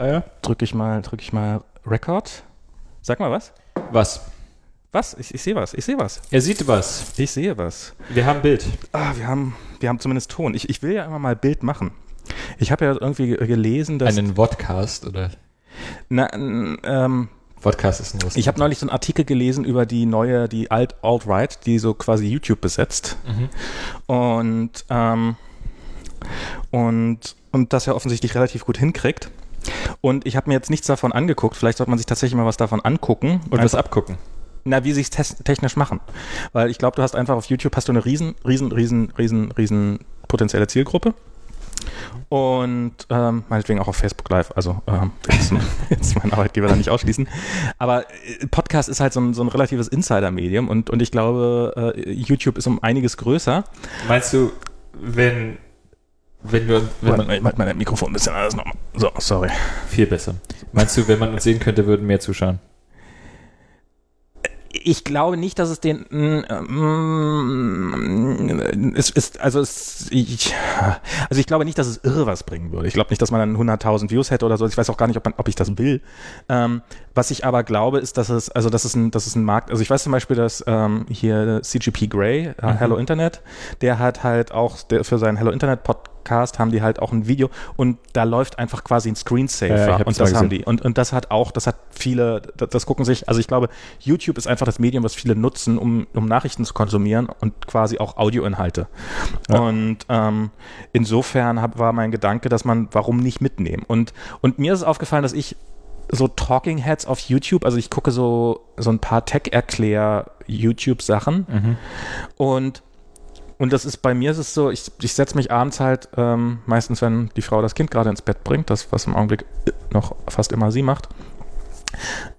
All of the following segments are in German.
Ah ja? Drücke ich mal, drücke ich mal Record. Sag mal was? Was? Was? Ich, ich sehe was. Ich sehe was. Er sieht was. Ich sehe was. Wir haben Bild. Ah, wir haben, wir haben zumindest Ton. Ich, ich will ja immer mal Bild machen. Ich habe ja irgendwie gelesen, dass. Einen Vodcast oder? Na, ähm, Vodcast ist ein Russen. ich habe neulich so einen Artikel gelesen über die neue, die Alt Alt-Right, die so quasi YouTube besetzt. Mhm. Und, ähm, und, und das ja offensichtlich relativ gut hinkriegt. Und ich habe mir jetzt nichts davon angeguckt. Vielleicht sollte man sich tatsächlich mal was davon angucken. Und was Einfach- abgucken. Na, wie sie es technisch machen. Weil ich glaube, du hast einfach auf YouTube hast du eine riesen, riesen, riesen, riesen, riesen potenzielle Zielgruppe. Und ähm, meinetwegen auch auf Facebook Live. Also ähm, jetzt, jetzt mein Arbeitgeber da nicht ausschließen. Aber äh, Podcast ist halt so ein, so ein relatives Insider-Medium und, und ich glaube, äh, YouTube ist um einiges größer. Meinst du, wenn, wenn wir, wenn man, ich mach mein Mikrofon ein bisschen anders nochmal. So, sorry. viel besser. Meinst du, wenn man uns sehen könnte, würden mehr zuschauen? Ich glaube nicht, dass es den. Mm, es ist, also, es, ich, also ich glaube nicht, dass es irre was bringen würde. Ich glaube nicht, dass man dann 100.000 Views hätte oder so. Ich weiß auch gar nicht, ob, man, ob ich das will. Ähm, was ich aber glaube, ist, dass es, also das ist ein, das ist ein Markt. Also ich weiß zum Beispiel, dass ähm, hier CGP Grey, äh, Hello Internet, der hat halt auch der, für seinen Hello Internet Podcast haben die halt auch ein Video und da läuft einfach quasi ein Screensaver Ja, und das haben die. Und, und das hat auch, das hat viele, das, das gucken sich, also ich glaube, YouTube ist einfach das Medium, was viele nutzen, um, um Nachrichten zu konsumieren und quasi auch Audioinhalte. Ja. Und ähm, insofern hab, war mein Gedanke, dass man, warum nicht mitnehmen? Und, und mir ist es aufgefallen, dass ich so Talking Heads auf YouTube, also ich gucke so, so ein paar Tech-Erklär-YouTube-Sachen Mhm. und und das ist bei mir ist es so, ich, ich setze mich abends halt, ähm, meistens wenn die Frau das Kind gerade ins Bett bringt, das was im Augenblick noch fast immer sie macht.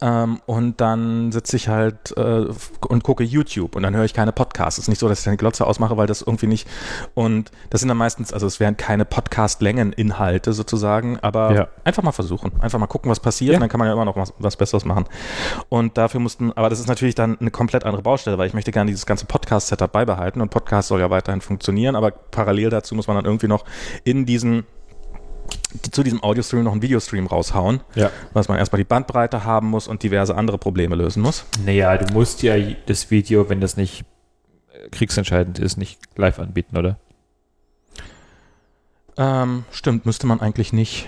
Ähm, und dann sitze ich halt äh, und gucke YouTube und dann höre ich keine Podcasts. Es ist nicht so, dass ich dann die Glotze ausmache, weil das irgendwie nicht. Und das sind dann meistens, also es wären keine Podcast-Längen-Inhalte sozusagen, aber Ja. einfach mal versuchen. Einfach mal gucken, was passiert Ja. und dann kann man ja immer noch was, was Besseres machen. Und dafür mussten, aber das ist natürlich dann eine komplett andere Baustelle, weil ich möchte gerne dieses ganze Podcast-Setup beibehalten und Podcast soll ja weiterhin funktionieren, aber parallel dazu muss man dann irgendwie noch in diesen zu diesem Audio-Stream noch einen Videostream raushauen, Ja. was man erstmal die Bandbreite haben muss und diverse andere Probleme lösen muss. Naja, du musst ja das Video, wenn das nicht äh, kriegsentscheidend ist, nicht live anbieten, oder? Ähm, stimmt, müsste man eigentlich nicht.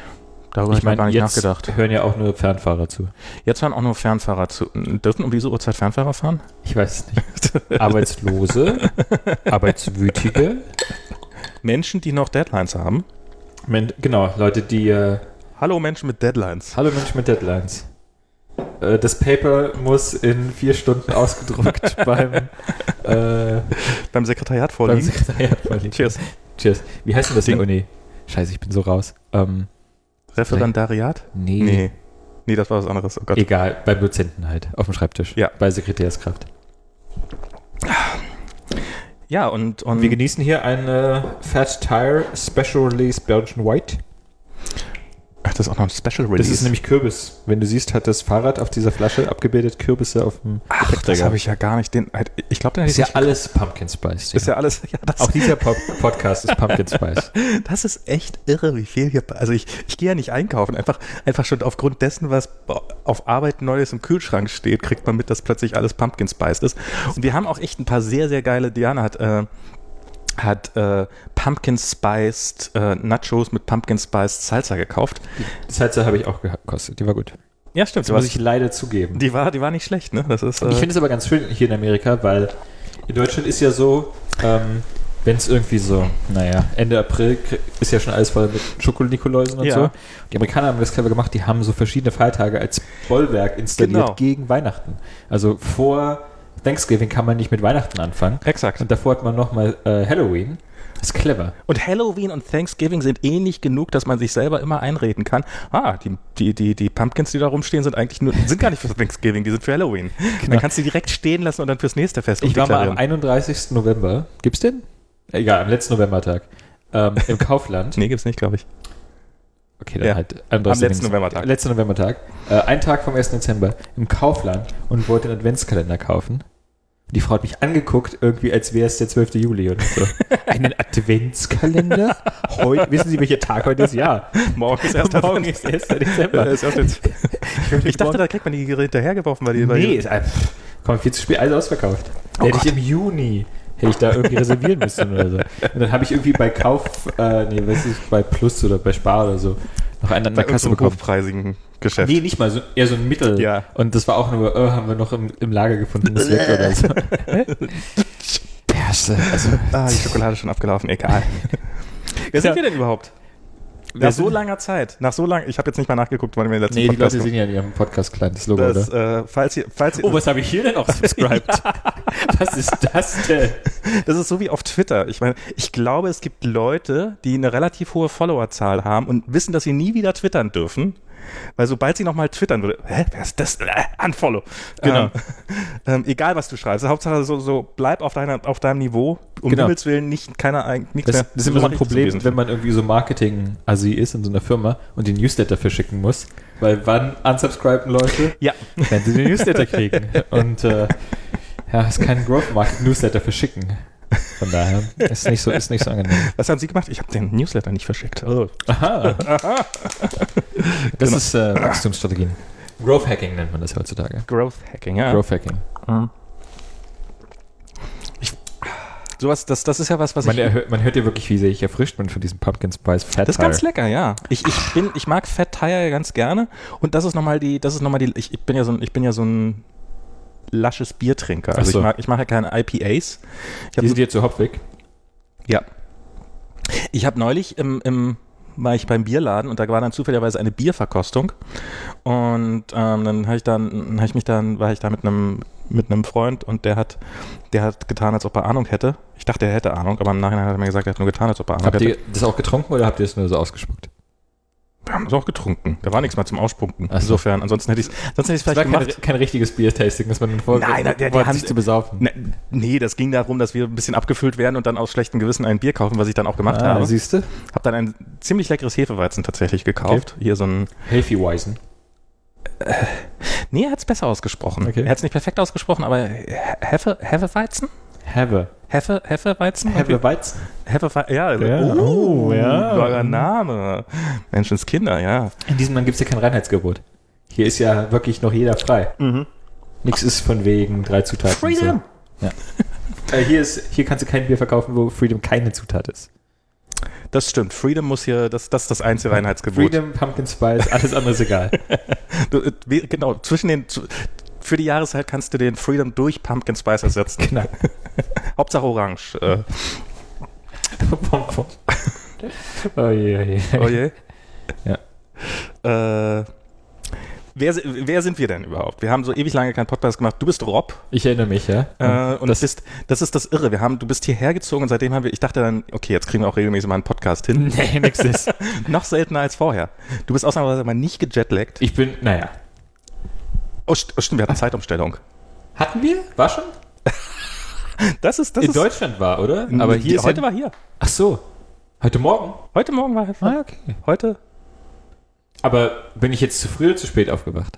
Darüber ich habe ich gar nicht jetzt nachgedacht. hören ja auch nur Fernfahrer zu. Jetzt hören auch nur Fernfahrer zu. Dürfen um diese Uhrzeit Fernfahrer fahren? Ich weiß es nicht. Arbeitslose, Arbeitswütige, Menschen, die noch Deadlines haben. Men genau, Leute, die äh, Hallo Menschen mit Deadlines. Hallo Mensch mit Deadlines. Äh, Das Paper muss in vier Stunden ausgedruckt beim, äh, Beim Sekretariat beim vorliegen. Sekretariat vorliegen. Cheers. Cheers. Wie heißt denn das in der Ding. Uni? Scheiße, ich bin so raus. Ähm, Referendariat? nee. Nee. Nee, das war was anderes. Oh. Egal, beim Dozenten halt, auf dem Schreibtisch. Ja. Bei Sekretärskraft. Ja, und, und Wir genießen hier eine Fat Tire Special Release Belgian White. Ach, das ist auch noch ein Special Release. Das ist nämlich Kürbis. Wenn du siehst, hat das Fahrrad auf dieser Flasche abgebildet Kürbisse auf dem Ach, das habe ich ja gar nicht. Den, ich glaube, den hätte Ist ich ja alles Pumpkin Spice. Ist ja alles. Ja, Auch dieser Pop Podcast ist Pumpkin Spice. das ist echt irre, wie viel hier. Also ich, ich gehe ja nicht einkaufen. Einfach, einfach schon aufgrund dessen, was auf Arbeit Neues im Kühlschrank steht, kriegt man mit, dass plötzlich alles Pumpkin Spiced ist. Und wir haben auch echt ein paar sehr, sehr geile. Diana hat. Äh, hat äh, Pumpkin Spiced äh, Nachos mit Pumpkin Spiced Salsa gekauft. Die Salsa habe ich auch gekostet. Die war gut. Ja, stimmt. Das muss ich leider zugeben. die, war, die war nicht schlecht, ne? Das ist, äh, ich finde es aber ganz schön hier in Amerika, weil in Deutschland ist ja so, ähm, wenn es irgendwie so, naja, Ende April ist ja schon alles voll mit Schokolinikoläusen und Ja. so. Die Amerikaner haben das clever gemacht, die haben so verschiedene Feiertage als Bollwerk installiert Genau. gegen Weihnachten. Also vor Thanksgiving kann man nicht mit Weihnachten anfangen. exakt. Und davor hat man nochmal äh, Halloween. Das ist clever. Und Halloween und Thanksgiving sind ähnlich genug, dass man sich selber immer einreden kann. Ah, die, die, die, die Pumpkins, die da rumstehen, sind eigentlich nur, sind gar nicht für Thanksgiving, die sind für Halloween. Dann kannst du die direkt stehen lassen und dann fürs nächste Fest Ich war mal am umdeklarieren. 31. November. Gibt's den? Egal, am letzten Novembertag. Ähm, Im Kaufland. Nee, gibt's nicht, glaube ich. Okay, dann Ja, halt am letzten Novembertag. Letzten Novembertag. Äh, ein Tag vom 1. Dezember im Kaufland und wollte einen Adventskalender kaufen. Und die Frau hat mich angeguckt, irgendwie als wäre es der 12. Juli oder so. Einen Adventskalender? Heute, wissen Sie, welcher Tag heute ist? Ja. Morgen ist erst Morgen ist 1. Dezember. ist erst jetzt. Ich dachte, da kriegt man die Geräte hinterhergeworfen, weil die. weil Nee, ist einfach, komm, viel zu spät, alles ausverkauft. hätte ich im Juni, hätte ich da irgendwie reservieren müssen oder so. Und dann habe ich irgendwie bei Kauf, äh, nee, weiß ich, bei Plus oder bei Spar oder so, noch einen an der Kasse bekommen. hochpreisigen Geschäft. Nee, nicht mal, so, eher so ein Mittel. Ja. Und das war auch nur, äh, haben wir noch im, im Lager gefunden, ist weg oder so. Perste, also. Ah, die Schokolade ist schon abgelaufen, egal. Wer sind Ja. wir denn überhaupt? Wer Nach so langer Zeit. Nach so lang, ich habe jetzt nicht mal nachgeguckt, wann wir den letzten Nee, die Podcast Leute sehen ja in ihrem Podcast klein, das Logo, das, oder? äh, falls ihr, falls ihr, Oh, was habe ich hier denn auch subscribed? Was ist das denn? das ist so wie auf Twitter. Ich meine, ich glaube, es gibt Leute, die eine relativ hohe Followerzahl haben und wissen, dass sie nie wieder twittern dürfen. Weil sobald sie nochmal twittern würde, hä, wer ist das? Äh, unfollow. Genau. Ähm, ähm, egal, was du schreibst. Hauptsache, so, so bleib auf, deiner, auf deinem Niveau. Um Genau. Himmels Willen nicht, keiner, eig- nichts Das, mehr. das ist immer so ein Problem, wenn man irgendwie so Marketing-Assi ist in so einer Firma und den Newsletter verschicken muss. Weil wann unsubscriben Leute? Ja. Wenn sie den Newsletter kriegen. Und äh, ja, es kann Growth Market Newsletter verschicken. Von daher ist nicht so, ist nicht so angenehm. Was haben Sie gemacht? Ich habe den Newsletter nicht verschickt. Oh. Aha. Das Genau. ist äh, Wachstumsstrategien. Growth Hacking nennt man das heutzutage. Growth Hacking, ja. Growth Hacking. Ich, sowas, das, das ist ja was, was Man, ich. erhö- man hört ja wirklich, wie sehr ich erfrischt bin von diesem Pumpkin Spice Fat Das ist ganz lecker, ja. Ich, ich bin, ich mag Fat Tire ganz gerne. Und das ist nochmal die, das ist nochmal die, ich, ich bin ja so ein, ich bin ja so ein lasches Biertrinker. Also so. ich mag, ich mache ja keine IPAs. Ich Die sind jetzt so hopfig. ja. Ich habe neulich im, im war ich beim Bierladen und da war dann zufälligerweise eine Bierverkostung und ähm, dann habe ich dann habe ich mich dann war ich da mit einem mit einem Freund und der hat der hat getan, als ob er Ahnung hätte. Ich dachte, er hätte Ahnung, aber im Nachhinein hat er mir gesagt, er hat nur getan, als ob er Ahnung Habt hätte. ihr das auch getrunken oder habt ihr es nur so ausgespuckt? Wir haben es auch getrunken. Da war nichts mehr zum Ausspucken. So. Insofern, ansonsten hätte ich es hätte ich Das war vielleicht kein, gemacht. kein richtiges Bier-Tasting, das man vor Nein, der- der wollte haben- sich zu besaufen. Ne, nee, das ging darum, dass wir ein bisschen abgefüllt werden und dann aus schlechtem Gewissen ein Bier kaufen, was ich dann auch gemacht habe. siehst du? Hab dann ein ziemlich leckeres Hefeweizen tatsächlich gekauft. Hier so ein. Hefeweizen. Nee, er hat es besser ausgesprochen. Okay. Er hat es nicht perfekt ausgesprochen, aber Hefe, Hefeweizen? Have Hefe, Hefeweizen? Hefeweizen. Hefeweizen, ja. Ja. Oh, Oh, ja. Geiler Name. Menschenskinder, ja. In diesem Land gibt es ja kein Reinheitsgebot. Hier ist ja wirklich noch jeder frei. Nichts ist von wegen drei Zutaten. Freedom. So. Ja. äh, hier, ist, hier kannst du kein Bier verkaufen, wo Freedom keine Zutat ist. Das stimmt. Freedom muss hier, das, das ist das einzige Reinheitsgebot. Freedom, Pumpkin Spice, alles andere ist egal. Du, äh, wie- genau, zwischen den, zu- für die Jahreszeit kannst du den Freedom durch Pumpkin Spice ersetzen. genau. Hauptsache Orange. Äh, oh je, oh je. oh je. Ja. Äh, wer, wer sind wir denn überhaupt? Wir haben so ewig lange keinen Podcast gemacht. Du bist Rob. Ich erinnere mich, ja. Äh, und das, das, bist, das ist das Irre. Wir haben, du bist hierher gezogen und seitdem haben wir, ich dachte dann, okay, jetzt kriegen wir auch regelmäßig mal einen Podcast hin. nee, nix ist. Noch seltener als vorher. Du bist ausnahmsweise mal nicht gejetlaggt. Ich bin, naja. Oh, st stimmt, wir hatten Zeitumstellung. Hatten wir? War schon? Das ist, das In ist, Deutschland war, oder? Aber hier heute ja, war hier. Ach so. Heute Morgen? Heute Morgen war Ah, okay. heute. Aber bin ich jetzt zu früh oder zu spät aufgewacht?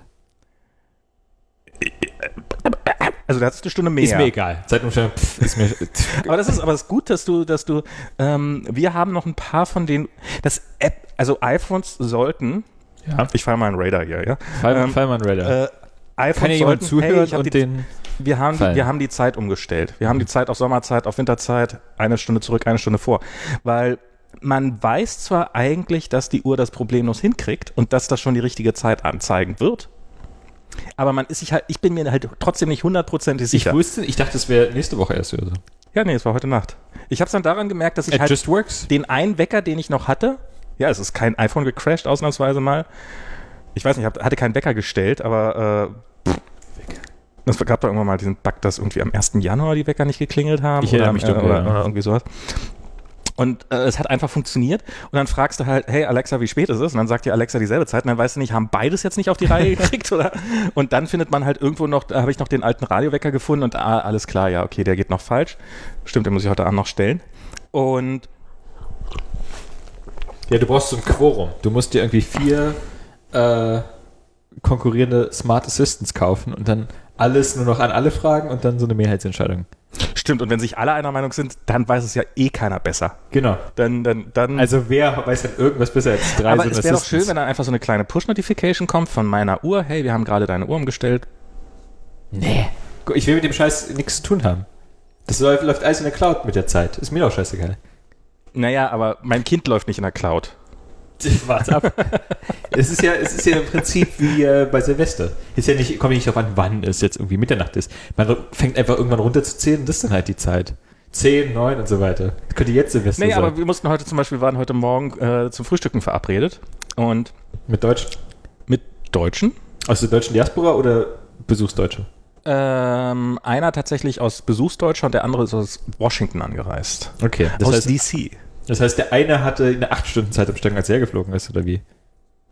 Also da hattest du eine Stunde mehr. Ist mir egal. Zeitumstellung pff, ist mir. Aber das ist aber das ist gut, dass du, dass du, ähm, wir haben noch ein paar von den, das App, also iPhones sollten, ja. ich fahre mal einen Radar hier, ja. Fall, Ähm, Fallmann Radar. Äh, iPhones Kann ja jemand sollten, zuhören hey, ich und die, den. wir haben, die, wir haben die Zeit umgestellt. Wir haben die Zeit auf Sommerzeit, auf Winterzeit, eine Stunde zurück, eine Stunde vor. Weil man weiß zwar eigentlich, dass die Uhr das problemlos hinkriegt und dass das schon die richtige Zeit anzeigen wird. Aber man ist sich halt, ich bin mir halt trotzdem nicht hundertprozentig Ich sicher. wusste, ich dachte, es wäre nächste Woche erst oder so. Ja, nee, es war heute Nacht. Ich habe es dann daran gemerkt, dass ich It halt den einen Wecker, den ich noch hatte, ja, es ist kein iPhone gecrashed, ausnahmsweise mal. Ich weiß nicht, ich hatte keinen Wecker gestellt, aber äh, es gab da irgendwann mal diesen Bug, dass irgendwie am 1. Januar die Wecker nicht geklingelt haben. Ich erinnere oder, mich äh, dunkel, oder, ja. oder irgendwie sowas. Und äh, es hat einfach funktioniert. Und dann fragst du halt, hey Alexa, wie spät ist es? Und dann sagt dir Alexa dieselbe Zeit. Und dann weißt du nicht, haben beides jetzt nicht auf die Reihe gekriegt, oder? Und dann findet man halt irgendwo noch, da habe ich noch den alten Radiowecker gefunden und ah, alles klar, ja, okay, der geht noch falsch. Stimmt, den muss ich heute Abend noch stellen. Und Ja, du brauchst so ein Quorum. Du musst dir irgendwie vier äh, konkurrierende Smart Assistants kaufen und dann alles nur noch an alle Fragen und dann so eine Mehrheitsentscheidung. Stimmt, und wenn sich alle einer Meinung sind, dann weiß es ja eh keiner besser. Genau. Dann, dann, dann. Also wer weiß denn irgendwas besser als drei aber so es wäre doch schön, wenn dann einfach so eine kleine Push-Notification kommt von meiner Uhr. Hey, wir haben gerade deine Uhr umgestellt. Nee. Ich will mit dem Scheiß nichts zu tun haben. Das läuft, läuft alles in der Cloud mit der Zeit. Ist mir doch scheißegal. Naja, aber mein Kind läuft nicht in der Cloud. Warte ab. es, ist ja, es ist ja im Prinzip wie äh, bei Silvester. Ist ja nicht, kommt ja nicht darauf an, wann es jetzt irgendwie Mitternacht ist. Man fängt einfach irgendwann runterzuzählen und das ist dann halt die Zeit. 10, 9 und so weiter. Das könnte jetzt Silvester Nee, sein. aber wir mussten heute zum Beispiel, wir waren heute Morgen äh, zum Frühstücken verabredet. Und mit Deutsch? mit Deutschen. Aus der deutschen Diaspora oder Besuchsdeutsche? Ähm, einer tatsächlich aus Besuchsdeutscher und der andere ist aus Washington angereist. Okay. Das aus heißt, DC. Das heißt, der eine hatte eine 8 Stunden Zeitumstellung, als er geflogen ist, oder wie?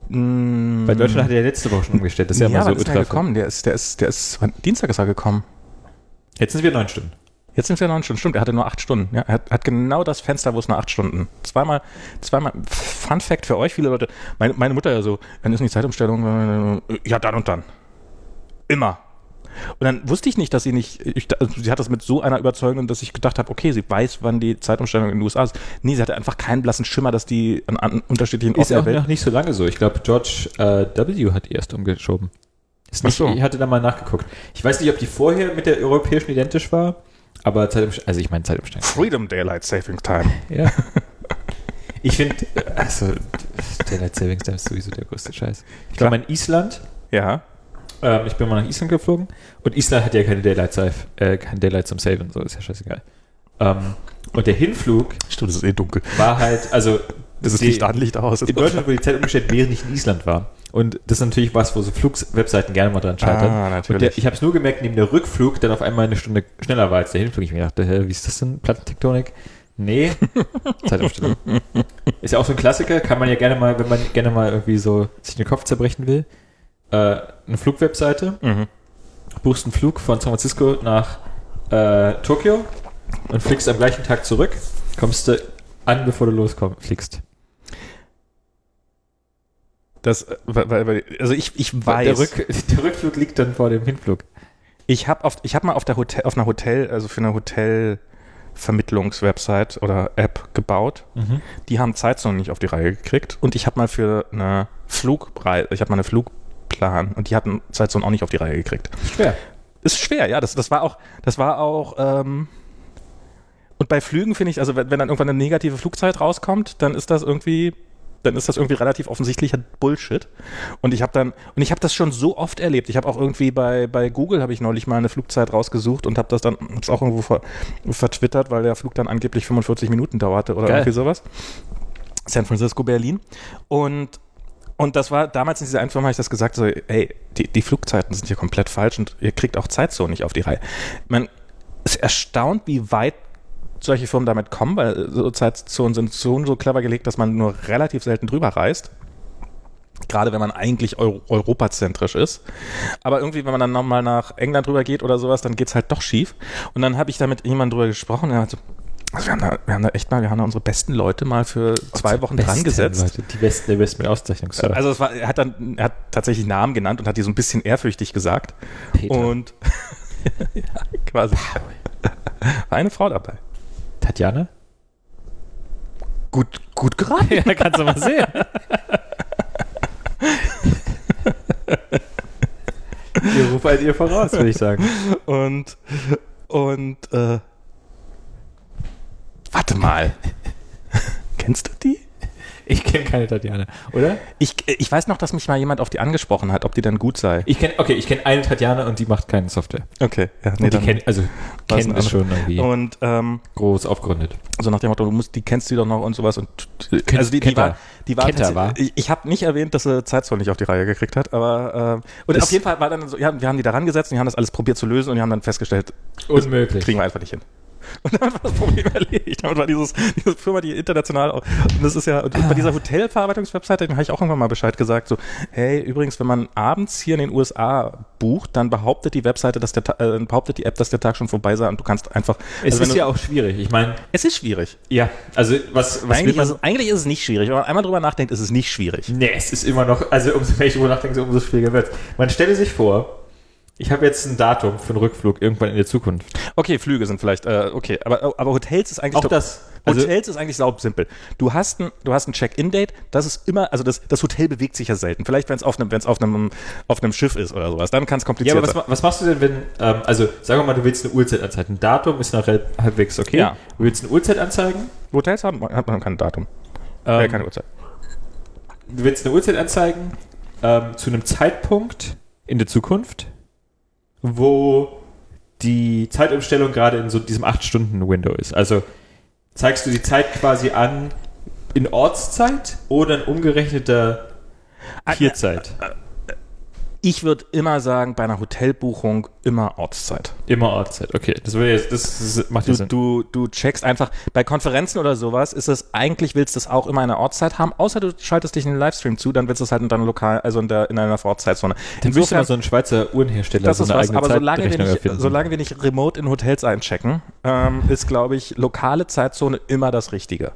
Mm, Weil Deutschland hat ja letzte Woche schon umgestellt. Das ist ja, ja, immer so ist der ultra. gekommen? Der ist, der ist, der ist, Dienstag ist er gekommen. Jetzt sind wir 9 Stunden. Jetzt sind wir neun Stunden. Stimmt, er hatte nur acht Stunden. Ja, er hat, hat genau das Fenster, wo es nur acht Stunden. Zweimal, zweimal. Fun Fact für euch, viele Leute. Meine, meine Mutter ja so, dann ist die Zeitumstellung, ja, dann und dann. Immer. Und dann wusste ich nicht, dass sie nicht, ich, also sie hat das mit so einer Überzeugung, dass ich gedacht habe, okay, sie weiß, wann die Zeitumstellung in den USA ist. Nee, sie hatte einfach keinen blassen Schimmer, dass die an, an unterschiedlichen Ist Orten auch der Welt. noch nicht so lange so. Ich glaube, George äh, W. hat die erst umgeschoben. Ist nicht, so. Ich hatte da mal nachgeguckt. Ich weiß nicht, ob die vorher mit der europäischen identisch war, aber Zeitumstellung, also ich meine Zeitumstellung. Freedom Daylight Saving Time. Ja. ich finde, also Daylight Savings Time ist sowieso der größte Scheiß. Ich mal in Island. Ja. Ähm, ich bin mal nach Island geflogen und Island hat ja keine Daylight Save, äh, kein Daylight zum Saven, so ist ja scheißegal. Ähm, und der Hinflug Stimmt, es ist eh dunkel. war halt, also Das ist die- Licht an, Licht aus. in Deutschland wurde die Zeit umgestellt, während ich in Island war. Und das ist natürlich was, wo so Flugswebseiten gerne mal dran scheitern. Ah, natürlich. der, ich habe es nur gemerkt, neben der Rückflug dann auf einmal eine Stunde schneller war als der Hinflug. Ich mir dachte, hä, wie ist das denn? Plattentektonik? Nee, Zeitumstellung. Ist ja auch so ein Klassiker, kann man ja gerne mal, wenn man gerne mal irgendwie so sich den Kopf zerbrechen will. Äh, eine Flugwebseite, mhm. buchst einen Flug von San Francisco nach äh, Tokio und fliegst am gleichen Tag zurück, kommst du an, bevor du losfliegst. Das, äh, weil, weil, weil- also ich, ich Der, weiß, Rück, der Rückflug liegt dann vor dem Hinflug. ich habe habe mal auf der Hotel, auf einer Hotel, also für eine Hotelvermittlungswebsite oder App gebaut. Die haben Zeitzonen nicht auf die Reihe gekriegt und ich habe mal für eine Flugreise, ich habe mal eine Flugplan und die hatten Zeitzonen auch nicht auf die Reihe gekriegt. Schwer. Ist schwer, ja. Das, das war auch, das war auch, ähm, und bei Flügen finde ich, also wenn, wenn dann irgendwann eine negative Flugzeit rauskommt, dann ist das irgendwie, dann ist das irgendwie relativ offensichtlicher Bullshit. Und ich habe dann, und ich habe das schon so oft erlebt. Ich habe auch irgendwie bei, bei Google habe ich neulich mal eine Flugzeit rausgesucht und habe das dann, hab's auch irgendwo ver, vertwittert, weil der Flug dann angeblich 45 Minuten dauerte oder Geil. irgendwie sowas. San Francisco, Berlin. Und und das war damals in dieser Einführung, habe ich das gesagt, so, ey, die, die Flugzeiten sind hier komplett falsch und ihr kriegt auch Zeitzonen nicht auf die Reihe. Man ist erstaunt, wie weit solche Firmen damit kommen, weil so Zeitzonen sind so, so clever gelegt, dass man nur relativ selten drüber reist. Gerade wenn man eigentlich Euro europazentrisch ist. Aber irgendwie, wenn man dann nochmal nach England drüber geht oder sowas, dann geht's halt doch schief. Und dann habe ich da mit jemandem drüber gesprochen, der hat so, also wir haben, da, wir haben da echt mal, wir haben da unsere besten Leute mal für zwei Wochen dran gesetzt. Leute, die besten der besten Auszeichnung. Sir. Also es war, er hat dann, er hat tatsächlich Namen genannt und hat die so ein bisschen ehrfürchtig gesagt. Peter. Und ja, quasi. War eine Frau dabei. Tatjana? Gut, gut geraten. Ja, kannst du mal sehen. ihr ruft halt ihr voraus, würde ich sagen. Und, und, äh, warte mal. Kennst du die? Ich kenne keine Tatjana, oder? Ich, ich weiß noch, dass mich mal jemand auf die angesprochen hat, ob die dann gut sei. Ich kenne, okay, ich kenne eine Tatjana und die macht keine Software. Okay, ja, Nee, die kennt, also kennt es schon irgendwie Und, ähm, groß aufgerundet. so nach dem Motto, du musst, die kennst du doch noch und sowas. Und Kennt- also die, die war, die war, tatsächlich- war. ich, ich habe nicht erwähnt, dass sie Zeitzoll nicht auf die Reihe gekriegt hat, aber äh, und Das- auf jeden Fall war dann so, ja, wir haben die da rangesetzt und die haben das alles probiert zu lösen und die haben dann festgestellt, Unmöglich. kriegen wir einfach nicht hin. Und dann war das Problem erledigt. Damit war dieses, diese Firma, die international auch, und das ist ja, und bei dieser Hotelverarbeitungswebseite, dem habe ich auch irgendwann mal Bescheid gesagt, so, hey, übrigens, wenn man abends hier in den USA bucht, dann behauptet die Webseite, dass der, äh, behauptet die App, dass der Tag schon vorbei sei und du kannst einfach, Es also ist ja auch schwierig. Ich meine, es ist schwierig. ja, also was, was Eigentlich ist, eigentlich ist es nicht schwierig. Wenn man einmal drüber nachdenkt, ist es nicht schwierig. Nee, es ist immer noch, also umso mehr ich drüber nachdenke, umso schwieriger wird Man stelle sich vor, Ich habe jetzt ein Datum für einen Rückflug irgendwann in der Zukunft. Okay, Flüge sind vielleicht, äh, okay, aber, aber Hotels ist eigentlich Auch doch- das. Also, Hotels ist eigentlich saubsimpel. Du hast ein, du hast ein Check-in-Date, das ist immer, also das, das Hotel bewegt sich ja selten. Vielleicht, wenn es auf einem, wenn es auf einem, auf einem Schiff ist oder sowas, dann kann es ja, kompliziert aber was, was machst du denn, wenn, ähm, also sagen wir mal, du willst eine Uhrzeit anzeigen. Ein Datum ist noch halb- halbwegs okay. Ja. Du willst eine Uhrzeit anzeigen. Hotels haben, hat man kein Datum, äh, Ähm, keine Uhrzeit. du willst eine Uhrzeit anzeigen ähm, zu einem Zeitpunkt in der Zukunft, wo die Zeitumstellung gerade in so diesem 8-Stunden-Window ist. Also zeigst du die Zeit quasi an in Ortszeit oder in umgerechneter Vierzeit? Ich würde immer sagen, bei einer Hotelbuchung immer Ortszeit. Immer Ortszeit. Okay, das, würde jetzt, das, das macht Du, Sinn. du, du checkst einfach, bei Konferenzen oder sowas ist es, eigentlich willst du es auch immer eine Ortszeit haben, außer du schaltest dich in den Livestream zu, dann willst du es halt in deiner Lokal, also in, der, in einer Vorortzeitzone. Dann müsste mal so ein Schweizer Uhrenhersteller Das so ist was, aber solange wir, nicht, solange wir nicht remote in Hotels einchecken, ähm, ist, glaube ich, lokale Zeitzone immer das Richtige.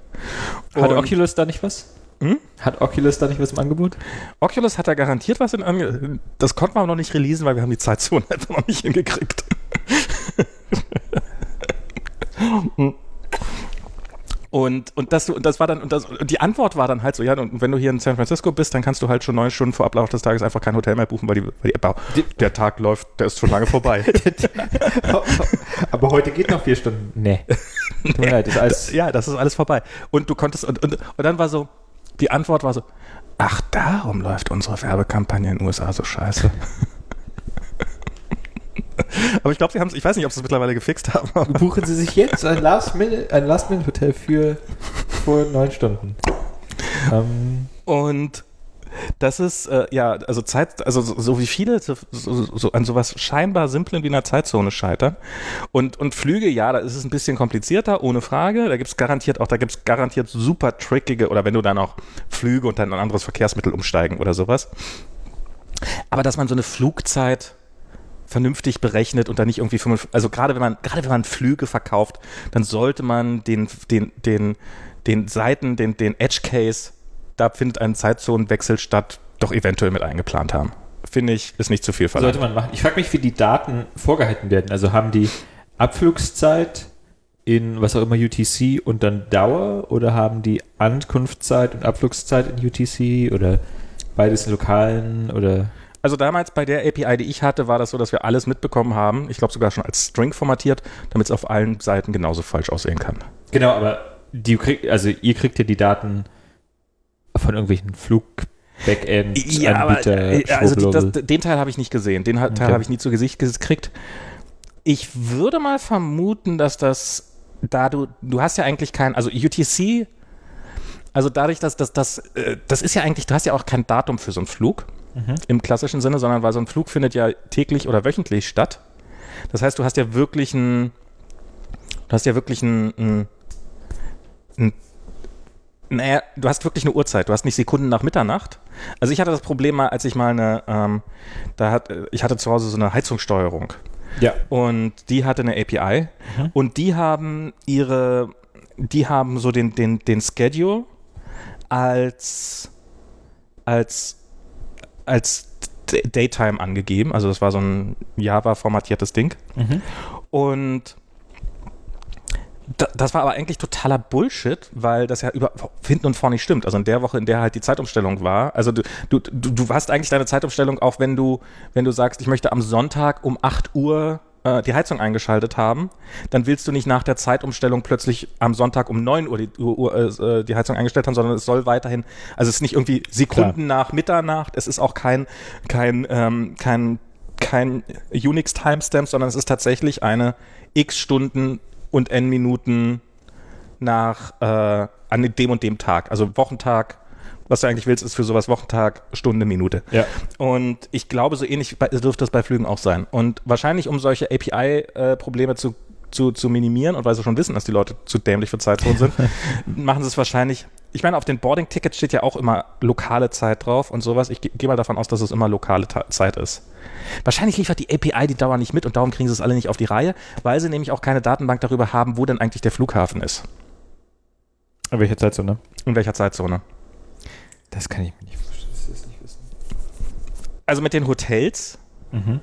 Hat Und Oculus da nicht was? Hm? Hat Oculus da nicht was im Angebot? Oculus hat da garantiert was in Ange Das konnten wir aber noch nicht releasen, weil wir haben die Zeitzone einfach noch nicht hingekriegt. Und, und, das, und das war dann, und, das, und die Antwort war dann halt so, ja, und wenn du hier in San Francisco bist, dann kannst du halt schon neun Stunden vor Ablauf des Tages einfach kein Hotel mehr buchen, weil die, weil die App, der Tag läuft, der ist schon lange vorbei. Aber heute geht noch vier Stunden. Nee. Tut mir leid, das ist alles. ja, das ist alles vorbei. Und du konntest, und, und, und dann war so, die Antwort war so, ach, darum läuft unsere Werbekampagne in den USA so scheiße. Aber ich glaube, sie haben es, ich weiß nicht, ob sie es mittlerweile gefixt haben. Buchen Sie sich jetzt ein Last-Minute- ein Last-Minute-Hotel für vor neun Stunden. Ähm, Und das ist, äh, ja, also Zeit, also so, so wie viele so, so, an sowas scheinbar Simplem wie einer Zeitzone scheitern. Und, und Flüge, ja, da ist es ein bisschen komplizierter, ohne Frage. Da gibt es garantiert auch, da gibt es garantiert super trickige, oder wenn du dann auch Flüge und dann ein anderes Verkehrsmittel umsteigen oder sowas. Aber dass man so eine Flugzeit vernünftig berechnet und dann nicht irgendwie 55, also gerade wenn man gerade wenn man Flüge verkauft, dann sollte man den den den den Seiten, den den Edge Case, da findet ein Zeitzonenwechsel statt, doch eventuell mit eingeplant haben. Finde ich, ist nicht zu viel verlangt. sollte man machen. Ich frage mich, wie die Daten vorgehalten werden. Also haben die Abflugszeit in was auch immer UTC und dann Dauer oder haben die Ankunftszeit und Abflugszeit in UTC oder beides in lokalen oder Also damals bei der API, die ich hatte, war das so, dass wir alles mitbekommen haben. Ich glaube sogar schon als String formatiert, damit es auf allen Seiten genauso falsch aussehen kann. Genau, aber die also ihr kriegt ja die Daten von irgendwelchen Flug-Backend, Anbieter, äh, also die, das, den Teil habe ich nicht gesehen. Den Teil Okay. habe ich nie zu Gesicht gekriegt. Ich würde mal vermuten, dass das, da du, du hast ja eigentlich kein, also UTC, also dadurch, dass das, das, äh, das ist ja eigentlich, du hast ja auch kein Datum für so einen Flug im klassischen Sinne, sondern weil so ein Flug findet ja täglich oder wöchentlich statt. Das heißt, du hast ja wirklich ein, du hast ja wirklich ein, ein, ein naja, du hast wirklich eine Uhrzeit. Du hast nicht Sekunden nach Mitternacht. Also ich hatte das Problem mal, als ich mal eine, ähm, da hat, äh, ich hatte zu Hause so eine Heizungssteuerung ja. und die hatte eine API und die haben ihre, die haben so den, den, den Schedule als, als, als Daytime angegeben. Also das war so ein Java-formatiertes Ding. Mhm. Und das war aber eigentlich totaler Bullshit, weil das ja über hinten und vorne nicht stimmt. Also in der Woche, in der halt die Zeitumstellung war. Also du, du, du, hast eigentlich deine Zeitumstellung auch, wenn du, wenn du sagst, ich möchte am Sonntag um 8 Uhr äh, die Heizung eingeschaltet haben, dann willst du nicht nach der Zeitumstellung plötzlich am Sonntag um 9 Uhr die, Uhr, äh, die Heizung eingestellt haben, sondern es soll weiterhin, also es ist nicht irgendwie Sekunden nach Mitternacht, es ist auch kein, kein, ähm, kein, kein Unix-Timestamp, sondern es ist tatsächlich eine x Stunden und n Minuten nach äh, an dem und dem Tag. Also Wochentag, was du eigentlich willst, ist für sowas Wochentag, Stunde, Minute. Ja. Und ich glaube, so ähnlich dürfte das bei Flügen auch sein. Und wahrscheinlich, um solche API-Probleme zu, zu, zu minimieren und weil sie schon wissen, dass die Leute zu dämlich für Zeitzonen sind, machen sie es wahrscheinlich. Ich meine, auf den Boarding-Tickets steht ja auch immer lokale Zeit drauf und sowas. Ich ge- gehe mal davon aus, dass es immer lokale Ta Zeit ist. Wahrscheinlich liefert die API die Dauer nicht mit und darum kriegen sie es alle nicht auf die Reihe, weil sie nämlich auch keine Datenbank darüber haben, wo denn eigentlich der Flughafen ist. In welcher Zeit so, ne? In welcher Zeitzone. Das kann ich mir nicht vorstellen, dass sie das nicht wissen. Also mit den Hotels Mhm.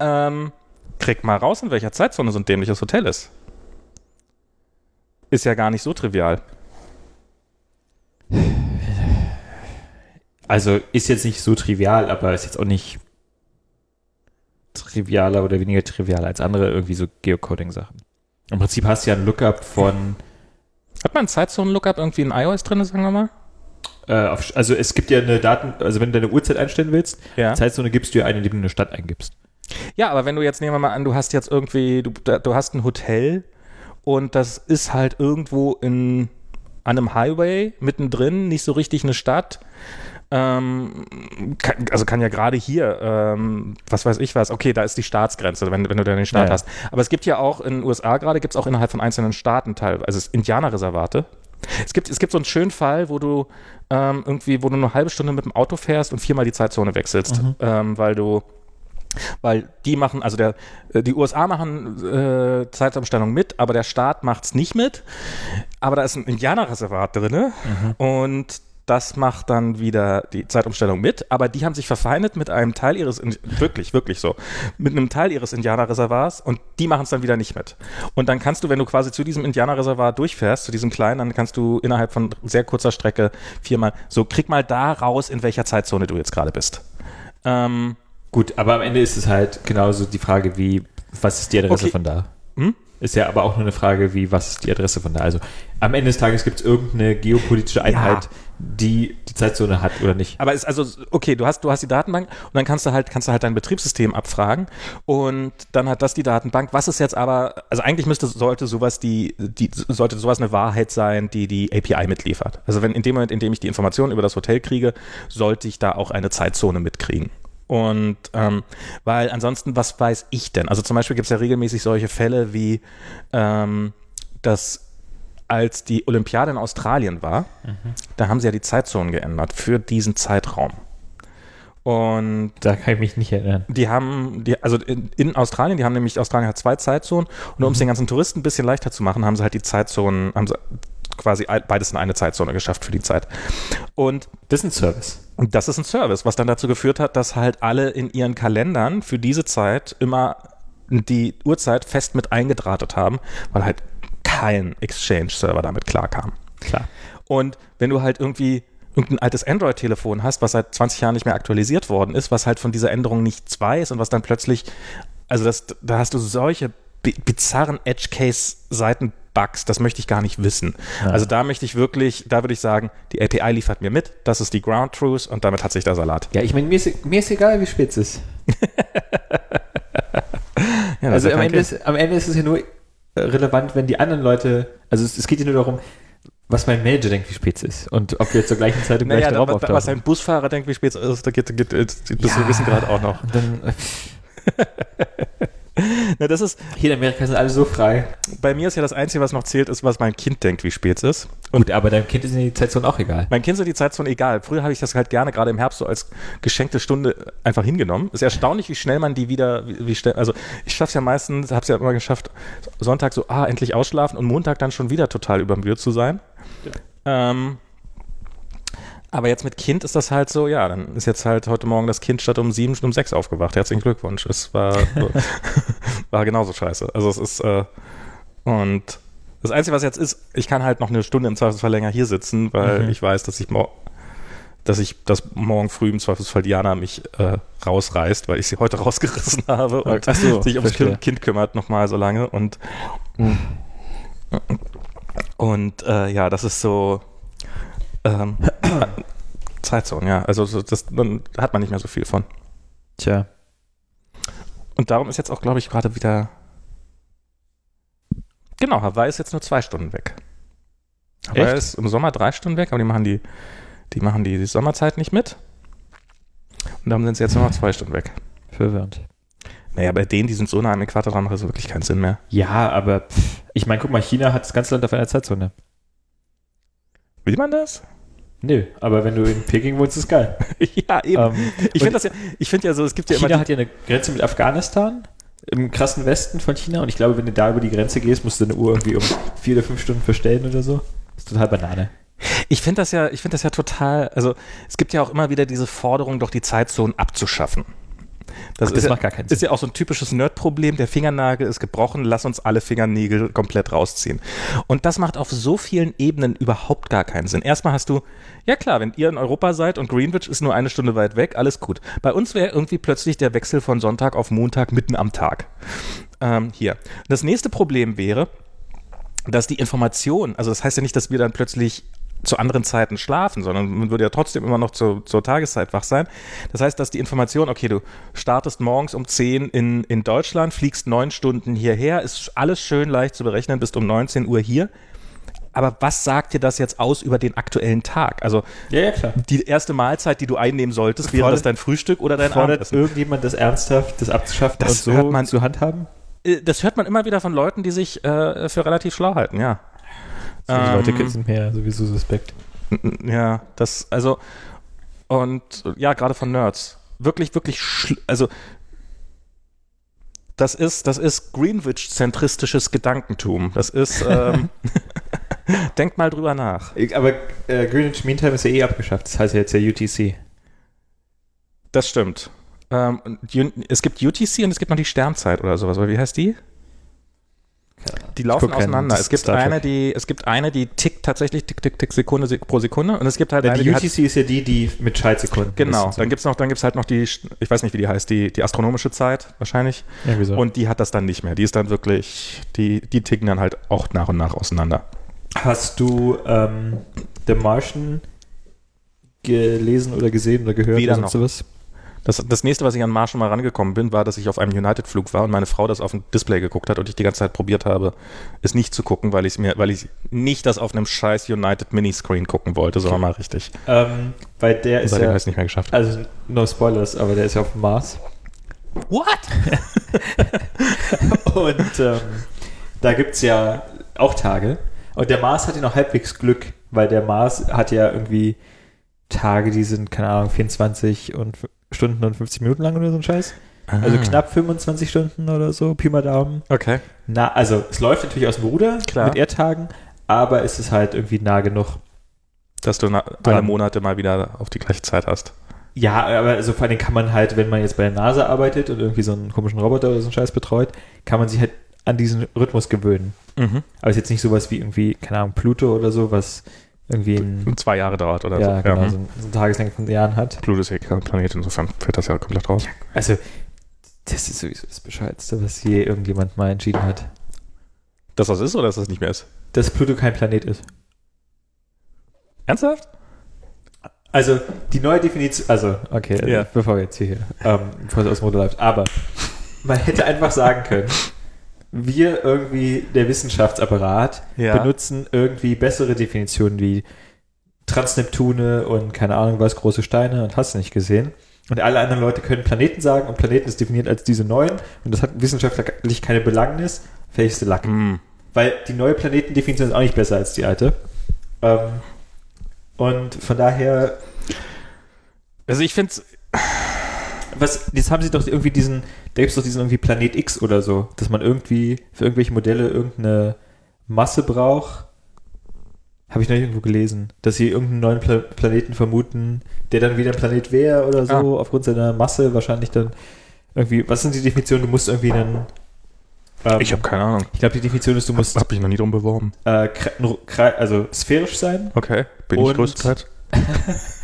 ähm, krieg mal raus, in welcher Zeitzone so ein dämliches Hotel ist. Ist ja gar nicht so trivial. Also ist jetzt nicht so trivial, aber ist jetzt auch nicht trivialer oder weniger trivial als andere irgendwie so Geocoding-Sachen. Im Prinzip hast du ja ein Lookup von, Hat man ein Zeitzonen-Lookup irgendwie in iOS drin, sagen wir mal? äh, auf, also es gibt ja eine Daten, also wenn du deine Uhrzeit einstellen willst, Ja. Zeitzone gibst du ja eine, indem du eine Stadt eingibst. Ja, aber wenn du jetzt, nehmen wir mal an, du hast jetzt irgendwie, du, da- du hast ein Hotel und das ist halt irgendwo in, an einem Highway mittendrin, nicht so richtig eine Stadt. Ähm, kann, also kann ja gerade hier, ähm, was weiß ich was, okay, da ist die Staatsgrenze, wenn, wenn du dann den Staat Ja, hast. Aber es gibt ja auch in den USA gerade, gibt es auch innerhalb von einzelnen Staaten teilweise, also es ist Indianerreservate. Es gibt, es gibt so einen schönen Fall, wo du ähm, irgendwie, wo du eine halbe Stunde mit dem Auto fährst und viermal die Zeitzone wechselst, ähm, weil du weil die machen, also der, äh, die USA machen äh, Zeitumstellung mit, aber der Staat macht's nicht mit. Aber da ist ein Indianerreservat drinne und das macht dann wieder die Zeitumstellung mit, aber die haben sich verfeindet mit einem Teil ihres, wirklich, wirklich so, mit einem Teil ihres Indianerreservats und die machen es dann wieder nicht mit. Und dann kannst du, wenn du quasi zu diesem Indianerreservat durchfährst, zu diesem kleinen, dann kannst du innerhalb von sehr kurzer Strecke viermal, so krieg mal da raus, in welcher Zeitzone du jetzt gerade bist. Ähm, Gut, aber am Ende ist es halt genauso die Frage, wie, was ist die Adresse Okay. von da? Hm? Ist ja aber auch nur eine Frage, wie, was ist die Adresse von da? Also am Ende des Tages gibt es irgendeine geopolitische Einheit, die die Zeitzone hat oder nicht. Aber ist also, okay, du hast, du hast die Datenbank und dann kannst du halt, kannst du halt dein Betriebssystem abfragen und dann hat das die Datenbank. Was ist jetzt aber, also eigentlich müsste, sollte sowas die, die, sollte sowas eine Wahrheit sein, die die API mitliefert. Also wenn in dem Moment, in dem ich die Informationen über das Hotel kriege, sollte ich da auch eine Zeitzone mitkriegen. Und ähm, weil ansonsten, was weiß ich denn? Also zum Beispiel gibt es ja regelmäßig solche Fälle wie, ähm, dass als die Olympiade in Australien war, da haben sie ja die Zeitzonen geändert für diesen Zeitraum. Und Da kann ich mich nicht erinnern. die haben, die, also in, in Australien, die haben nämlich, Australien hat zwei Zeitzonen und um es den ganzen Touristen ein bisschen leichter zu machen, haben sie halt die Zeitzonen, haben sie quasi beides in eine Zeitzone geschafft für die Zeit. Und Das ist ein Service. und das ist ein Service, was dann dazu geführt hat, dass halt alle in ihren Kalendern für diese Zeit immer die Uhrzeit fest mit eingedrahtet haben, weil halt kein Exchange-Server damit klarkam. Klar. Und wenn du halt irgendwie irgendein altes Android-Telefon hast, was seit 20 Jahren nicht mehr aktualisiert worden ist, was halt von dieser Änderung nichts weiß und was dann plötzlich, also das, da hast du solche bi bizarren Edge-Case-Seiten-Bugs, das möchte ich gar nicht wissen. Ja. Also da möchte ich wirklich, da würde ich sagen, die API liefert mir mit, das ist die Ground Truth und damit hat sich der Salat. Ja, ich meine, mir ist, mir ist egal, wie spät es ist. Ja, also am Ende, ist, am Ende ist es ja nur äh, relevant, wenn die anderen Leute, also es, es geht ja nur darum, was mein Manager denkt, wie spät es ist. Und ob wir zur gleichen Zeit im naja, gleichen Raum was, auftauchen. was ein Busfahrer denkt, wie spät es ist, da geht, geht, das Ja. wissen gerade auch noch. Dann, äh, Na, das ist, hier in Amerika sind alle so frei. bei mir ist ja das Einzige, was noch zählt, ist, was mein Kind denkt, wie spät es ist. Und Gut, aber deinem Kind ist die Zeitzone auch egal. Mein Kind sind die Zeitzone egal. Früher habe ich das halt gerne gerade im Herbst so als geschenkte Stunde einfach hingenommen. Ist erstaunlich, wie schnell man die wieder, wie, wie schnell, also ich schaffe es ja meistens, habe es ja immer geschafft, Sonntag so, ah, endlich ausschlafen und Montag dann schon wieder total übermüdet zu sein. Ähm, aber jetzt mit Kind ist das halt so, ja, dann ist jetzt halt heute Morgen das Kind statt um sieben schon um sechs aufgewacht. Herzlichen Glückwunsch. Es war, war genauso scheiße. Also es ist, äh, und das Einzige, was jetzt ist, ich kann halt noch eine Stunde im Zweifelsfall länger hier sitzen, weil Mhm. ich weiß, dass ich, mor dass ich das morgen früh im Zweifelsfall Diana mich äh, rausreißt, weil ich sie heute rausgerissen habe und so, sich ums kind, kind kümmert nochmal so lange. Und, und äh, ja, das ist so ähm, Zeitzone, ja. Also so, das dann hat man nicht mehr so viel von. Tja. Und darum ist jetzt auch, glaube ich, gerade wieder. Genau, Hawaii ist jetzt nur zwei Stunden weg. Hawaii Echt? ist im Sommer drei Stunden weg, aber die machen die, die machen die, die Sommerzeit nicht mit. Und darum sind sie jetzt nur noch zwei Stunden weg. Verwirrend. Naja, bei denen, die sind so nah am Äquator dran, macht das wirklich keinen Sinn mehr. Ja, aber pff, ich meine, guck mal, China hat das ganze Land auf einer Zeitzone. Will man das? Nö, aber wenn du in Peking wohnst, ist geil. ja, eben. Ähm, ich finde das ja, ich finde ja so, es gibt ja immer. China hat ja eine Grenze mit Afghanistan im krassen Westen von China und ich glaube, wenn du da über die Grenze gehst, musst du deine Uhr irgendwie um vier oder fünf Stunden verstellen oder so. Das ist total Banane. Ich finde das ja, ich finde das ja total, also es gibt ja auch immer wieder diese Forderung, doch die Zonen abzuschaffen. Das, Ach, das ist, ja, macht gar keinen Sinn. ist ja auch so ein typisches Nerd-Problem. Der Fingernagel ist gebrochen, lass uns alle Fingernägel komplett rausziehen. Und das macht auf so vielen Ebenen überhaupt gar keinen Sinn. Erstmal hast du, ja klar, wenn ihr in Europa seid und Greenwich ist nur eine Stunde weit weg, alles gut. Bei uns wäre irgendwie plötzlich der Wechsel von Sonntag auf Montag mitten am Tag. Ähm, hier. Das nächste Problem wäre, dass die Information, also das heißt ja nicht, dass wir dann plötzlich zu anderen Zeiten schlafen, sondern man würde ja trotzdem immer noch zu, zur Tageszeit wach sein. Das heißt, dass die Information, okay, du startest morgens um 10 in, in Deutschland, fliegst neun Stunden hierher, ist alles schön leicht zu berechnen, bist um 19 Uhr hier. Aber was sagt dir das jetzt aus über den aktuellen Tag? Also Ja, ja, die erste Mahlzeit, die du einnehmen solltest, wäre das dein Frühstück oder dein Fordert Abendessen? irgendjemand das ernsthaft, das abzuschaffen Das und so hört man- zu handhaben? Äh, Das hört man immer wieder von Leuten, die sich äh, für relativ schlau halten, ja. Die Ähm, Leute sind mir ja sowieso suspekt. Ja, das, also, und ja, gerade von Nerds. Wirklich, wirklich, schl- also, das ist, das ist Greenwich-zentristisches Gedankentum. Das ist, ähm, denkt mal drüber nach. Aber äh, Greenwich Mean Time ist ja eh abgeschafft. Das heißt ja jetzt ja UTC. Das stimmt. Ähm, es gibt UTC und es gibt noch die Sternzeit oder sowas. Aber wie heißt die? Die laufen auseinander. Es gibt Star Trek. eine, die, es gibt eine, die tickt tatsächlich tick, tick, tick, Sekunde sek- pro Sekunde. Und es gibt halt Denn eine, die die hat, UTC ist ja die, die mit Schaltsekunden. Genau, ist. dann gibt's noch, dann gibt's halt noch die, ich weiß nicht, wie die heißt, die, die astronomische Zeit wahrscheinlich. Ja, wieso? Und die hat das dann nicht mehr. Die ist dann wirklich, die, die ticken dann halt auch nach und nach auseinander. Hast du ähm, The Martian gelesen oder gesehen oder gehört Weder oder noch. sonst sowas? Das, das nächste, was ich an Mars schon mal rangekommen bin, war, dass ich auf einem United-Flug war und meine Frau das auf dem Display geguckt hat und ich die ganze Zeit probiert habe, es nicht zu gucken, weil ich mir, weil ich nicht das auf einem scheiß United Miniscreen gucken wollte, sondern mal richtig. Ähm, weil der ist ja, nicht mehr geschafft. also no spoilers, aber der ist ja auf dem Mars. What? Und ähm, da gibt es ja auch Tage. Und der Mars hat ja noch halbwegs Glück, weil der Mars hat ja irgendwie Tage, die sind, keine Ahnung, 24 und Stunden und 50 Minuten lang oder so ein Scheiß. Also Ah. knapp 25 Stunden oder so, Pi mal Daumen. Okay. Na, also es läuft natürlich aus dem Ruder Klar. mit Erdtagen, aber es ist halt irgendwie nah genug. Dass du na, alle Ähm. Monate mal wieder auf die gleiche Zeit hast. Ja, aber also vor allem kann man halt, wenn man jetzt bei der NASA arbeitet und irgendwie so einen komischen Roboter oder so einen Scheiß betreut, kann man sich halt an diesen Rhythmus gewöhnen. Mhm. Aber es ist jetzt nicht sowas wie irgendwie, keine Ahnung, Pluto oder so, was irgendwie ein, Zwei Jahre dauert oder ja, so. genau, mhm. so, ein, so eine Tageslänge von Jahren hat. Pluto ist ja kein Planet, insofern fällt das ja komplett raus. Also, das ist sowieso das Bescheidste, was je irgendjemand mal entschieden hat. Dass das ist oder dass das nicht mehr ist? Dass Pluto kein Planet ist. Ernsthaft? Also, die neue Definition, also, okay, Ja. bevor wir jetzt hier, ähm, bevor es aus dem Ruder läuft, aber man hätte einfach sagen können, wir irgendwie, der Wissenschaftsapparat, Ja. benutzen irgendwie bessere Definitionen wie Transneptune und keine Ahnung was, große Steine und hast du nicht gesehen. Und alle anderen Leute können Planeten sagen und Planeten ist definiert als diese neuen und das hat wissenschaftlich keine Belangnis, fähigste Lack. Mhm. Weil die neue Planetendefinition ist auch nicht besser als die alte. Ähm, und von daher, Also ich finde was, jetzt haben sie doch irgendwie diesen, da gibt es doch diesen irgendwie Planet X oder so, dass man irgendwie für irgendwelche Modelle irgendeine Masse braucht. Habe ich noch irgendwo gelesen, dass sie irgendeinen neuen Pla Planeten vermuten, der dann wieder ein Planet wäre oder so, aufgrund seiner Masse wahrscheinlich dann irgendwie, was sind die Definitionen? Du musst irgendwie einen. Ähm, Ich habe keine Ahnung. ich glaube, die Definition ist, du musst Hab mich noch nie drum beworben. äh, also sphärisch sein Okay. Bin Und- ich größtenteils.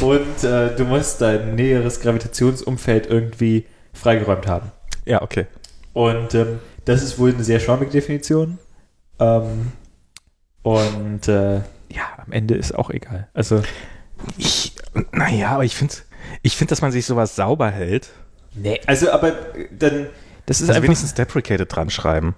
und äh, du musst dein näheres Gravitationsumfeld irgendwie freigeräumt haben. Ja, okay. Und ähm, das ist wohl eine sehr schwammige Definition. Ähm, und äh, ja, am Ende ist auch egal. Also, Ich, naja, aber ich finde, ich find, dass man sich sowas sauber hält. nee, also aber äh, dann, das ist Also wenigstens deprecated dran schreiben.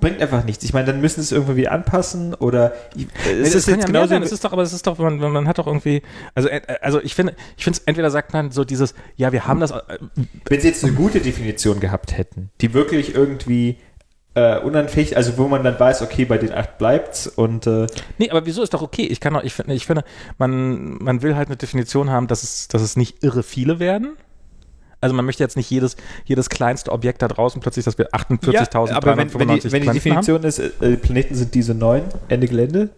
Bringt einfach nichts. Ich meine, dann müssen sie es irgendwie wieder anpassen oder es ist kann jetzt ja genauso. sein. Es ist doch, aber es ist doch, man, man hat doch irgendwie, also, äh, also ich finde, ich finde, entweder sagt man so dieses, ja, wir haben das, äh, wenn sie jetzt eine gute Definition gehabt hätten, die wirklich irgendwie äh, unanfähig, also wo man dann weiß, okay, bei den acht bleibt's und äh, nee, aber wieso ist doch okay? Ich kann doch, ich finde, ich finde, man, man will halt eine Definition haben, dass es, dass es nicht irre viele werden. Also man möchte jetzt nicht jedes, jedes kleinste Objekt da draußen plötzlich, dass wir 48.395 aber wenn, wenn, die, wenn die Planeten haben. Definition ist, äh, Planeten sind diese neun, Ende Gelände,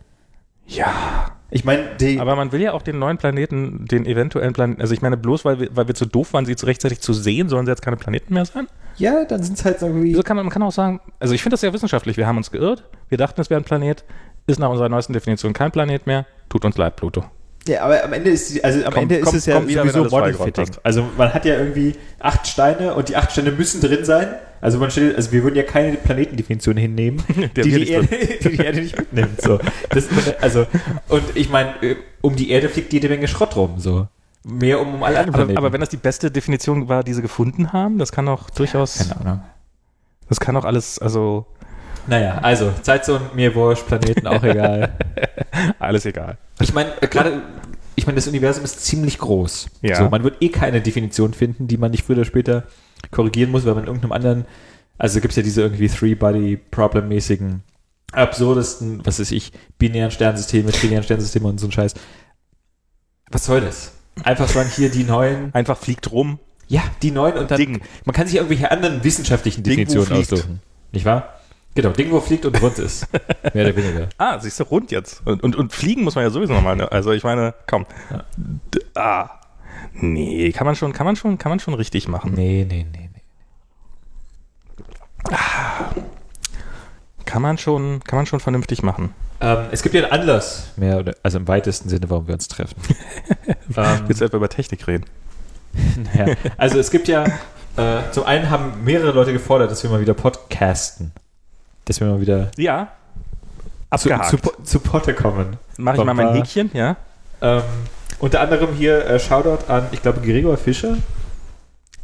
Ja. Ich meine, die. Aber man will ja auch den neuen Planeten, den eventuellen Planeten, also ich meine, bloß weil wir, weil wir zu doof waren, sie zu rechtzeitig zu sehen, sollen sie jetzt keine Planeten mehr sein? ja, dann sind es halt irgendwie. Wieso kann man, man kann auch sagen, also ich finde das sehr wissenschaftlich, wir haben uns geirrt, wir dachten, es wäre ein Planet, ist nach unserer neuesten Definition kein Planet mehr, tut uns leid, Pluto. Ja, aber am Ende ist, die- also am Kommt- Ende ist kommt- es ja wieder, sowieso hast. Also man hat ja irgendwie acht Steine und die acht Steine müssen drin sein. Also man stellt, also wir würden ja keine Planetendefinition hinnehmen, die die, Erde, die die Erde nicht mitnimmt. So. Das, also, und ich meine, äh, um die Erde fliegt jede Menge Schrott rum. So. Mehr um, um alle anderen Aber, Planeten. aber wenn das die beste Definition war, die sie gefunden haben, das kann auch durchaus, Keine Ahnung. das kann auch alles, also Naja, also Zeitzone, mir wurscht, Planeten auch egal. alles egal. Ich meine, äh, gerade, ich meine, das Universum ist ziemlich groß. Ja. So, man wird eh keine Definition finden, die man nicht früher oder später korrigieren muss, weil man in irgendeinem anderen, also gibt es ja diese irgendwie Three-Body-Problem-mäßigen, absurdesten, was weiß ich, binären Sternsysteme, trilliaren Sternsysteme und so ein Scheiß. Was soll das? Einfach sagen, hier die neuen, Einfach fliegt rum, ja, die neuen und dann, Ding. man kann sich irgendwelche anderen wissenschaftlichen Definitionen aussuchen. Nicht wahr? Genau, Ding, wo fliegt und rund ist. Mehr oder weniger. Ah, siehst du, rund jetzt. Und, und, und fliegen muss man ja sowieso nochmal. Ne? Also ich meine, komm. Ja. D ah. Nee, kann man schon, kann man schon, kann man schon richtig machen. Nee, nee, nee, nee. Kann man schon, kann man schon vernünftig machen. Ähm, es gibt ja einen Anlass, mehr oder, also im weitesten Sinne, warum wir uns treffen. ähm, Willst du etwa über Technik reden? naja, also es gibt ja, äh, zum einen haben mehrere Leute gefordert, dass wir mal wieder podcasten. Dass wir mal wieder Ja. zu, Abgehakt. zu, zu Potte kommen. Mach ich mal mein. Häkchen, ja? Ähm, unter anderem hier äh, Shoutout an, ich glaube, Gregor Fischer.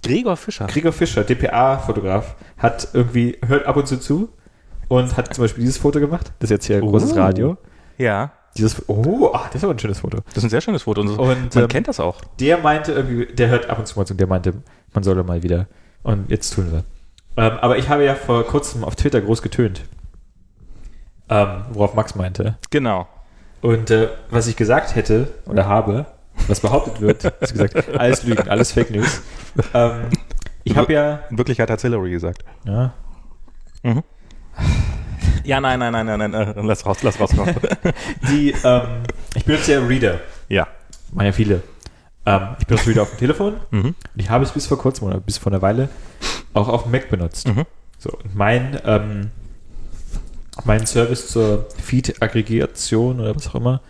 Gregor Fischer. Gregor Fischer, DPA-Fotograf, hat irgendwie, hört ab und zu zu und hat zum Beispiel dieses Foto gemacht. Das ist jetzt hier ein Oh. großes Radio. Ja. Dieses, oh, ah, das ist aber ein schönes Foto. Das ist ein sehr schönes Foto. Und, so- Und, man ähm, kennt das auch. der meinte irgendwie, der hört ab und zu mal zu, und der meinte, man solle mal wieder. Und jetzt tun wir. Ähm, aber ich habe ja vor kurzem auf Twitter groß getönt. Ähm, worauf Max meinte. Genau. Und äh, was ich gesagt hätte oder habe, was behauptet wird, ist gesagt, alles Lügen, alles Fake News. Ähm, ich habe ja, In Wirklichkeit hat Hillary gesagt. ja, Ja, nein, nein, nein, nein, nein. Lass raus, lass raus. raus. die, ähm, ich benutze ja Reader. ja. Machen ja viele. Ähm, ich benutze Reader auf dem Telefon. Mhm. Und ich habe es bis vor kurzem oder bis vor einer Weile auch auf dem Mac benutzt. Mhm. So, und mein, ähm, mein Service zur Feed-Aggregation oder was auch immer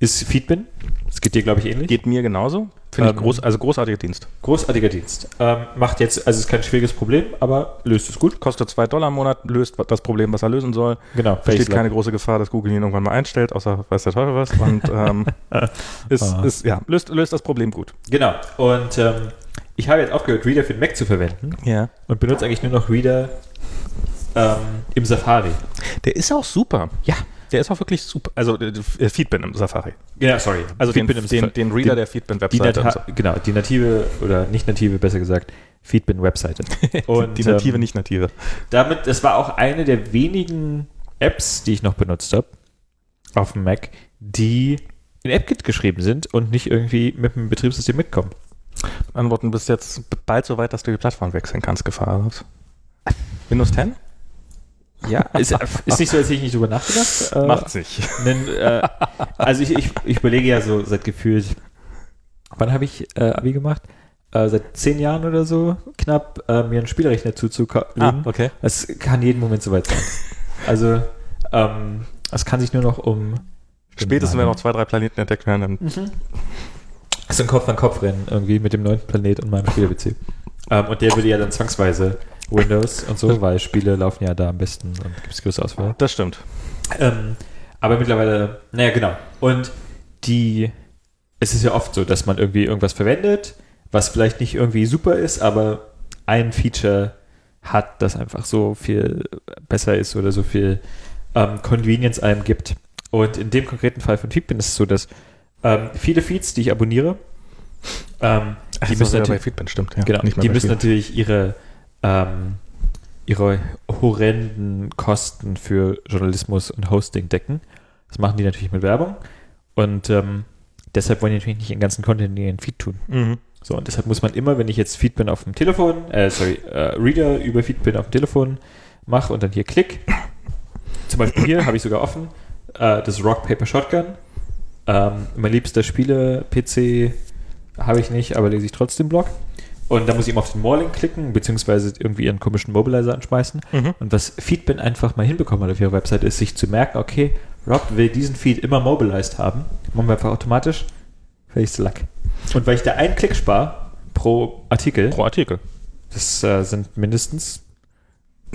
ist Feedbin. Das geht dir, glaube ich, ähnlich. Geht mir genauso. Finde ich Ähm, groß, also großartiger Dienst. Großartiger Dienst. Ähm, macht jetzt, also ist kein schwieriges Problem, aber löst es gut. Kostet 2 Dollar im Monat, löst das Problem, was er lösen soll. Genau. Besteht keine große Gefahr, dass Google ihn irgendwann mal einstellt, außer weiß der Teufel was. Und ähm, ist, Ah. ist, ja, löst, löst das Problem gut. Genau. Und ähm, ich habe jetzt aufgehört, Reader für den Mac zu verwenden Ja. und benutze eigentlich nur noch Reader ähm, im Safari. Der ist auch super. Ja. Der ist auch wirklich super. Also äh, äh, Feedbin im Safari. Genau, sorry. Also den, Feedbin im den, Safari. den Reader Die- der Feedbin-Webseite. Nata genau, die native oder nicht native, besser gesagt, Feedbin-Webseite. so. Und die native, ähm, nicht native. damit, das war auch eine der wenigen Apps, die ich noch benutzt habe auf dem Mac, die in AppKit geschrieben sind und nicht irgendwie mit dem Betriebssystem mitkommen. Antworten bist jetzt bald so weit, dass du die Plattform wechseln kannst, Gefahr. Windows 10? Ja, ist, ist nicht so, als hätte ich nicht drüber nachgedacht. Äh, Macht's nicht. Nen, äh, also ich, ich, ich überlege ja so seit gefühlt, wann habe ich äh, Abi gemacht? Äh, seit zehn Jahren oder so knapp, äh, mir einen Spielerechner zuzulegen. Ah, okay. Es kann jeden Moment soweit sein. Also ähm, es kann sich nur noch um Spätestens, wenn noch zwei, drei Planeten entdeckt werden, dann so ein Kopf an Kopf rennen irgendwie mit dem neunten Planet und meinem Spieler-PC. ähm, und der würde ja dann zwangsweise Windows und so, weil Spiele laufen ja da am besten und gibt es größere Auswahl. das stimmt. Ähm, aber mittlerweile, naja, genau. Und die, es ist ja oft so, dass man irgendwie irgendwas verwendet, was vielleicht nicht irgendwie super ist, aber ein Feature hat, das einfach so viel besser ist oder so viel ähm, Convenience einem gibt. Und in dem konkreten Fall von Feedbin ist es so, dass ähm, viele Feeds, die ich abonniere, ähm, die müssen natürlich, stimmt. Ja, genau, die müssen natürlich ihre, ähm, ihre horrenden Kosten für Journalismus und Hosting decken. Das machen die natürlich mit Werbung. Und ähm, deshalb wollen die natürlich nicht den ganzen Content in ihren Feed tun. Mhm. So, und deshalb muss man immer, wenn ich jetzt Feedbin auf dem Telefon, äh, sorry, äh, Reader über Feedbin auf dem Telefon mache und dann hier klick, zum Beispiel hier habe ich sogar offen, äh, das Rock Paper Shotgun Ähm, mein liebster Spiele-PC habe ich nicht, aber lese ich trotzdem Blog. Und da muss ich immer auf den Morlink klicken, beziehungsweise irgendwie ihren komischen Mobilizer anschmeißen. Mhm. Und was Feedbin einfach mal hinbekommen hat auf ihrer Website, ist, sich zu merken, okay, Rob will diesen Feed immer mobilized haben. Machen wir einfach automatisch. Face Luck. Und weil ich da einen Klick spare pro Artikel, Pro Artikel. das äh, sind mindestens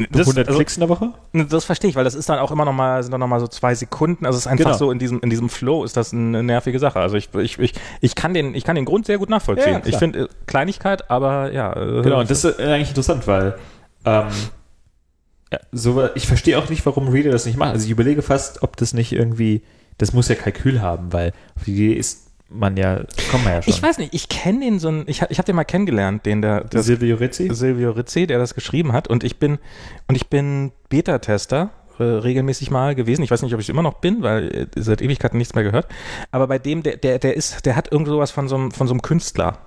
Das, 100 also, Klicks in der Woche. das verstehe ich, weil das ist dann auch immer noch mal, sind dann noch mal so zwei Sekunden. Also es ist einfach Genau. so in diesem, in diesem Flow ist das eine nervige Sache. Also ich, ich, ich, ich kann den, ich kann den Grund sehr gut nachvollziehen. Ja, ich finde äh, Kleinigkeit, aber ja. äh, Genau, und das ist äh, eigentlich interessant, weil ähm, ja, so, ich verstehe auch nicht, warum Reader das nicht macht. Also ich überlege fast, ob das nicht irgendwie, das muss ja Kalkül haben, weil die Idee ist man ja, kommt man ja schon. Ich weiß nicht, ich kenne den so ein, ich, hab- ich habe den mal kennengelernt, den der, der Silvio Rizzi? Silvio Rizzi, der das geschrieben hat und ich bin und ich bin Beta-Tester äh, regelmäßig mal gewesen. Ich weiß nicht, ob ich es immer noch bin, weil äh, seit Ewigkeiten nichts mehr gehört. Aber bei dem, der, der, der ist, der hat irgend sowas von so einem, von so einem Künstler.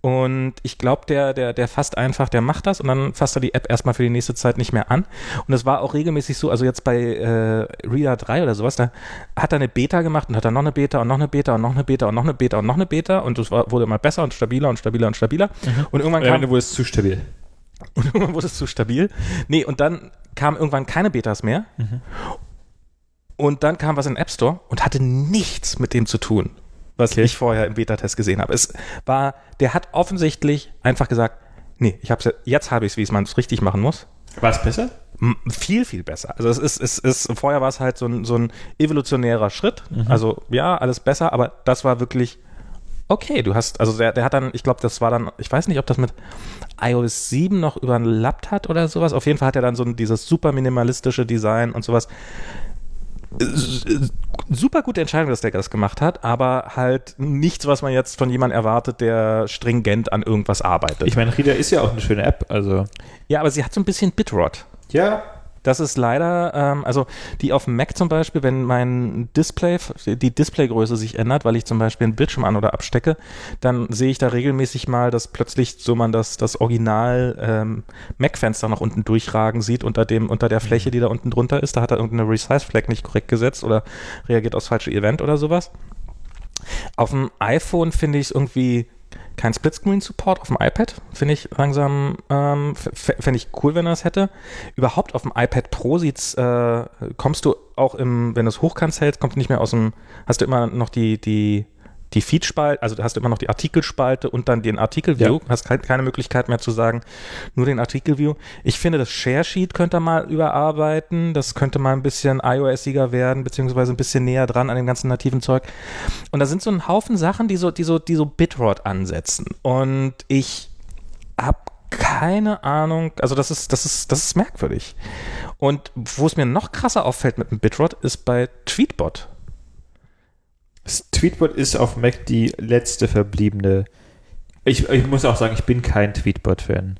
Und ich glaube, der, der, der fasst einfach, der macht das und dann fasst er die App erstmal für die nächste Zeit nicht mehr an. Und es war auch regelmäßig so, also jetzt bei äh, Reader 3 oder sowas, da hat er eine Beta gemacht und hat dann noch eine Beta und noch eine Beta und noch eine Beta und noch eine Beta und noch eine Beta und es wurde immer besser und stabiler und stabiler und stabiler. Und irgendwann Am kam, Ende wurde es zu stabil. und irgendwann wurde es zu stabil. Nee, und dann kamen irgendwann keine Betas mehr. Und dann kam was in den App Store und hatte nichts mit dem zu tun, was Okay. ich vorher im Beta-Test gesehen habe. Es war, der hat offensichtlich einfach gesagt, nee, ich hab's, jetzt habe ich es, wie es man es richtig machen muss. War es besser? Viel, viel besser. Also es ist, es ist, vorher war es halt so ein, so ein evolutionärer Schritt. Also ja, alles besser, aber das war wirklich okay. Du hast, also der, der hat dann, ich glaube, das war dann, ich weiß nicht, ob das mit iOS 7 noch überlappt hat oder sowas. Auf jeden Fall hat er dann so ein, dieses super minimalistische Design und sowas. S- s- Super gute Entscheidung, dass der das gemacht hat, aber halt nichts, was man jetzt von jemandem erwartet, der stringent an irgendwas arbeitet. Ich meine, Reader ist ja auch eine schöne App, also. ja, aber sie hat so ein bisschen Bitrot. Ja. Das ist leider, ähm, also die auf dem Mac zum Beispiel, wenn mein Display, die Displaygröße sich ändert, weil ich zum Beispiel einen Bildschirm an- oder abstecke, dann sehe ich da regelmäßig mal, dass plötzlich so man das, das Original ähm, Mac-Fenster nach unten durchragen sieht unter dem, unter der Fläche, die da unten drunter ist. Da hat er irgendeine Resize-Flag nicht korrekt gesetzt oder reagiert aufs falsche Event oder sowas. Auf dem iPhone finde ich es irgendwie kein Splitscreen-Support. Auf dem iPad finde ich langsam, ähm, fände ich cool, wenn er das hätte. Überhaupt auf dem iPad Pro sieht's, äh, kommst du auch im, wenn du es hochkant hältst, kommst du nicht mehr aus dem, hast du immer noch die, die, die Feed-Spalte, also hast du immer noch die Artikelspalte und dann den Artikel-View. Ja. Hast halt keine Möglichkeit mehr zu sagen, nur den Artikel-View. Ich finde, das Share-Sheet könnte mal überarbeiten. Das könnte mal ein bisschen iOSiger werden, beziehungsweise ein bisschen näher dran an dem ganzen nativen Zeug. Und da sind so ein Haufen Sachen, die so, die so, die so Bitrot ansetzen. Und ich habe keine Ahnung, also das ist, das ist, das ist merkwürdig. Und wo es mir noch krasser auffällt mit dem Bitrot, ist bei Tweetbot. Das Tweetbot ist auf Mac die letzte verbliebene. Ich, ich muss auch sagen, ich bin kein Tweetbot-Fan.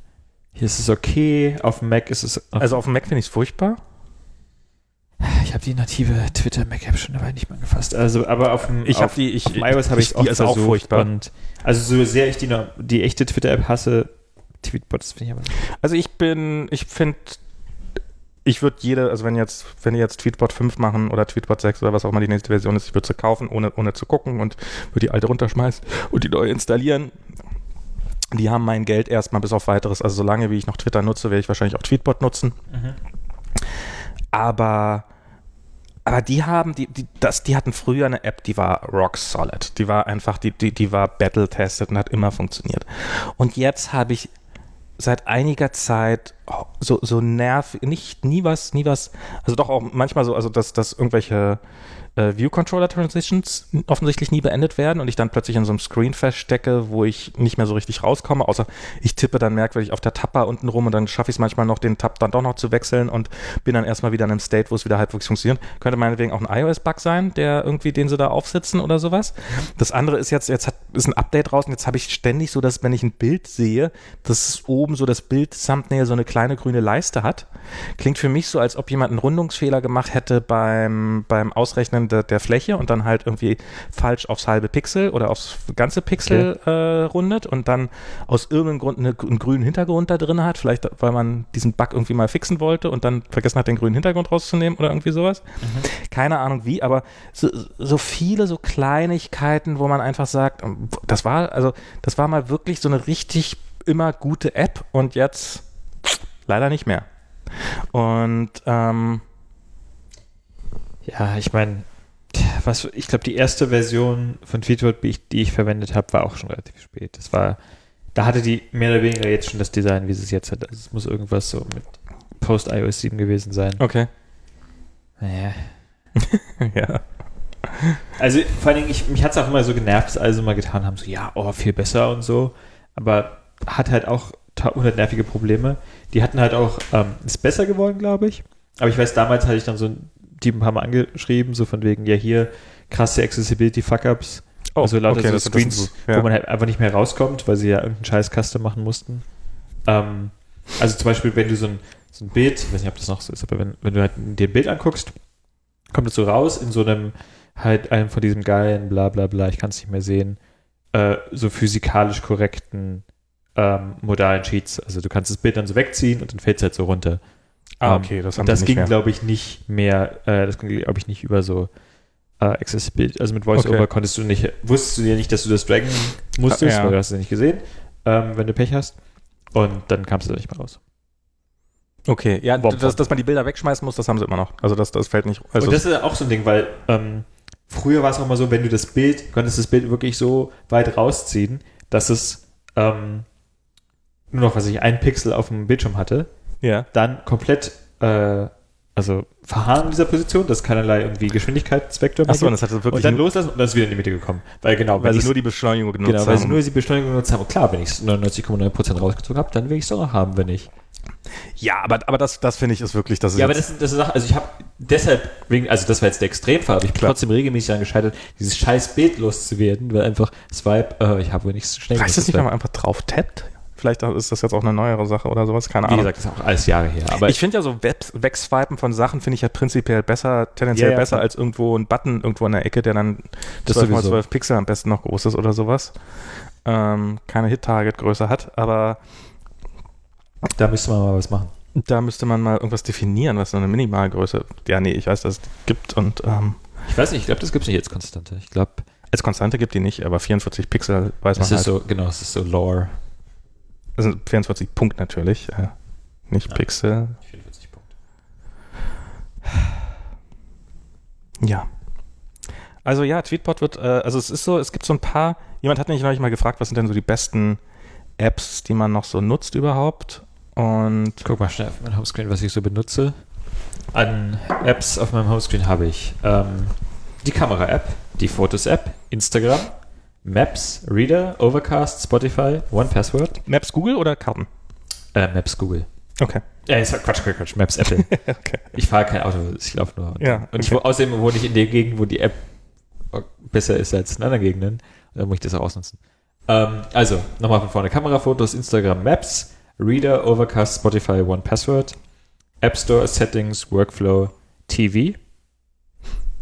Hier ist es okay, auf dem Mac ist es. Also auf dem Mac finde ich es furchtbar. ich habe die native Twitter-Mac-App schon dabei nicht mehr gefasst. Also, aber auf dem, Ich auf, die- ich- auf iOS habe ich- ist auch versucht furchtbar. Und also so sehr ich die, die echte Twitter-App hasse, Tweetbots finde ich aber. Also ich bin, ich finde, ich würde jede, also wenn jetzt, wenn die jetzt Tweetbot 5 machen oder Tweetbot 6 oder was auch immer die nächste Version ist, ich würde sie kaufen, ohne, ohne zu gucken und würde die alte runterschmeißen und die neue installieren. Die haben mein Geld erstmal bis auf weiteres. Also solange wie ich noch Twitter nutze, werde ich wahrscheinlich auch Tweetbot nutzen. Aber aber die haben, die, die, das, die hatten früher eine App, die war rock solid. Die war einfach, die, die, die war battle-tested und hat immer funktioniert. Und jetzt habe ich seit einiger Zeit so, so nervig, nicht, nie was, nie was, also doch auch manchmal so, also dass, dass irgendwelche äh, View-Controller-Transitions offensichtlich nie beendet werden und ich dann plötzlich in so einem Screen feststecke, wo ich nicht mehr so richtig rauskomme, außer ich tippe dann merkwürdig auf der Tab-Bar unten rum und dann schaffe ich es manchmal noch, den Tab dann doch noch zu wechseln und bin dann erstmal wieder in einem State, wo es wieder halbwegs funktioniert. Könnte meinetwegen auch ein iOS-Bug sein, der irgendwie, den sie da aufsitzen oder sowas. Das andere ist jetzt, jetzt hat, ist ein Update raus und jetzt habe ich ständig so, dass wenn ich ein Bild sehe, dass oben so das Bild-Thumbnail so eine kleine grüne Leiste hat. Klingt für mich so, als ob jemand einen Rundungsfehler gemacht hätte beim, beim Ausrechnen de, der Fläche und dann halt irgendwie falsch aufs halbe Pixel oder aufs ganze Pixel okay. äh, rundet und dann aus irgendeinem Grund eine, einen grünen Hintergrund da drin hat. Vielleicht, weil man diesen Bug irgendwie mal fixen wollte und dann vergessen hat, den grünen Hintergrund rauszunehmen oder irgendwie sowas. Mhm. Keine Ahnung wie, aber so, so viele so Kleinigkeiten, wo man einfach sagt, das war, also das war mal wirklich so eine richtig immer gute App und jetzt leider nicht mehr. Und ähm, ja, ich meine, was ich glaube, die erste Version von Tweetbot, die ich, die ich verwendet habe, war auch schon relativ spät. Das war, da hatte die mehr oder weniger jetzt schon das Design, wie sie es jetzt hat. Also es muss irgendwas so mit Post iOS 7 gewesen sein. Okay. Naja. ja. Also vor allen Dingen, ich, mich hat es auch immer so genervt, dass alle so mal getan haben, so ja, oh, viel besser und so. Aber hat halt auch 100 nervige Probleme. Die hatten halt auch, ähm, ist besser geworden, glaube ich. Aber ich weiß, damals hatte ich dann so die ein paar Mal angeschrieben, so von wegen, ja, hier krasse Accessibility-Fuck-Ups. Oh, also lauter okay, so Screens, so, ja. wo man halt einfach nicht mehr rauskommt, weil sie ja irgendeinen scheiß Custom machen mussten. Ähm, also zum Beispiel, wenn du so ein, so ein Bild, ich weiß nicht, ob das noch so ist, aber wenn, wenn du halt dir ein Bild anguckst, kommt es so raus in so einem, halt einem von diesem geilen, bla bla bla, ich kann es nicht mehr sehen, äh, so physikalisch korrekten ähm, modalen Sheets. Also du kannst das Bild dann so wegziehen und dann fällt es halt so runter. Ah, ähm, okay, das haben Das ging, glaube ich, nicht mehr, äh, das ging, glaube ich, nicht über so äh, Accessibility. Also mit VoiceOver okay. konntest du nicht, wusstest du ja nicht, dass du das draggen musstest, ja. weil du hast es nicht gesehen, ähm, wenn du Pech hast. Und dann kamst du da nicht mehr raus. Okay, ja, dass, dass man die Bilder wegschmeißen muss, das haben sie immer noch. Also das, das fällt nicht. Also und das ist auch so ein Ding, weil ähm, früher war es auch mal so, wenn du das Bild, konntest das Bild wirklich so weit rausziehen, dass es ähm, nur noch, was ich, ein Pixel auf dem Bildschirm hatte, ja. dann komplett, äh, also verharren in dieser Position, dass keinerlei irgendwie Geschwindigkeitsvektor mehr Achso, und das hat wirklich und dann loslassen und dann ist wieder in die Mitte gekommen. Weil genau, weil sie nur die Beschleunigung genutzt genau, haben. Genau, weil sie nur die Beschleunigung genutzt haben. Und klar, wenn ich 99,9% rausgezogen habe, dann will ich es auch noch haben, wenn ich ja, aber, aber das, das finde ich ist wirklich, das ist Ja, aber das, das ist auch, also ich habe deshalb, wegen, also das war jetzt der Extremfall, aber ich bin Klar. trotzdem regelmäßig daran gescheitert, dieses scheiß Bild loszuwerden, weil einfach Swipe, äh, ich habe wohl nicht so schnell Weißt du nicht, wenn man einfach drauf tappt? Vielleicht ist das jetzt auch eine neuere Sache oder sowas, keine Ahnung. Wie gesagt, das ist auch alles Jahre her. Aber ich finde ja so Wegswipen von Sachen finde ich ja prinzipiell besser, tendenziell ja, besser klar. als irgendwo ein Button irgendwo in der Ecke, der dann 12 mal 12 Pixel am besten noch groß ist oder sowas. Ähm, keine Hit-Target-Größe hat, aber da müsste man mal was machen. Da müsste man mal irgendwas definieren, was so eine Minimalgröße. Ja, nee, ich weiß, dass es gibt und. Ähm, ich weiß nicht, ich glaube, das gibt es nicht als Konstante. Ich glaube. Als Konstante gibt die nicht, aber 44 Pixel weiß man das ist halt. so, genau, es ist so Lore. Das sind 24 Punkt natürlich, äh, nicht ja, Pixel. 44 Punkt. Ja. Also ja, Tweetbot wird, äh, also es ist so, es gibt so ein paar, jemand hat mich neulich mal gefragt, was sind denn so die besten Apps, die man noch so nutzt überhaupt? Und guck mal schnell auf mein Homescreen, was ich so benutze. An Apps auf meinem Homescreen habe ich ähm, die Kamera-App, die Fotos-App, Instagram, Maps, Reader, Overcast, Spotify, OnePassword. Maps Google oder Karten? Äh, Maps Google. Okay. Ja, ich sag Quatsch, Quatsch, Quatsch. Maps Apple. okay. Ich fahre kein Auto, ich laufe nur. Ja, okay. Und ich, außerdem wohne ich in der Gegend, wo die App besser ist als in anderen Gegenden. Da muss ich das auch ausnutzen. Ähm, also, nochmal von vorne. Kamerafotos, Instagram, Maps, Reader, Overcast, Spotify, One Password, App Store, Settings, Workflow, TV.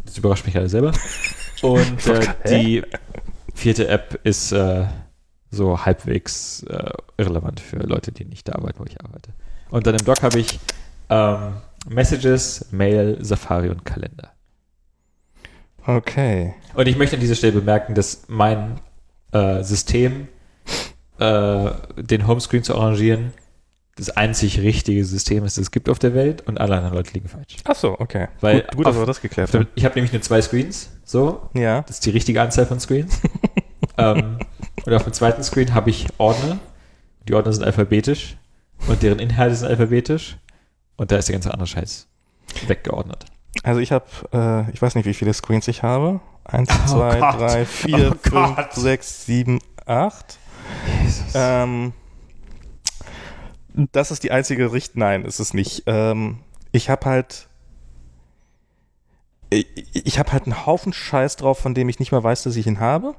Das überrascht mich alle selber. Und äh, die vierte App ist äh, so halbwegs äh, irrelevant für Leute, die nicht da arbeiten, wo ich arbeite. Und dann im Doc habe ich ähm, Messages, Mail, Safari und Kalender. Okay. Und ich möchte an dieser Stelle bemerken, dass mein äh, System äh, den Homescreen zu arrangieren, das einzig richtige System ist, das es gibt auf der Welt und alle anderen Leute liegen falsch. Ach so, okay. Weil gut, gut dass wir das geklärt haben. Ich habe nämlich nur zwei Screens, so. Ja. Das ist die richtige Anzahl von Screens. ähm, und auf dem zweiten Screen habe ich Ordner. Die Ordner sind alphabetisch und deren Inhalte sind alphabetisch und da ist der ganze andere Scheiß weggeordnet. Also ich habe, äh, ich weiß nicht, wie viele Screens ich habe. Eins, oh zwei, Gott. drei, vier, oh fünf, Gott. sechs, sieben, acht. Jesus. Ähm, das ist die einzige Richt. Nein, ist es nicht. Ähm, ich habe halt. Ich, habe halt einen Haufen Scheiß drauf, von dem ich nicht mal weiß, dass ich ihn habe.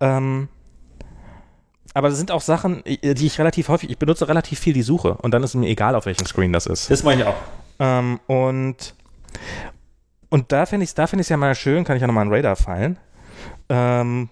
Ähm, aber es sind auch Sachen, äh, die ich relativ häufig, ich benutze relativ viel die Suche und dann ist mir egal, auf welchem Screen das ist. Das mache ich auch. Ähm, und, und da finde ich es da find ja mal schön, kann ich ja nochmal einen Radar fallen, ähm,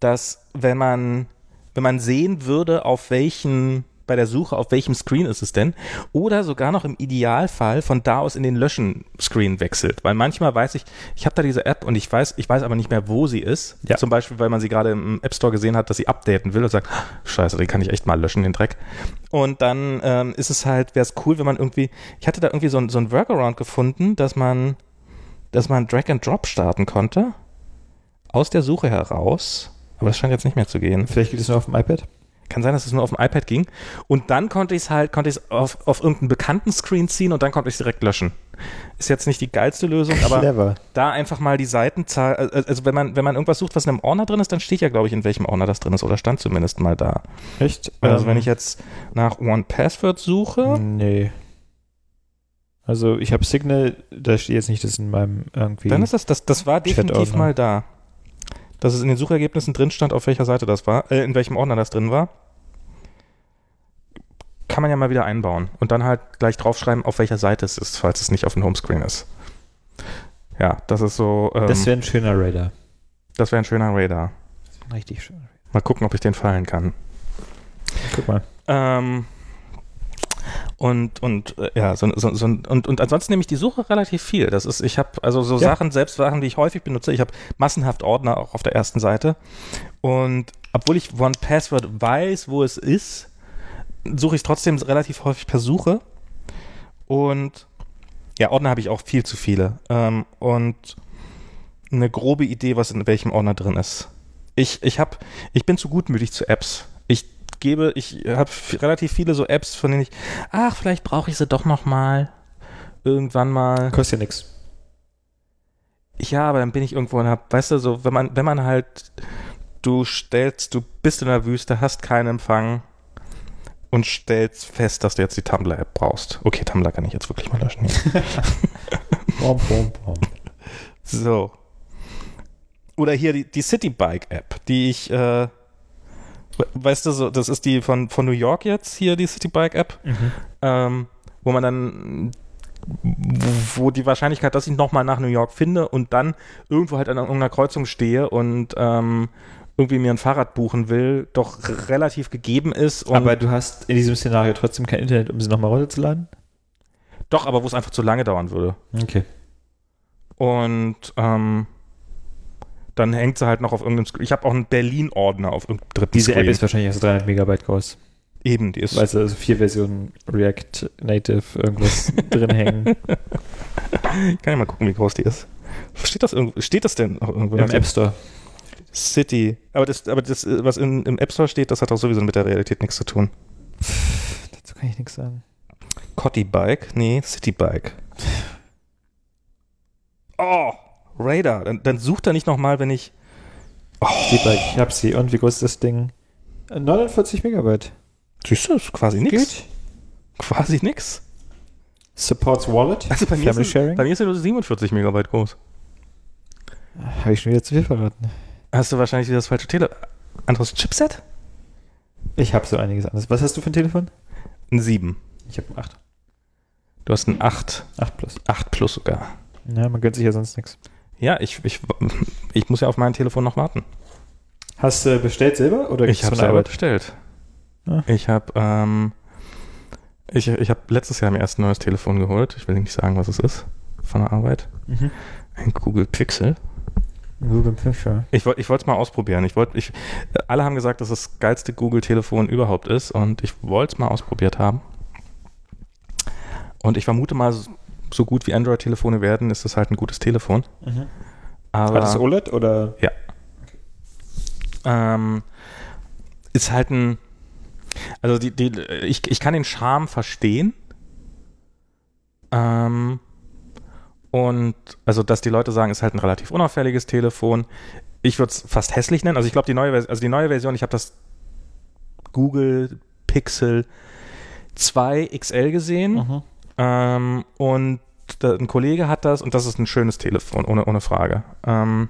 dass wenn man, wenn man sehen würde, auf welchen bei der Suche, auf welchem Screen ist es denn, oder sogar noch im Idealfall von da aus in den Löschen-Screen wechselt. Weil manchmal weiß ich, ich habe da diese App und ich weiß, ich weiß aber nicht mehr, wo sie ist. Ja. Zum Beispiel, weil man sie gerade im App Store gesehen hat, dass sie updaten will und sagt, scheiße, den kann ich echt mal löschen, den Dreck. Und dann ähm, ist es halt, wäre es cool, wenn man irgendwie, ich hatte da irgendwie so ein, so ein Workaround gefunden, dass man, dass man Drag and Drop starten konnte. Aus der Suche heraus. Aber das scheint jetzt nicht mehr zu gehen. Vielleicht geht es nur auf dem iPad. Kann sein, dass es nur auf dem iPad ging. Und dann konnte ich es halt, konnte ich es auf, auf irgendeinen bekannten Screen ziehen und dann konnte ich es direkt löschen. Ist jetzt nicht die geilste Lösung, aber Clever. da einfach mal die Seitenzahl, äh, also wenn man, wenn man irgendwas sucht, was in einem Ordner drin ist, dann steht ja, glaube ich, in welchem Ordner das drin ist oder stand zumindest mal da. Echt? Also Ähm, wenn ich jetzt nach One Password suche, Nee. Also ich habe Signal, da steht jetzt nicht, das in meinem irgendwie. dann ist das, das, das war definitiv mal da. Dass es in den Suchergebnissen drin stand, auf welcher Seite das war, äh, in welchem Ordner das drin war. Kann man ja mal wieder einbauen und dann halt gleich draufschreiben, auf welcher Seite es ist, falls es nicht auf dem Homescreen ist. Ja, das ist so. Ähm, das wäre ein schöner Radar. das wäre ein schöner Radar. Richtig schön. Mal gucken, ob ich den fallen kann. Guck mal. Ähm, und und äh, ja, so, so, so, und, und ansonsten nehme ich die Suche relativ viel. Das ist, ich habe also so Ja. Sachen, selbst Sachen, die ich häufig benutze. Ich habe massenhaft Ordner auch auf der ersten Seite. Und obwohl ich One Password weiß, wo es ist, suche ich trotzdem relativ häufig per Suche. Und ja, Ordner habe ich auch viel zu viele. Ähm, und eine grobe Idee, was in welchem Ordner drin ist. Ich, ich, hab, ich bin zu gutmütig zu Apps. Ich gebe, ich habe relativ viele so Apps, von denen ich, ach, vielleicht brauche ich sie doch noch mal. Irgendwann mal. Kostet ja nichts. Ja, aber dann bin ich irgendwo und hab, weißt du, so, wenn man, wenn man halt, du stellst, du bist in der Wüste, hast keinen Empfang und stellst fest, dass du jetzt die Tumblr-App brauchst. Okay, Tumblr kann ich jetzt wirklich mal löschen. Bom, bom, bom. So. Oder hier die, die Citybike-App, die ich, äh, weißt du, so, das ist die von, von New York jetzt, hier die Citybike-App, Mhm. ähm, wo man dann, wo die Wahrscheinlichkeit, dass ich nochmal nach New York finde und dann irgendwo halt an irgendeiner Kreuzung stehe und ähm, irgendwie mir ein Fahrrad buchen will, doch relativ gegeben ist. Und Aber du hast in diesem Szenario trotzdem kein Internet, um sie nochmal runterzuladen? doch, aber wo es einfach zu lange dauern würde. Okay. Und ähm, dann hängt sie halt noch auf irgendeinem Screen. Ich habe auch einen Berlin-Ordner auf irgendeinem dritten Diese Screen. App ist wahrscheinlich also 300 Megabyte groß. Eben, die ist. Weil also vier Versionen React Native irgendwas drin hängen. Ich kann ja mal gucken, wie groß die ist. Steht das, irgendwo, steht das denn auch irgendwo? Im App Store. City. Aber das, aber das, was in, im App Store steht, das hat auch sowieso mit der Realität nichts zu tun. Dazu kann ich nichts sagen. Cotty Bike? Nee, City Bike. Oh, Radar. Dann, dann sucht er nicht nochmal, wenn ich. Die bei, ich hab sie. Und wie groß ist das Ding? Äh, 49 Megabyte. Siehst du, ist quasi nix. Geht. Quasi nix. Supports Wallet. Also bei mir, Family ist, Sharing. bei mir ist er nur 47 Megabyte groß. Habe ich schon wieder zu viel verraten. Hast du wahrscheinlich wieder das falsche Tele. Anderes Chipset? Ich habe so einiges anderes. Was hast du für ein Telefon? Ein 7. Ich habe ein 8. Du hast ein 8. 8 plus. 8 plus sogar. Ja, man gönnt sich ja sonst nichts. Ja, ich, ich, ich muss ja auf mein Telefon noch warten. Hast du bestellt selber oder Ich habe selber bestellt. Ah. Ich habe ähm, ich, ich habe letztes Jahr mir erst ein neues Telefon geholt. Ich will nicht sagen, was es ist von der Arbeit. Mhm. Ein Google Pixel. Google Picture. Ich wollte ich wollte es mal ausprobieren. Ich wollte ich alle haben gesagt, dass das geilste Google Telefon überhaupt ist und ich wollte es mal ausprobiert haben. Und ich vermute mal so- gut wie Android Telefone werden, ist das halt ein gutes Telefon. Mhm. Aber War das OLED oder? ähm, ist halt ein, also die, die, ich, ich kann den Charme verstehen. Ähm, und also, dass die Leute sagen, ist halt ein relativ unauffälliges Telefon. Ich würde es fast hässlich nennen. Also ich glaube, die neue, also die neue Version, ich habe das Google Pixel 2 XL gesehen. Mhm. Ähm, und da, ein Kollege hat das und das ist ein schönes Telefon, ohne, ohne Frage. Ähm,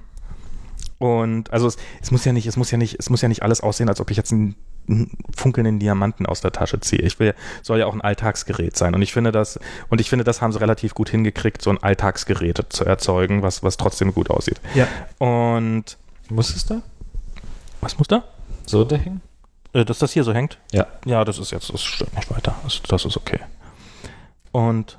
Und also es, es muss ja nicht, es muss ja nicht, es muss ja nicht alles aussehen, als ob ich jetzt einen, einen funkelnden Diamanten aus der Tasche ziehe. Ich will, soll ja auch ein Alltagsgerät sein. Und ich finde das, und ich finde, das haben sie relativ gut hingekriegt, so ein Alltagsgerät zu erzeugen, was, was trotzdem gut aussieht. Ja. Und Muss es da? was muss da? So unterhängen? Äh, dass das hier so hängt? Ja. Ja, das ist jetzt, das stört nicht weiter. Das, das ist okay. Und,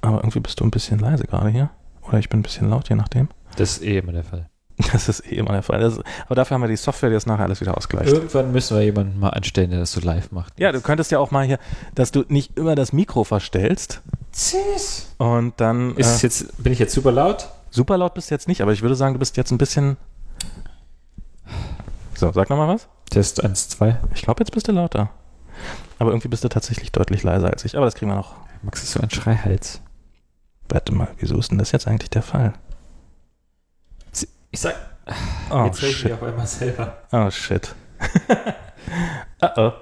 aber irgendwie bist du ein bisschen leise gerade hier. Oder ich bin ein bisschen laut, je nachdem. Das ist eh immer der Fall. Das ist eh immer der Fall. Das, aber dafür haben wir die Software, die das nachher alles wieder ausgleicht. Irgendwann müssen wir jemanden mal anstellen, der das so live macht. Ja, du könntest ja auch mal hier, dass du nicht immer das Mikro verstellst Tschüss. und dann Ist äh, es jetzt, bin ich jetzt super laut? super laut bist du jetzt nicht, aber ich würde sagen, du bist jetzt ein bisschen. So, sag nochmal was. Test 1, 2. Ich glaube, jetzt bist du lauter. Aber irgendwie bist du tatsächlich deutlich leiser als ich. Aber das kriegen wir noch. Max ist so ein Schreihals. Warte mal, wieso ist denn das jetzt eigentlich der Fall? Ich sag, Oh jetzt höre ich shit. mich auf einmal selber. Oh shit. uh oh.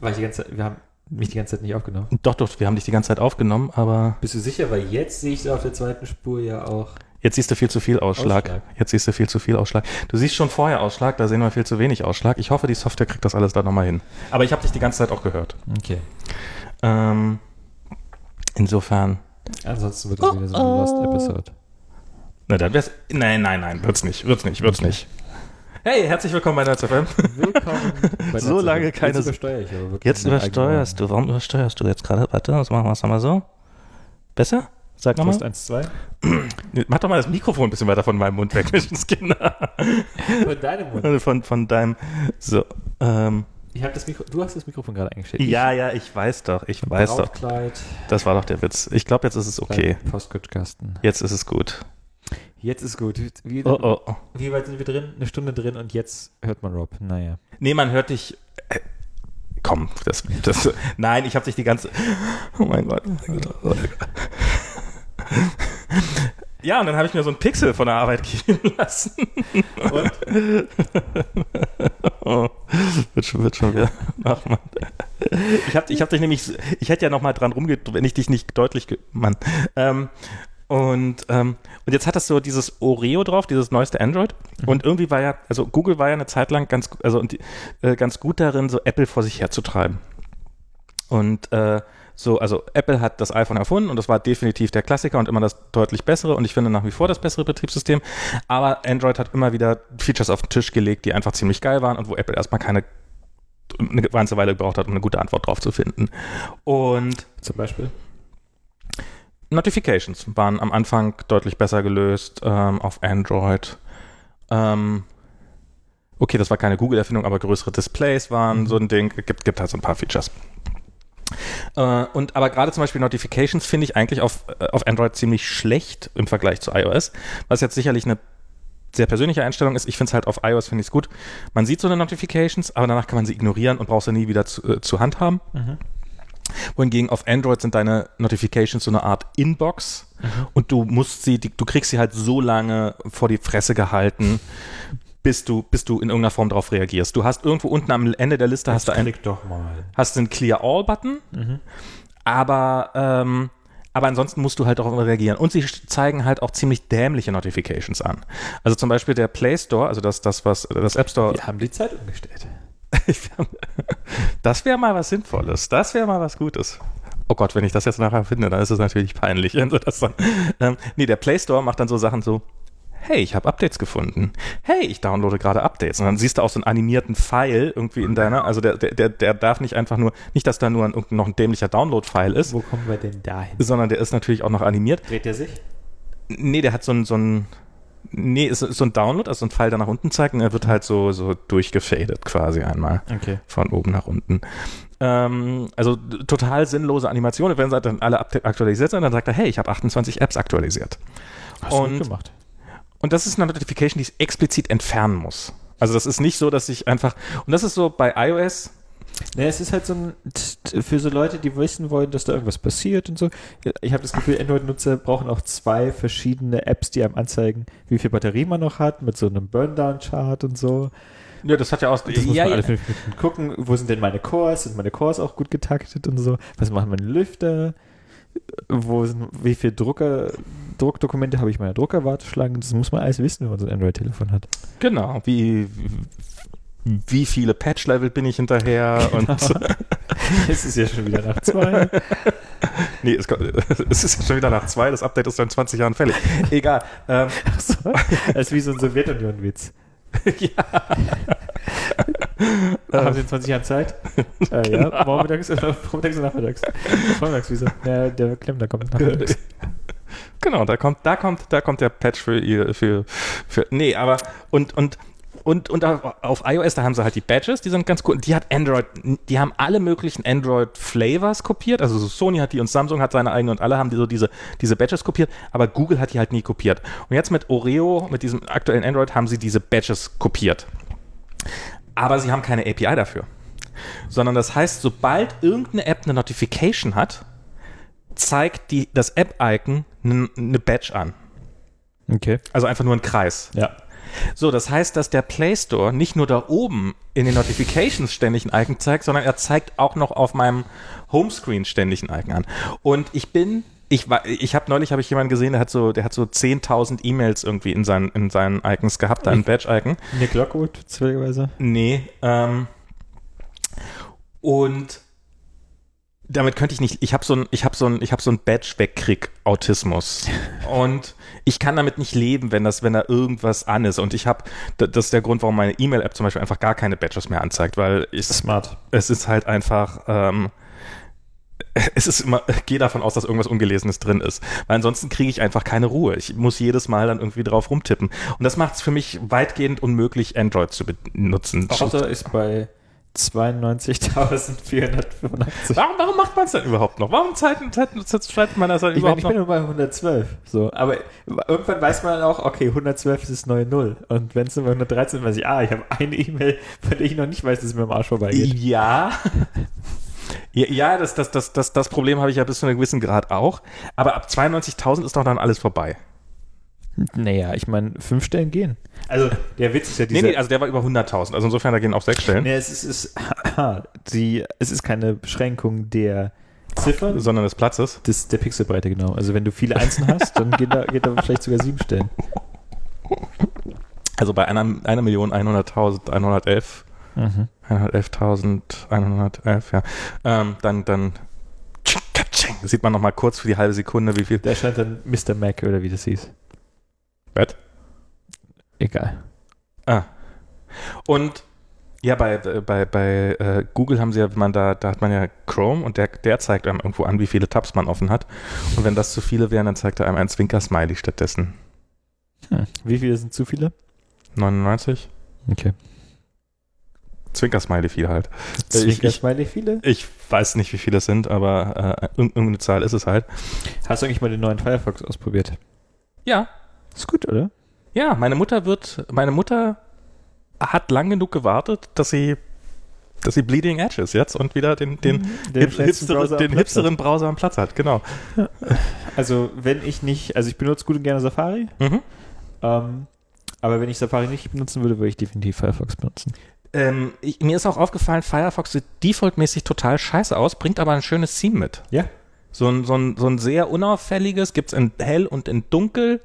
Weil ich die ganze Zeit, wir haben mich die ganze Zeit nicht aufgenommen. Doch, doch, wir haben dich die ganze Zeit aufgenommen, aber Bist du sicher? Weil jetzt sehe ich so auf der zweiten Spur ja auch. jetzt siehst du viel zu viel Ausschlag. Ausschlag. Jetzt siehst du viel zu viel Ausschlag. Du siehst schon vorher Ausschlag, da sehen wir viel zu wenig Ausschlag. Ich hoffe, die Software kriegt das alles da nochmal hin. Aber ich habe dich die ganze Zeit auch gehört. Okay. Ähm, insofern. Ansonsten wird es wieder so eine Lost Episode. Na, dann wär's. Nein, nein, nein, wird's nicht, wird's nicht, wird's nicht. Hey, herzlich willkommen bei Nerds FM. Willkommen bei So lange keine- Jetzt übersteuere ich aber wirklich. Jetzt übersteuerst du. Warum übersteuerst du jetzt gerade? Warte, das machen wir es mal so. Besser? Sag nochmal. Test 1, 2. Nee, Mach doch mal das Mikrofon ein bisschen weiter von meinem Mund weg, Menschenskinder. Von deinem Mund. Also von, von deinem. So. Ähm, Ich das Mikro, du hast das Mikrofon gerade eingestellt. ja, ja, ich weiß doch. Ich weiß doch. Das war doch der Witz. Ich glaube, jetzt ist es okay. Postkutschkasten. Jetzt ist es gut. Jetzt ist gut. Wie, Oh, oh, oh. wie weit sind wir drin? Eine Stunde drin und jetzt hört man Rob. Naja. Nee, man hört dich. Äh, komm, das, das. Nein, ich habe dich die ganze. Oh mein Gott. Oh mein Gott. Ja, und dann habe ich mir so einen Pixel von der Arbeit geben lassen. Und? Oh, wird schon, wird schon wieder. Ach man. Ich habe ich hab dich nämlich, ich hätte ja noch mal dran rumgedrückt, wenn ich dich nicht deutlich, Mann. Ähm, und, ähm, und jetzt hat das so dieses Oreo drauf, dieses neueste Android. Und irgendwie war ja, also Google war ja eine Zeit lang ganz, also äh, ganz gut darin, so Apple vor sich herzutreiben. Und äh, so, also Apple hat das iPhone erfunden und das war definitiv der Klassiker und immer das deutlich bessere und ich finde nach wie vor das bessere Betriebssystem. Aber Android hat immer wieder Features auf den Tisch gelegt, die einfach ziemlich geil waren und wo Apple erstmal keine eine ganze Weile gebraucht hat, um eine gute Antwort drauf zu finden. Und Zum Beispiel? Notifications waren am Anfang deutlich besser gelöst ähm, auf Android. Ähm, okay, das war keine Google-Erfindung, aber größere Displays waren Mhm. so ein Ding. Gibt, gibt halt so ein paar Features. Äh, und aber gerade zum Beispiel Notifications finde ich eigentlich auf, äh, auf Android ziemlich schlecht im Vergleich zu iOS, was jetzt sicherlich eine sehr persönliche Einstellung ist. Ich finde es halt auf iOS finde ich es gut. Man sieht so eine Notifications, aber danach kann man sie ignorieren und braucht sie nie wieder zu, äh, zur Hand haben. Mhm. Wohingegen auf Android sind deine Notifications so eine Art Inbox und du musst sie, die, du kriegst sie halt so lange vor die Fresse gehalten, bis du, bis du in irgendeiner Form darauf reagierst. Du hast irgendwo unten am Ende der Liste hast du einen, doch mal. hast du einen Clear All Button, aber ähm, aber ansonsten musst du halt darauf reagieren. Und sie zeigen halt auch ziemlich dämliche Notifications an. Also zum Beispiel der Play Store, also das, das was das App Store Wir haben die Zeit umgestellt. Das wäre mal was Sinnvolles. Das wäre mal was Gutes. Oh Gott, wenn ich das jetzt nachher finde, dann ist es natürlich peinlich. das dann, ähm, nee, der Play Store macht dann so Sachen so, hey, ich habe Updates gefunden. Hey, ich downloade gerade Updates. Und dann siehst du auch so einen animierten Pfeil irgendwie in deiner, also der, der, der, der darf nicht einfach nur, nicht, dass da nur ein, noch ein dämlicher Download-File ist, Wo kommen wir denn dahin? sondern der ist natürlich auch noch animiert. Dreht er sich? Nee, der hat so ein, so ein, nee, ist, ist so ein Download, also so ein Pfeil, der nach unten zeigt und er wird halt so, so durchgefadet quasi einmal Okay. von oben nach unten. Ähm, also total sinnlose Animationen. Wenn sie dann alle aktualisiert sind, dann sagt er, hey, ich habe 28 Apps aktualisiert. Hast du gut gemacht. Und das ist eine Notification, die ich explizit entfernen muss. Also das ist nicht so, dass ich einfach, und das ist so bei iOS, Ne, es ist halt so ein, für so Leute, die wissen wollen, dass da irgendwas passiert und so. Ich habe das Gefühl, Android-Nutzer brauchen auch zwei verschiedene Apps, die einem anzeigen, wie viel Batterie man noch hat, mit so einem Burndown-Chart und so. ja, das hat ja auch, Das muss man alle fünf Minuten gucken, wo sind denn meine Cores? Sind meine Cores auch gut getaktet und so? Was machen meine Lüfter? Wo sind, wie viel Drucker, Druckdokumente habe ich in meiner Druckerwarteschlange? Das muss man alles wissen, wenn man so ein Android-Telefon hat. Genau, wie, wie viele Patch-Level bin ich hinterher und Es ist ja schon wieder nach zwei. nee, es, kommt- es ist schon wieder nach zwei, das Update ist dann in 20 Jahren fällig. Egal. Ähm, Achso, das ist wie so ein Sowjetunion-Witz. Haben Sie in 20 Jahren Zeit? Äh, ja, vormittags, äh, vormittags und nachmittags. Vormittags, wieso? Ja, der Klempner kommt nachmittags. Genau, da kommt, da kommt, da kommt der Patch für ihr, für, für, nee, aber, und, und, und, und auf, auf iOS, da haben sie halt die Badges, die sind ganz cool. Die hat Android, die haben alle möglichen Android-Flavors kopiert. Also so Sony hat die und Samsung hat seine eigene und alle haben die so diese, diese Badges kopiert, aber Google hat die halt nie kopiert. Und jetzt mit Oreo, mit diesem aktuellen Android, haben sie diese Badges kopiert. Aber sie haben keine API dafür. Sondern das heißt, sobald irgendeine App eine Notification hat, zeigt die, das App-Icon eine ne Badge an. Okay. Also einfach nur ein Kreis. Ja. So, das heißt, dass der Play Store nicht nur da oben in den Notifications ständig ein Icon zeigt, sondern er zeigt auch noch auf meinem Homescreen ständig ein Icon an. Und ich bin, ich ich habe neulich habe ich jemanden gesehen, der hat so, der hat so 10.000 E-Mails irgendwie in seinen, in seinen Icons gehabt, da ein Badge-Icon. Nick Lockwood, zufälligerweise. Nee, ähm, und damit könnte ich nicht, ich habe so ein, ich habe so ein, ich habe so ein Badge wegkrieg Autismus und ich kann damit nicht leben, wenn das, wenn da irgendwas an ist und ich habe, das ist der Grund, warum meine E-Mail-App zum Beispiel einfach gar keine Badges mehr anzeigt, weil ich, Smart. es ist halt einfach, ähm, es ist immer, gehe davon aus, dass irgendwas Ungelesenes drin ist. Weil ansonsten kriege ich einfach keine Ruhe. Ich muss jedes Mal dann irgendwie drauf rumtippen. Und das macht es für mich weitgehend unmöglich, Android zu benutzen. Außer ist bei 92.485. Warum, warum macht man es denn überhaupt noch? Warum zeigt, zeigt, schreibt man das dann Ich meine, überhaupt ich bin noch? nur bei 112. So, aber irgendwann weiß man auch, okay, 112 ist das neue Null. Und wenn es nur bei 113 ist, weiß ich, ah, ich habe eine E-Mail, von der ich noch nicht weiß, dass es mir am Arsch vorbeigeht. Ja. Ja, ja das, das, das, das, das Problem habe ich ja bis zu einem gewissen Grad auch. Aber ab 92.000 ist doch dann alles vorbei. Naja, ich meine, fünf Stellen gehen. Also, der Witz ist ja dieser... Nee, nee, also der war über 100.000. Also insofern, da gehen auch sechs Stellen. Nee, es ist, es, ist, die, es ist keine Beschränkung der Ziffern, Sondern des Platzes. des, der Pixelbreite, genau. Also wenn du viele Einsen hast, dann geht da, geht da vielleicht sogar sieben Stellen. Also bei einer, einer Million 100.000, 111, Mhm. 111.111, ja. Ähm, dann, dann sieht man noch mal kurz für die halbe Sekunde, wie viel. Da stand dann Mr. Mac oder wie das hieß. Was? Egal. Ah. Und ja, bei, bei, bei äh, Google haben sie ja, wenn man da, da hat man ja Chrome und der, der zeigt einem irgendwo an, wie viele Tabs man offen hat. Und wenn das zu viele wären, dann zeigt er einem ein Zwinker-Smiley stattdessen. Hm. Wie viele sind zu viele? 99? Okay. Zwinker-Smiley viel halt. Ich- Zwinker ich- viele? Ich weiß nicht, wie viele es sind, aber äh, irg- irgendeine Zahl ist es halt. Hast du eigentlich mal den neuen Firefox ausprobiert? Ja, Ist gut, oder? ja, meine Mutter wird, meine Mutter hat lang genug gewartet, dass sie, dass sie Bleeding Edge ist jetzt und wieder den, den, Den hip, schnellsten hipsteren, Browser am den Platz hipsteren Browser am Platz hat, genau. Also, wenn ich nicht, also ich benutze gut und gerne Safari, Mhm. ähm, aber wenn ich Safari nicht benutzen würde, würde ich definitiv Firefox benutzen. Ähm, ich, mir ist auch aufgefallen, Firefox sieht defaultmäßig total scheiße aus, bringt aber ein schönes Theme mit. Ja. So ein, so ein, so ein sehr unauffälliges, gibt's in hell und in dunkel.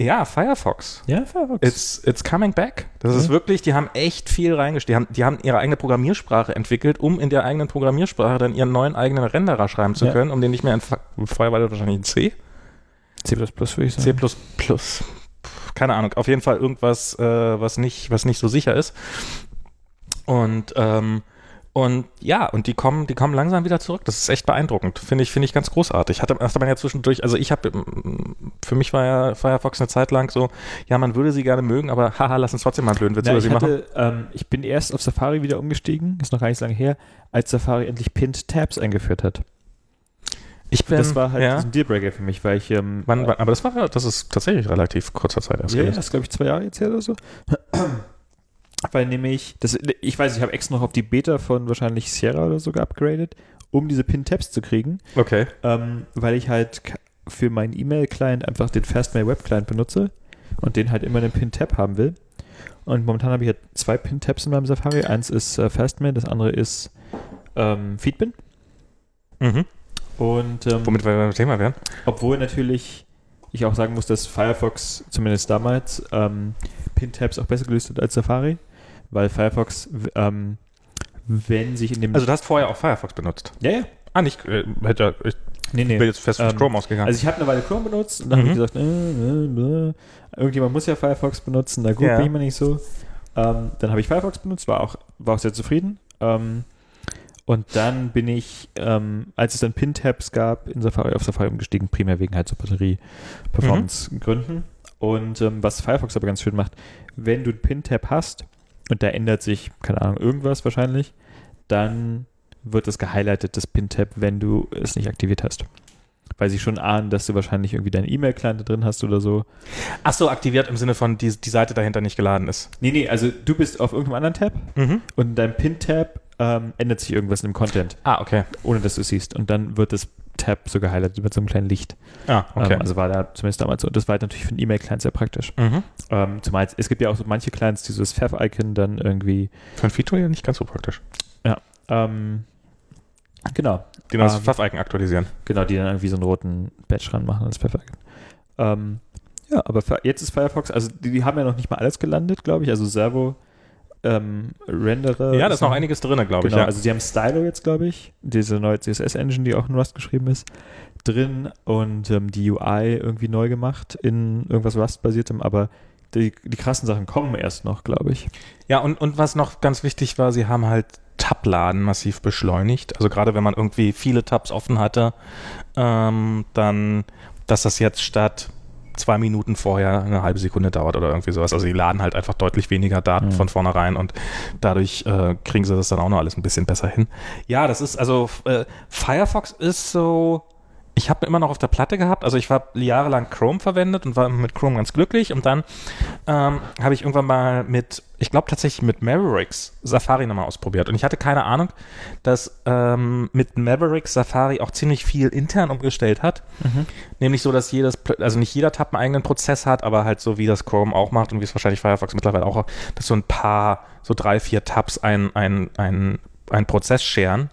Ja, Firefox. Ja, Firefox. It's, it's coming back. Das Ja. ist wirklich, die haben echt viel reingesteckt. Die haben, die haben ihre eigene Programmiersprache entwickelt, um in der eigenen Programmiersprache dann ihren neuen eigenen Renderer schreiben zu Ja. können, um den nicht mehr in, vorher war das wahrscheinlich in C. C++ würde ich C++. sagen. Pff, Keine Ahnung. Auf jeden Fall irgendwas, äh, was nicht, was nicht so sicher ist. Und, ähm, und ja, und die kommen, die kommen langsam wieder zurück. Das ist echt beeindruckend. Finde ich, finde ich ganz großartig. Hatte, hatte man ja zwischendurch, also ich habe, für mich war ja Firefox eine Zeit lang so, ja, man würde sie gerne mögen, aber haha, lass uns trotzdem mal einen blöden Witz Na, über sie machen. hatte, ähm, ich bin erst auf Safari wieder umgestiegen, ist noch gar nicht so lange her, als Safari endlich Pinned Tabs eingeführt hat. Ich bin, das war halt ja, ein Dealbreaker für mich, weil ich ähm, wann, wann, aber das war, das ist tatsächlich relativ kurzer Zeit erst Ja, gewesen. das ist, glaube ich, zwei Jahre jetzt her oder so. Weil nämlich, das, ich weiß, ich habe extra noch auf die Beta von wahrscheinlich Sierra oder so geupgradet, um diese Pin-Tabs zu kriegen, Okay. ähm, weil ich halt für meinen E-Mail-Client einfach den Fastmail Web-Client benutze und den halt immer einen Pin-Tab haben will. Und momentan habe ich halt zwei Pin-Tabs in meinem Safari. Eins ist äh, Fastmail, das andere ist ähm, Feedbin. Mhm. Und ähm, Womit wir beim Thema wären. obwohl natürlich ich auch sagen muss, dass Firefox zumindest damals ähm, Pin-Tabs auch besser gelöst hat als Safari, weil Firefox, ähm, wenn sich in dem... Also du hast vorher auch Firefox benutzt. ja, ja. Ah, nicht, äh, hätte, ich Nee, nee. bin jetzt fest von Ähm, Chrome ausgegangen. Also ich habe eine Weile Chrome benutzt und dann habe Mhm. ich gesagt, äh, äh, äh, irgendjemand muss ja Firefox benutzen, na gut, Ja. bin ich mal nicht so. Ähm, dann habe ich Firefox benutzt, war auch, war auch sehr zufrieden. Ähm, und dann bin ich, ähm, als es dann Pin-Tabs gab, in Safari, auf Safari umgestiegen, primär wegen halt so Batterie-Performance-Gründen. Und ähm, was Firefox aber ganz schön macht, wenn du einen Pin-Tab hast und da ändert sich, keine Ahnung, irgendwas wahrscheinlich, dann wird das gehighlightet, das Pin-Tab, wenn du es nicht aktiviert hast. Weil sie schon ahnen, dass du wahrscheinlich irgendwie deinen E-Mail-Client da drin hast oder so. Ach so, aktiviert im Sinne von, die, die Seite dahinter nicht geladen ist. Nee, nee, also du bist auf irgendeinem anderen Tab Mhm. und in deinem Pin-Tab ähm, ändert sich irgendwas in dem Content, Ah, okay. ohne dass du es siehst. Und dann wird das Tab so gehighlightet mit so einem kleinen Licht. Ah, okay. Ähm, also war da zumindest damals so. Und das war halt natürlich für einen E-Mail-Client sehr praktisch. mhm. Ähm, zumal es- gibt ja auch so manche Clients, die so das Fav-Icon dann irgendwie Für ein Feature ja nicht ganz so praktisch. ähm, genau, Die das Ähm, Pfaff-Icon aktualisieren. Genau, die dann irgendwie so einen roten Badge ranmachen als Perfekt. Ähm, ja, aber jetzt ist Firefox, also die, die haben ja noch nicht mal alles gelandet, glaube ich. Also Servo, ähm, Renderer. Ja, da ist noch einiges drin, glaube Genau, ich. Ja. also sie haben Stylo jetzt, glaube ich, diese neue CSS-Engine, die auch in Rust geschrieben ist, drin und ähm, die UI irgendwie neu gemacht in irgendwas Rust-basiertem, aber die, die krassen Sachen kommen erst noch, glaube ich. Ja, und, und was noch ganz wichtig war, sie haben halt Tab-Laden massiv beschleunigt. Also gerade wenn man irgendwie viele Tabs offen hatte, ähm, dann, dass das jetzt statt zwei Minuten vorher eine halbe Sekunde dauert oder irgendwie sowas. Also die laden halt einfach deutlich weniger Daten Mhm. von vornherein und dadurch äh, kriegen sie das dann auch noch alles ein bisschen besser hin. Ja, das ist, also äh, Firefox ist so, ich habe immer noch auf der Platte gehabt, also ich habe jahrelang Chrome verwendet und war mit Chrome ganz glücklich und dann ähm, habe ich irgendwann mal mit, ich glaube tatsächlich mit Mavericks Safari nochmal ausprobiert. Und ich hatte keine Ahnung, dass ähm, mit Mavericks Safari auch ziemlich viel intern umgestellt hat, nämlich so, dass jedes, also nicht jeder Tab einen eigenen Prozess hat, aber halt so wie das Chrome auch macht und wie es wahrscheinlich Firefox mittlerweile auch, dass so ein paar, so drei, vier Tabs ein, ein, ein, Prozess scheren,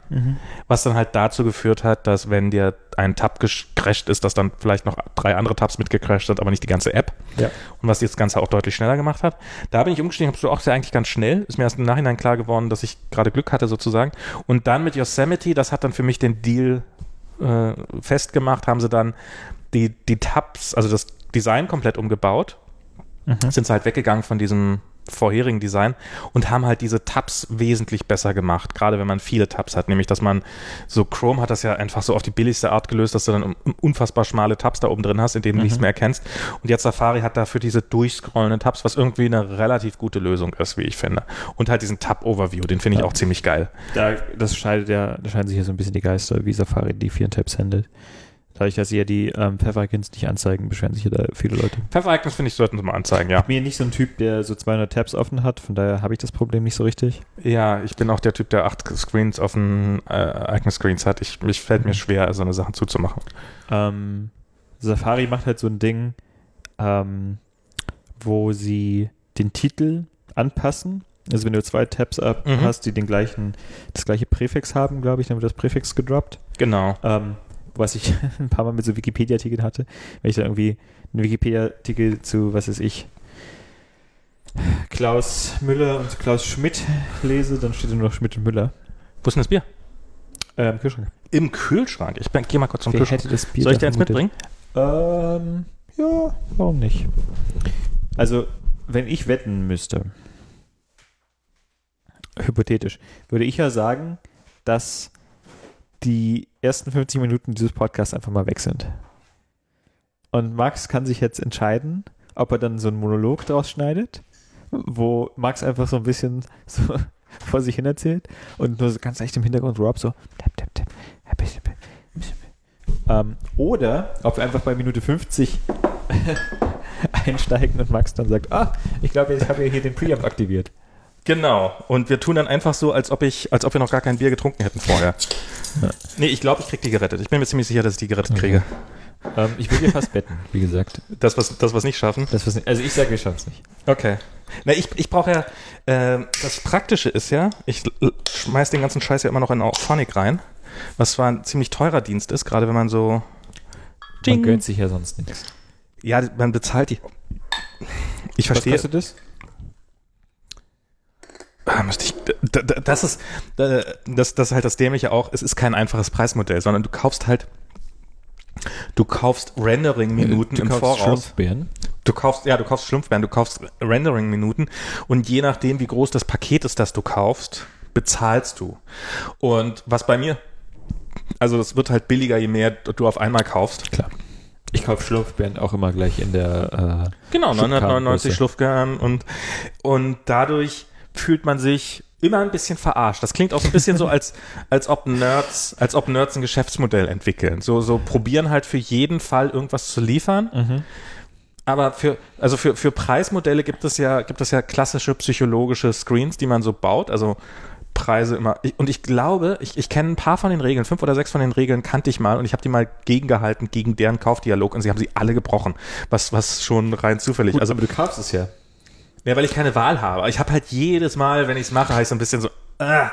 was dann halt dazu geführt hat, dass wenn dir ein Tab gecrashed ist, dass dann vielleicht noch drei andere Tabs mitgecrashed sind, aber nicht die ganze App. Ja. Und was das Ganze auch deutlich schneller gemacht hat. Da bin ich umgestiegen, habe so auch sehr eigentlich ganz schnell. Ist mir erst im Nachhinein klar geworden, dass ich gerade Glück hatte sozusagen. Und dann mit Yosemite, das hat dann für mich den Deal äh, festgemacht, haben sie dann die, die Tabs, also das Design komplett umgebaut sind sie halt weggegangen von diesem vorherigen Design und haben halt diese Tabs wesentlich besser gemacht, gerade wenn man viele Tabs hat, nämlich dass man so Chrome hat das ja einfach so auf die billigste Art gelöst, dass du dann un- unfassbar schmale Tabs da oben drin hast, in denen du nichts mehr erkennst und jetzt Safari hat dafür diese durchscrollenden Tabs, was irgendwie eine relativ gute Lösung ist, wie ich finde und halt diesen Tab-Overview, den finde ich Ja. auch ziemlich geil. Da, das scheidet ja, da scheiden sich ja so ein bisschen die Geister, wie Safari die vier Tabs handelt. Dadurch, dass sie ja die ähm, Pfeffer-Icons nicht anzeigen, beschweren sich ja da viele Leute. Pfeffer-Icons finde ich, sollten sie mal anzeigen, ja. Ich bin ja nicht so ein Typ, der so 200 Tabs offen hat, von daher habe ich das Problem nicht so richtig. Ja, ich bin auch der Typ, der acht Screens auf den äh, Icon-Screens hat. Ich, mich fällt mir schwer, so eine Sachen zuzumachen. Ähm, Safari macht halt so ein Ding, ähm, wo sie den Titel anpassen. Also wenn du zwei Tabs ab Mhm. hast, die den gleichen, das gleiche Präfix haben, glaube ich, dann wird das Präfix gedroppt. Genau. Ähm, was ich ein paar Mal mit so Wikipedia-Artikeln hatte, wenn ich da irgendwie einen Wikipedia-Artikel zu, was weiß ich, Klaus Müller und Klaus Schmidt lese, dann steht da nur noch Schmidt und Müller Wo ist denn das Bier? äh, im Kühlschrank. Im Kühlschrank. Ich bin- geh mal kurz zum Wer Kühlschrank. hätte das Bier Soll ich dir eins mitbringen? Ähm, ja, warum nicht? Also, wenn ich wetten müsste, hypothetisch, würde ich ja sagen, dass die ersten 50 Minuten dieses Podcasts einfach mal weg sind. Und Max kann sich jetzt entscheiden, ob er dann so einen Monolog draus schneidet, wo Max einfach so ein bisschen so vor sich hin erzählt und nur so ganz leicht im Hintergrund Rob so tap, tap, tap. Ähm, oder ob wir einfach bei Minute 50 einsteigen und Max dann sagt, ah, ich glaube, ich habe ja hier den Preamp aktiviert. Genau. Und wir tun dann einfach so, als ob ich, als ob wir noch gar kein Bier getrunken hätten vorher. Ja. Nee, ich glaube, ich krieg die gerettet. Ich bin mir ziemlich sicher, dass ich die gerettet Okay. kriege. Ähm, ich würde dir fast wetten, wie gesagt. Das, was, das, was nicht schaffen. Das, was, also ich sage, wir schaffen es nicht. Okay. Na, ich, ich brauche ja, ähm, das Praktische ist ja, ich schmeiß den ganzen Scheiß ja immer noch in Auphonic rein. was zwar ein ziemlich teurer Dienst ist, gerade wenn man so Man Ding. gönnt sich ja sonst nichts. Ja, man bezahlt die. Ich verstehe. Was kostet das? Ah, müsste ich, das ist, das, das ist halt das Dämliche auch. Es ist kein einfaches Preismodell, sondern du kaufst halt, du kaufst Rendering-Minuten Du im kaufst Voraus. Schlumpfbeeren. Du kaufst, ja, du kaufst Schlumpfbeeren, du kaufst Rendering-Minuten und je nachdem, wie groß das Paket ist, das du kaufst, bezahlst du. Und was bei mir, also das wird halt billiger, je mehr du auf einmal kaufst. Klar. Ich kaufe Schlumpfbeeren auch immer gleich in der. Äh, Genau, Schubkarrengröße. 999 Schluffgern und, und dadurch fühlt man sich immer ein bisschen verarscht. Das klingt auch so ein bisschen so, als, als ob Nerds, als ob Nerds ein Geschäftsmodell entwickeln. So, so probieren halt für jeden Fall irgendwas zu liefern. Mhm. Aber für, also für, für Preismodelle gibt es ja, gibt es ja klassische psychologische Screens, die man so baut. Also Preise immer. Ich, und ich glaube, ich, ich kenne ein paar von den Regeln, fünf oder sechs von den Regeln kannte ich mal und ich habe die mal gegengehalten gegen deren Kaufdialog und sie haben sie alle gebrochen. Was, was schon rein zufällig. Gut, also aber du kaufst es ja. Ja, weil ich keine Wahl habe. Ich habe halt jedes Mal, wenn ich es mache, ich so ein bisschen so. Ah.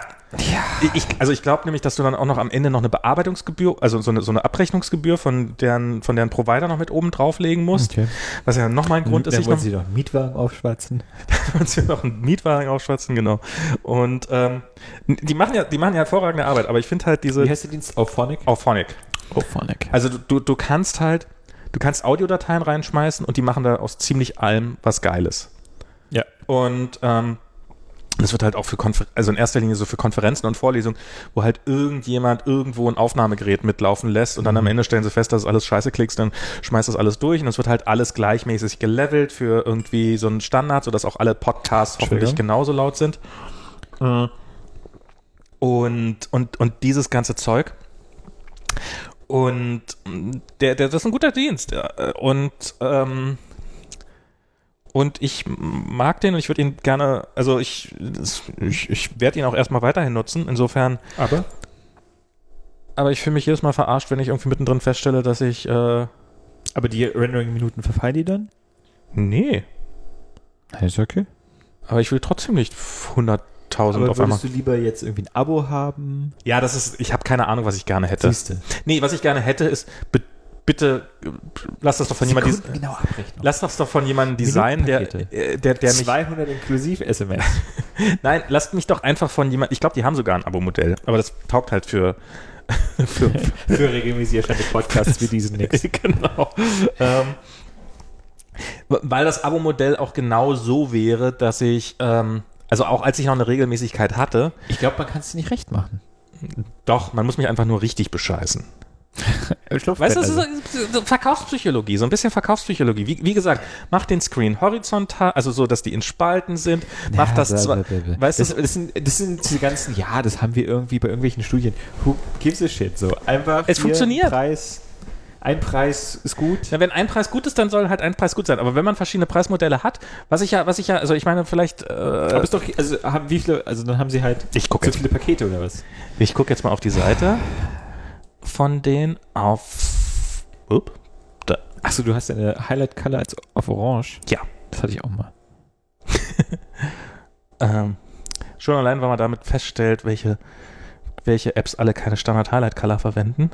Ich, also ich glaube nämlich, dass du dann auch noch am Ende noch eine Bearbeitungsgebühr, also so eine, so eine Abrechnungsgebühr von deren, von deren Provider noch mit oben drauflegen musst. Okay. Was ja nochmal ein Grund ist, Dann wollen noch, sie doch einen Mietwagen aufschwatzen. uns hier noch einen Mietwagen aufschwatzen, genau. Und ähm, die machen ja, die machen ja hervorragende Arbeit, aber ich finde halt diese Wie heißt der Dienst? Auphonic? Auphonic. Auphonic. Also du, du, du kannst halt, du kannst Audiodateien reinschmeißen und die machen da aus ziemlich allem was Geiles. Ja. Und ähm, das wird halt auch für Konfer also in erster Linie so für Konferenzen und Vorlesungen, wo halt irgendjemand irgendwo ein Aufnahmegerät mitlaufen lässt und dann am Ende stellen sie fest, dass es alles scheiße klickst, dann schmeißt das alles durch und es wird halt alles gleichmäßig gelevelt für irgendwie so einen Standard, sodass auch alle Podcasts hoffentlich genauso laut sind. Äh, Und, und, und dieses ganze Zeug. Und mm, der, der, das ist ein guter Dienst. äh, Und, ähm, und ich mag den und ich würde ihn gerne, also ich, ich, ich werde ihn auch erstmal weiterhin nutzen. Insofern, Aber? aber ich fühle mich jedes Mal verarscht, wenn ich irgendwie mittendrin feststelle, dass ich, äh, Aber die Rendering-Minuten verfallen die dann? nee, Ist okay. aber ich will trotzdem nicht 100.000 Aber auf einmal. würdest du lieber jetzt irgendwie ein Abo haben? Ja, das ist, ich habe keine Ahnung, was ich gerne hätte. Siehste. Nee, was ich gerne hätte, ist, bitte, lass das doch von jemandem, genau lass das doch von jemandem designen, der, äh, der, der mich, 200 inklusiv SMS. nein, lasst mich doch einfach von jemandem, ich glaube, die haben sogar ein Abo-Modell, aber das taugt halt für, für, Für regelmäßig erscheinende Podcasts wie diesen nix. genau. Ähm, weil das Abo-Modell auch genau so wäre, dass ich, ähm, also auch als ich noch eine Regelmäßigkeit hatte, Ich glaube, man kann es nicht recht machen. doch, man muss mich einfach nur richtig bescheißen. Weißt du, das ist so, so Verkaufspsychologie, so ein bisschen Verkaufspsychologie. Wie, wie gesagt, mach den Screen horizontal, also so, dass die in Spalten sind. Mach das zwar, weißt das, du, das, sind, das sind diese ganzen, ja, das haben wir irgendwie bei irgendwelchen Studien. Who gives a shit? So, einfach. Es funktioniert. Preis, ein Preis ist gut. Ja, wenn ein Preis gut ist, dann soll halt ein Preis gut sein. Aber wenn man verschiedene Preismodelle hat, was ich ja, was ich ja, also ich meine, vielleicht, äh, Aber ist doch, also haben wie viele, also dann haben sie halt ich gucke so jetzt, viele Pakete oder was? ich guck jetzt mal auf die Seite von denen auf, up, da, Achso, du hast eine Highlight Color als auf Orange. Ja. Das hatte ich auch mal. ähm, schon allein, weil man damit feststellt, welche, welche Apps alle keine Standard-Highlight-Color verwenden.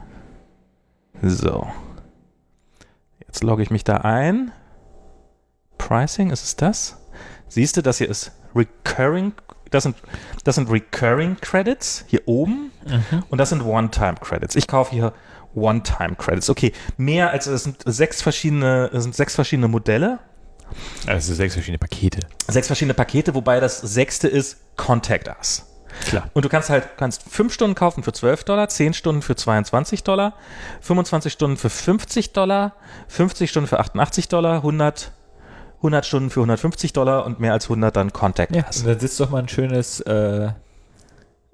So. Jetzt logge ich mich da ein. Pricing, ist es das? Siehst du, das hier ist Recurring, das sind, das sind Recurring Credits hier oben und das sind One-Time-Credits. Ich kaufe hier One-Time-Credits. Okay, mehr als, es sind sechs verschiedene, es sind sechs verschiedene Modelle. Also sechs verschiedene Pakete. Sechs verschiedene Pakete, wobei das sechste ist Contact Us. Klar. Und du kannst halt, kannst fünf Stunden kaufen für 12 Dollar, 10 Stunden für 22 Dollar, 25 Stunden für 50 Dollar, 50 Stunden für 88 Dollar, 100, 100 Stunden für 150 Dollar und mehr als 100 dann Contact Ja, Us. und dann sitzt doch mal ein schönes äh,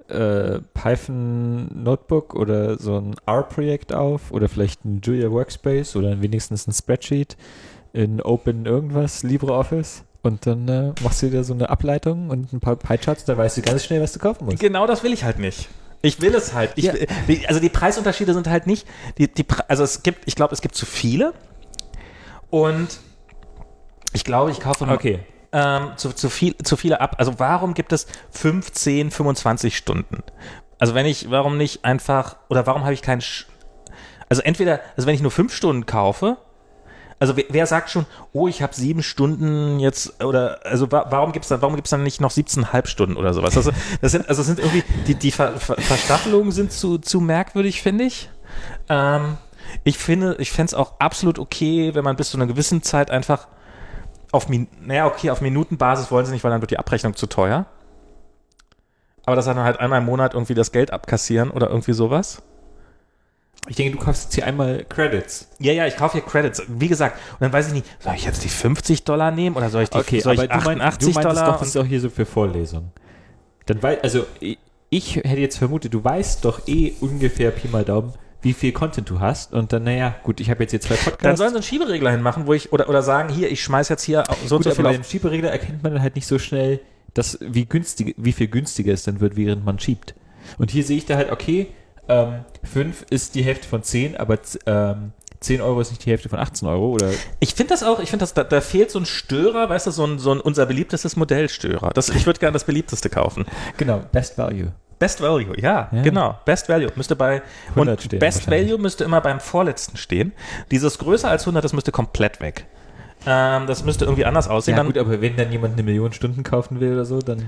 äh, Python Notebook oder so ein R-Projekt auf oder vielleicht ein Julia Workspace oder wenigstens ein Spreadsheet in Open irgendwas, LibreOffice und dann äh, machst du dir so eine Ableitung und ein paar Pie-Charts, da weißt du ganz schnell, was du kaufen musst. Genau das will ich halt nicht. Ich will es halt. Ich, Ja. also die Preisunterschiede sind halt nicht, die, die, also es gibt, ich glaube, es gibt zu viele und ich glaube, ich kaufe Okay. Ähm, zu, zu, viel, zu viele ab. Also warum gibt es 15, 25 Stunden? Also wenn ich, warum nicht einfach, oder warum habe ich keinen, also entweder, also wenn ich nur fünf Stunden kaufe, also wer, wer sagt schon, oh, ich habe sieben Stunden jetzt, oder, also wa warum gibt es dann, warum gibt's dann nicht noch 17,5 Stunden oder sowas? Also das sind, also sind irgendwie, die, die Ver Ver Verstaffelungen sind zu, zu merkwürdig, finde ich. Ähm, ich finde, ich fände es auch absolut okay, wenn man bis zu einer gewissen Zeit einfach auf, Min naja, okay, auf Minutenbasis wollen sie nicht, weil dann wird die Abrechnung zu teuer. Aber dass dann halt einmal im Monat irgendwie das Geld abkassieren oder irgendwie sowas. Ich denke, du kaufst jetzt hier einmal Credits. Ja, ja, ich kaufe hier Credits. Wie gesagt, und dann weiß ich nicht, soll ich jetzt die 50 Dollar nehmen oder soll ich die Okay, soll aber ich du, mein, 88 du meintest Dollar? doch, das ist auch hier so für Vorlesungen. Dann wei also ich, ich hätte jetzt vermutet, du weißt doch eh ungefähr Pi mal Daumen, wie viel Content du hast und dann, naja, gut, ich habe jetzt hier zwei dann Podcasts. sollen sie einen Schieberegler hinmachen, wo ich, oder, oder sagen, hier, ich schmeiß jetzt hier so gut, so aber viel bei auf. dem Schieberegler erkennt man dann halt nicht so schnell, dass, wie, günstig, wie viel günstiger es dann wird, während man schiebt. Und hier sehe ich da halt, okay, ähm, 5 ist die Hälfte von 10, aber ähm, 10 Euro ist nicht die Hälfte von 18 Euro oder Ich finde das auch, ich finde das, da, da fehlt so ein Störer, weißt du, so ein, so ein unser beliebtestes Modellstörer. Das, ich würde gerne das beliebteste kaufen. genau, Best Value. Best Value, ja, Ja. genau. Best Value müsste bei 100 und stehen Best. Value müsste immer beim vorletzten stehen. Dieses größer als 100, das müsste komplett weg. Ähm, das müsste irgendwie anders aussehen. Ja gut, aber wenn dann jemand eine Million Stunden kaufen will oder so, dann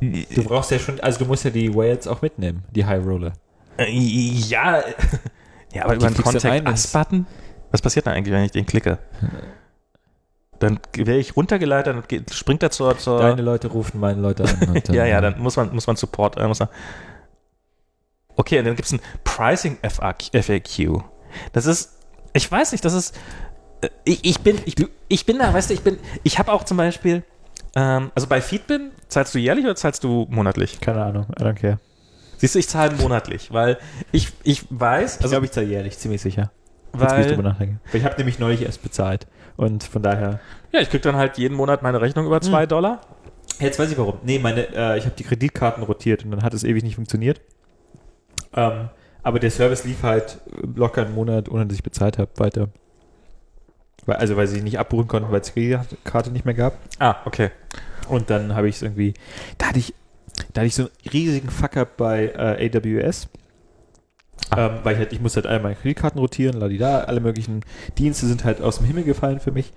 du brauchst ja schon, also du musst ja die Whales auch mitnehmen, die High Roller. Äh, ja, ja, aber über du Contact Us-Button? Was passiert dann eigentlich, wenn ich den klicke? Dann werde ich runtergeleitet und springt er zur, zur Deine Leute rufen meine Leute an. Und dann, ja, ja, dann muss man, muss man Support, äh, muss man, okay, und dann gibt es ein Pricing FAQ. Das ist, ich weiß nicht, das ist, äh, ich, ich bin, ich, ich bin da, weißt du, ich bin, ich habe auch zum Beispiel, ähm, also bei Feedbin, zahlst du jährlich oder zahlst du monatlich? Keine Ahnung, I don't care. Siehst du, ich zahle monatlich, weil ich, ich weiß, Ich also, glaube, ich zahle jährlich, ziemlich sicher. Jetzt, ich weil. Weil ich habe nämlich neulich erst bezahlt. Und von daher. ja, ich krieg dann halt jeden Monat meine Rechnung über zwei Dollar. Jetzt weiß ich warum. Nee, meine, äh, ich habe die Kreditkarten rotiert und dann hat es ewig nicht funktioniert. Ähm, aber der Service lief halt locker einen Monat, ohne dass ich bezahlt habe, weiter. Weil, also weil sie nicht abbuchen konnten, weil es die Kreditkarte nicht mehr gab. Ah, okay. Und dann habe ich es irgendwie, da hatte ich, da hatte ich so einen riesigen Fuck-up bei äh, AWS. Ah. Ähm, weil ich halt, ich muss halt alle meine Kreditkarten rotieren, ladida, alle möglichen Dienste sind halt aus dem Himmel gefallen für mich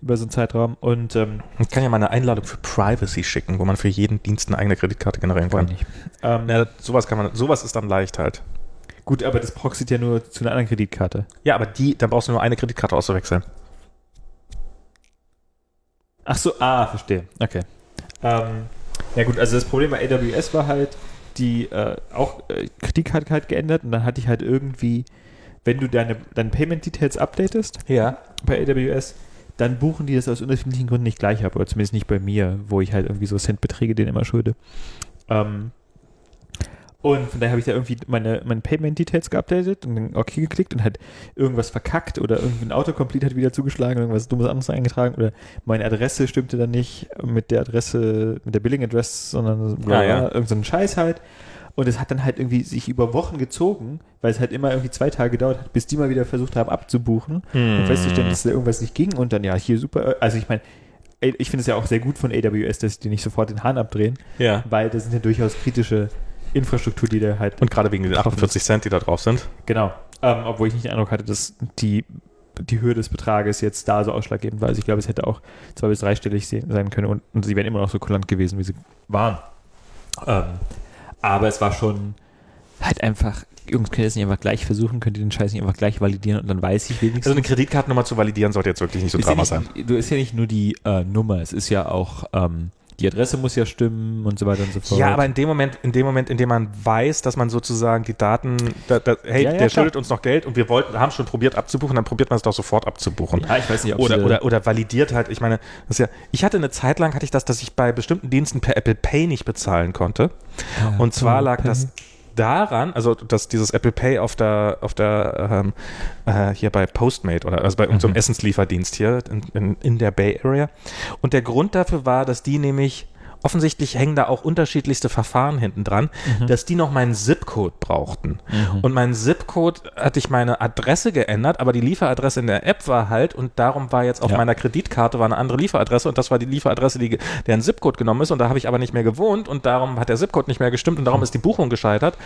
über so einen Zeitraum und ähm, Ich kann ja mal eine Einladung für Privacy schicken, wo man für jeden Dienst eine eigene Kreditkarte generieren kann. nicht. Ähm, Ja, sowas kann man, sowas ist dann leicht halt. Gut, aber das proxiert ja nur zu einer anderen Kreditkarte. Ja, aber die, dann brauchst du nur eine Kreditkarte auszuwechseln. Ach so, ah, verstehe. Okay. Ähm, ja gut, also das Problem bei AWS war halt, die äh, auch äh, Kreditkarte halt geändert und dann hatte ich halt irgendwie, wenn du deine, deine Payment Details updatest Ja. bei AWS, dann buchen die das aus unterschiedlichen Gründen nicht gleich ab, oder zumindest nicht bei mir, wo ich halt irgendwie so Centbeträge denen immer schulde. Ähm, und von daher habe ich da irgendwie meine, meine Payment Details geupdatet und dann OK geklickt und halt irgendwas verkackt oder irgendwie ein Autocomplete hat wieder zugeschlagen, irgendwas dummes anderes eingetragen oder meine Adresse stimmte dann nicht mit der Adresse, mit der Billing Address, sondern bla, Ah, ja. bla, irgend so ein Scheiß halt. Und es hat dann halt irgendwie sich über Wochen gezogen, weil es halt immer irgendwie zwei Tage gedauert hat, bis die mal wieder versucht haben abzubuchen Hm. und festzustellen, dass da irgendwas nicht ging und dann ja, hier super. Also ich meine, ich finde es ja auch sehr gut von AWS, dass die nicht sofort den Hahn abdrehen, Ja. weil das sind ja durchaus kritische Infrastruktur, die da halt. Und gerade wegen den 48 Cent, die da drauf sind. Genau. Ähm, obwohl ich nicht den Eindruck hatte, dass die, die Höhe des Betrages jetzt da so ausschlaggebend war. Also ich glaube, es hätte auch zwei- bis dreistellig se- sein können und, und sie wären immer noch so kulant gewesen, wie sie waren. Ähm, aber es war schon halt einfach, Jungs, könnt ihr das nicht einfach gleich versuchen, könnt ihr den Scheiß nicht einfach gleich validieren und dann weiß ich wenigstens. Also eine Kreditkartennummer zu validieren sollte jetzt wirklich nicht so ja Drama nicht, sein. Du ist ja nicht nur die äh, Nummer, es ist ja auch, ähm, die Adresse muss ja stimmen und so weiter und so fort. Ja, aber in dem Moment, in dem Moment, in dem man weiß, dass man sozusagen die Daten, da, da, hey, Ja, ja, der klar. schuldet uns noch Geld und wir wollten, haben schon probiert abzubuchen, dann probiert man es doch sofort abzubuchen. ja, ich weiß nicht, ob Oder, oder, oder validiert halt, ich meine, das ist ja, ich hatte eine Zeit lang, hatte ich das, dass ich bei bestimmten Diensten per Apple Pay nicht bezahlen konnte. Und zwar lag das daran, also dass dieses Apple Pay auf der, auf der, ähm, äh, hier bei Postmate oder also bei unserem Mhm. Essenslieferdienst hier in, in, in der Bay Area. Und der Grund dafür war, dass die nämlich offensichtlich hängen da auch unterschiedlichste Verfahren hinten dran, Mhm. dass die noch meinen ZIP-Code brauchten. Und meinen ZIP-Code hatte ich meine Adresse geändert, aber die Lieferadresse in der App war halt und darum war jetzt auf Ja. meiner Kreditkarte war eine andere Lieferadresse und das war die Lieferadresse, die, deren ZIP-Code genommen ist und da habe ich aber nicht mehr gewohnt und darum hat der ZIP-Code nicht mehr gestimmt und darum ist die Buchung gescheitert.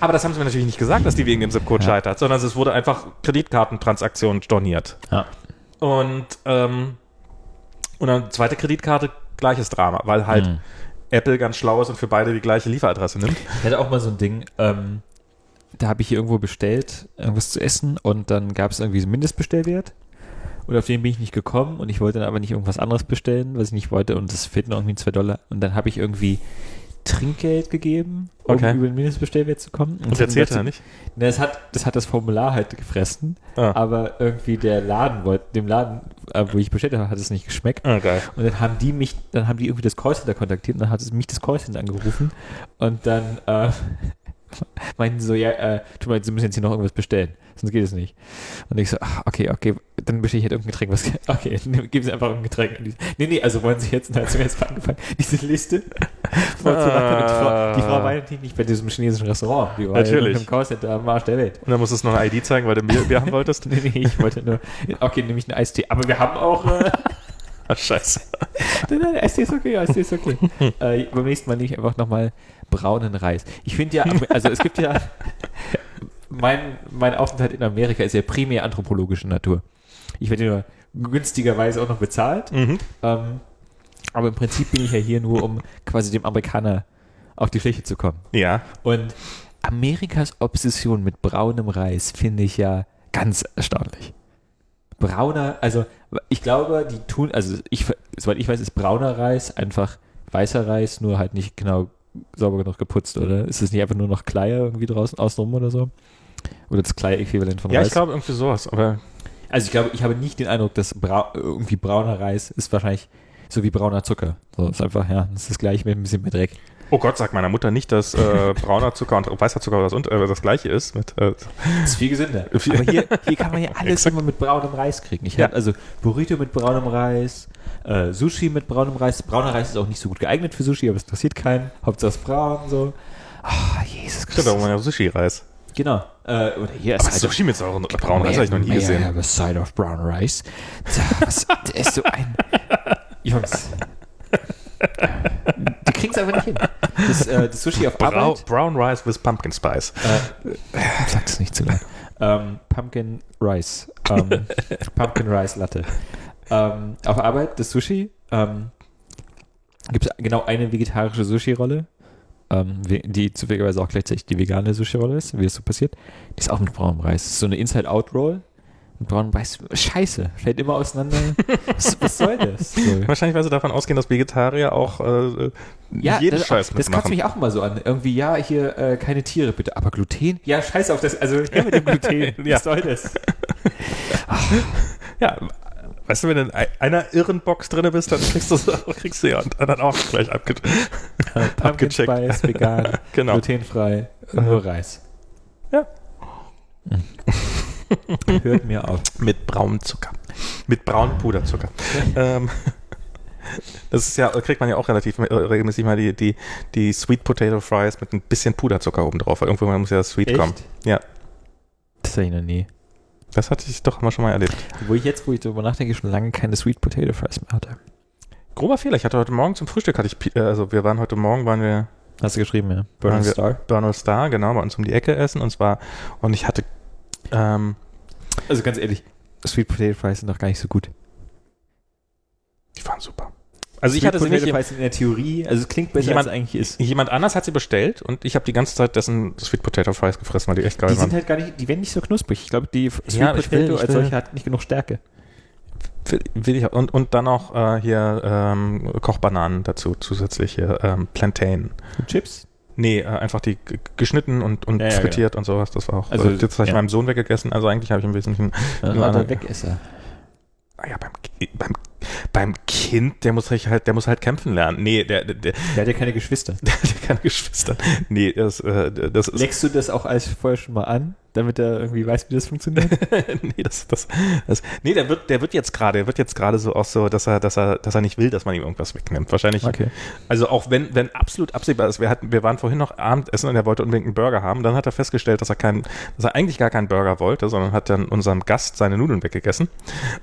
Aber das haben sie mir natürlich nicht gesagt, dass die wegen dem ZIP-Code Ja. scheitert, sondern es wurde einfach Kreditkartentransaktion storniert. Ja. Und, ähm, und dann zweite Kreditkarte, gleiches Drama, weil halt Mhm. Apple ganz schlau ist und für beide die gleiche Lieferadresse nimmt. Ich hatte auch mal so ein Ding, ähm, da habe ich hier irgendwo bestellt, irgendwas zu essen und dann gab es irgendwie so einen Mindestbestellwert. Und auf den bin ich nicht gekommen und ich wollte dann aber nicht irgendwas anderes bestellen, was ich nicht wollte und das fehlten irgendwie zwei Dollar. Und dann habe ich irgendwie Trinkgeld gegeben, um Okay. über den Mindestbestellwert zu kommen. Und zählte dazu- er nicht. Ne, das hat, das hat das Formular halt gefressen, Ah. aber irgendwie der Laden wollte, dem Laden, äh, wo ich bestellt habe, hat es nicht geschmeckt. Ah. Und dann haben die mich, dann haben die irgendwie das Callcenter kontaktiert und dann hat es mich das Callcenter angerufen und dann äh, meinten so, ja, äh, tut mir leid, Sie müssen jetzt hier noch irgendwas bestellen, sonst geht es nicht. Und ich so, ach, okay, okay, dann bestelle ich halt irgendein Getränk, was, okay, dann geben Sie einfach ein Getränk. Nee, nee, also wollen Sie jetzt, dann hat sie mir jetzt angefangen, diese Liste vorzumachen. Die Frau, war natürlich nicht bei diesem chinesischen Restaurant, die war Natürlich. im Callcenter am Arsch der Welt. Und dann musst du noch eine ID zeigen, weil du Bier, Bier haben wolltest. Nee, nee, ich wollte nur, okay, nehme ich einen Eistee. Aber wir haben auch, äh, Ach, scheiße. Nein, nein, Eistee ist okay, Eistee ist okay. äh, beim nächsten Mal nehme ich einfach nochmal braunen Reis. Ich finde ja, also es gibt ja, mein, mein Aufenthalt in Amerika ist ja primär anthropologische Natur. Ich werde nur günstigerweise auch noch bezahlt, Mhm. ähm, aber im Prinzip bin ich ja hier nur, um quasi dem Amerikaner auf die Fläche zu kommen. Ja. Und Amerikas Obsession mit braunem Reis finde ich ja ganz erstaunlich. Brauner, also ich glaube, die tun, also ich, soweit ich weiß, ist brauner Reis einfach weißer Reis, nur halt nicht genau sauber genug geputzt, oder? Ist es nicht einfach nur noch Kleier irgendwie draußen außenrum oder so? Oder das Kleier-Äquivalent von Ja, Reis? ich glaube irgendwie sowas, aber also ich glaube, ich habe nicht den Eindruck, dass brau irgendwie brauner Reis ist wahrscheinlich so wie brauner Zucker. So ist einfach, ja, das ist das gleiche mit ein bisschen mehr Dreck. oh Gott, sagt meiner Mutter nicht, dass äh, brauner Zucker und weißer Zucker das, und, äh, das gleiche ist. Mit, äh, Das ist viel gesünder. Aber hier, hier kann man ja alles immer mit braunem Reis kriegen. Ich Ja. habe also Burrito mit braunem Reis, äh, Sushi mit braunem Reis. Brauner Reis ist auch nicht so gut geeignet für Sushi, aber es interessiert keinen. Hauptsache es braun, so. Ah, Jesus stimmt, Christus. aber man ja Sushi-Reis. Genau. Äh, oder hier Aber ist Sushi mit sauren braunen Reis habe ich noch nie May I gesehen. have a side of brown rice? Was, ist so ein... Jungs. Die kriegen es einfach nicht hin. Das, äh, das Sushi auf Brau Arbeit... brown Rice with Pumpkin Spice. Äh, sag es nicht zu laut. Ähm, Pumpkin Rice. Ähm, Pumpkin Rice Latte. Ähm, auf Arbeit, das Sushi. Ähm, Gibt es genau eine vegetarische Sushi-Rolle, ähm, die zufälligerweise auch gleichzeitig die vegane Sushi-Rolle ist, wie das so passiert. Die ist auch mit braunem Reis. Das ist so eine Inside-Out-Roll. Mit braunem Reis. Scheiße. Fällt immer auseinander. was, was soll das? So. Wahrscheinlich, weil sie davon ausgehen, dass Vegetarier auch äh, jeden das, Scheiß das kotzt mitmachen. mich auch immer so an. Irgendwie, ja, hier äh, keine Tiere bitte, aber Gluten? Ja, scheiß auf das. Also, ja, mit dem Gluten. Ja. Was soll das? Ja, weißt du, wenn du in ei- einer irren Box drin bist, dann kriegst du kriegst du ja dann auch gleich abge Abgecheckt. Spice, vegan, Genau. glutenfrei, nur Reis. Ja. Hört mir auf. mit braunem Zucker. Mit braunem Puderzucker. ähm, das ist ja, kriegt man ja auch relativ äh, regelmäßig mal die, die, die Sweet Potato Fries mit ein bisschen Puderzucker oben drauf, weil irgendwann muss ja das Sweet kommen. Ja. Das hatte ich noch nie. Das hatte ich doch mal schon mal erlebt. Wo ich jetzt, wo ich darüber nachdenke, schon lange keine Sweet Potato Fries mehr hatte. Grober Fehler. Ich hatte heute Morgen zum Frühstück, hatte ich, äh, also wir waren heute Morgen, waren wir Hast du geschrieben, ja? Wir- Star. Bernal Star, genau, bei uns um die Ecke essen und zwar, und ich hatte, ähm, Also ganz ehrlich, Sweet Potato Fries sind doch gar nicht so gut. die waren super. Also ich hatte sie nicht, in der Theorie, also es klingt besser, Jemand- als es eigentlich ist. jemand anders hat sie bestellt und ich habe die ganze Zeit dessen Sweet Potato Fries gefressen, weil die echt geil Die waren. sind halt gar nicht, die werden nicht so knusprig. Ich glaube, die Sweet Ja, Potato will- als solche hat nicht genug Stärke. Will, ich, und, und dann noch äh, hier ähm, Kochbananen dazu, zusätzliche ähm, Plantain. Und Chips? Nee, äh, einfach die geschnitten und, und Ja, ja, frittiert und sowas. Das war auch. Also, Also, das habe ich meinem Sohn weggegessen. Also eigentlich habe ich im Wesentlichen. Ja, der ne. Wegesser. Ah ja, beim, beim, beim Kind, der muss halt, der muss halt kämpfen lernen. Nee, der, der, der, Der hat ja keine Geschwister. der hat keine Geschwister. Nee, das, äh, das ist. Leckst du das auch alles vorher schon mal an? Damit er irgendwie weiß, wie das funktioniert? nee, das, das, das, nee, der wird, der wird jetzt gerade, der wird jetzt gerade so auch so, dass er, dass er, dass er nicht will, dass man ihm irgendwas wegnimmt. Wahrscheinlich. Okay. Also auch wenn, wenn absolut absehbar ist, wir hatten, wir waren vorhin noch Abendessen und er wollte unbedingt einen Burger haben, dann hat er festgestellt, dass er keinen, dass er eigentlich gar keinen Burger wollte, sondern hat dann unserem Gast seine Nudeln weggegessen.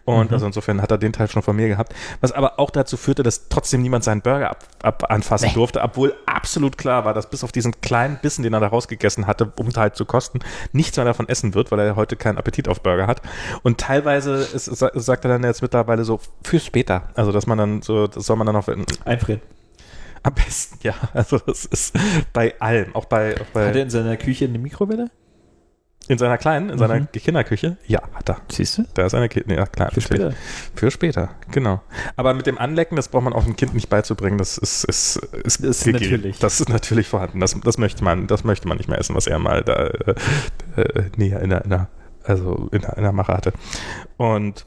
Und Mhm. also insofern hat er den Teil schon von mir gehabt. Was aber auch dazu führte, dass trotzdem niemand seinen Burger ab, ab anfassen Nee. durfte, obwohl absolut klar war, dass bis auf diesen kleinen Bissen, den er da rausgegessen hatte, um halt zu kosten, nichts mehr davon essen wird, weil er heute keinen Appetit auf Burger hat. Und teilweise ist, sa- sagt er dann jetzt mittlerweile so für später. Also dass man dann so, das soll man dann auf Einfrieren. am besten, ja. Also das ist bei allem, auch bei, auch Hat bei er in seiner Küche eine Mikrowelle? In seiner kleinen, in seiner Mhm. Kinderküche. Ja, hat er. Siehst du? Da ist eine Ki ja, klar. Für später. Für später, genau. Aber mit dem Anlecken, das braucht man auch dem Kind nicht beizubringen. Das ist, ist, ist, Das ist natürlich. Das ist natürlich vorhanden. Das, das möchte man, das möchte man nicht mehr essen, was er mal da äh, äh, näher in der, in der, also in der, in der Mache hatte. Und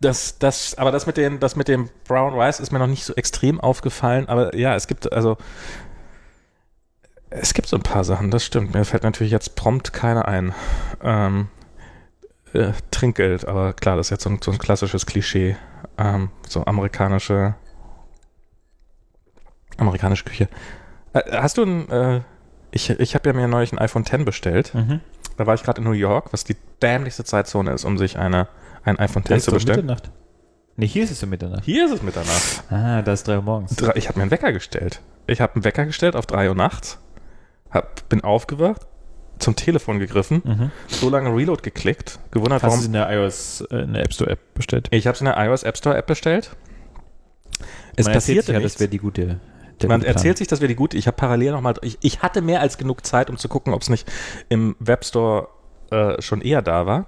das, das, aber das mit den, das mit dem Brown Rice ist mir noch nicht so extrem aufgefallen. Aber ja, es gibt also es gibt so ein paar Sachen, das stimmt. Mir fällt natürlich jetzt prompt keine ein. Ähm, äh, Trinkgeld, aber klar, das ist jetzt so ein, so ein klassisches Klischee. Ähm, so amerikanische amerikanische Küche. Äh, hast du ein, äh, ich, ich habe ja mir neulich ein iPhone X bestellt. Mhm. Da war ich gerade in New York, was die dämlichste Zeitzone ist, um sich eine, ein iPhone Da X ist zu doch bestellen. Mitternacht. Nee, hier ist es um Mitternacht. Hier ist es Mitternacht. Ah, da ist drei Uhr morgens. Drei- Ich habe mir einen Wecker gestellt. Ich habe einen Wecker gestellt auf 3 Uhr nachts, hab, bin aufgewacht, zum Telefon gegriffen, Mhm. so lange Reload geklickt, gewundert, Hast du warum. es in der iOS, äh, in der App Store App bestellt? Ich habe es in der iOS App Store App bestellt. Es Man sich ja, nichts. das wäre die gute. Der Man erzählt sich, das wäre die gute. Ich habe parallel nochmal, ich, ich hatte mehr als genug Zeit, um zu gucken, ob es nicht im Webstore äh, schon eher da war.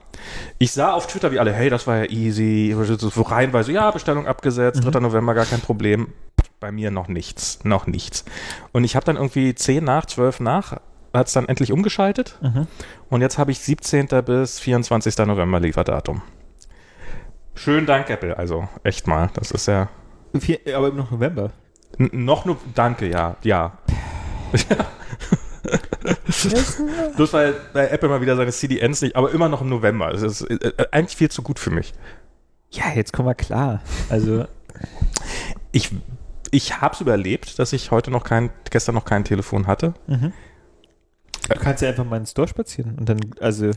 Ich sah auf Twitter, wie alle, hey, das war ja easy, so reihenweise, ja, Bestellung abgesetzt, 3. November, gar kein Problem. Bei mir noch nichts, noch nichts. Und ich habe dann irgendwie 10 nach, 12 nach, hat es dann endlich umgeschaltet. Mhm. Und jetzt habe ich 17. bis 24. November Lieferdatum. Schönen Dank, Apple, also echt mal. Das ist ja. Aber immer noch November. N noch nur. Danke, ja, ja. Bloß weil bei Apple mal wieder seine CDNs nicht, aber immer noch im November. Das ist äh, eigentlich viel zu gut für mich. Ja, jetzt kommen wir klar. Also, Ich, ich habe es überlebt, dass ich heute noch kein, gestern noch kein Telefon hatte. mhm. du kannst ja einfach mal in den Store spazieren und dann, also,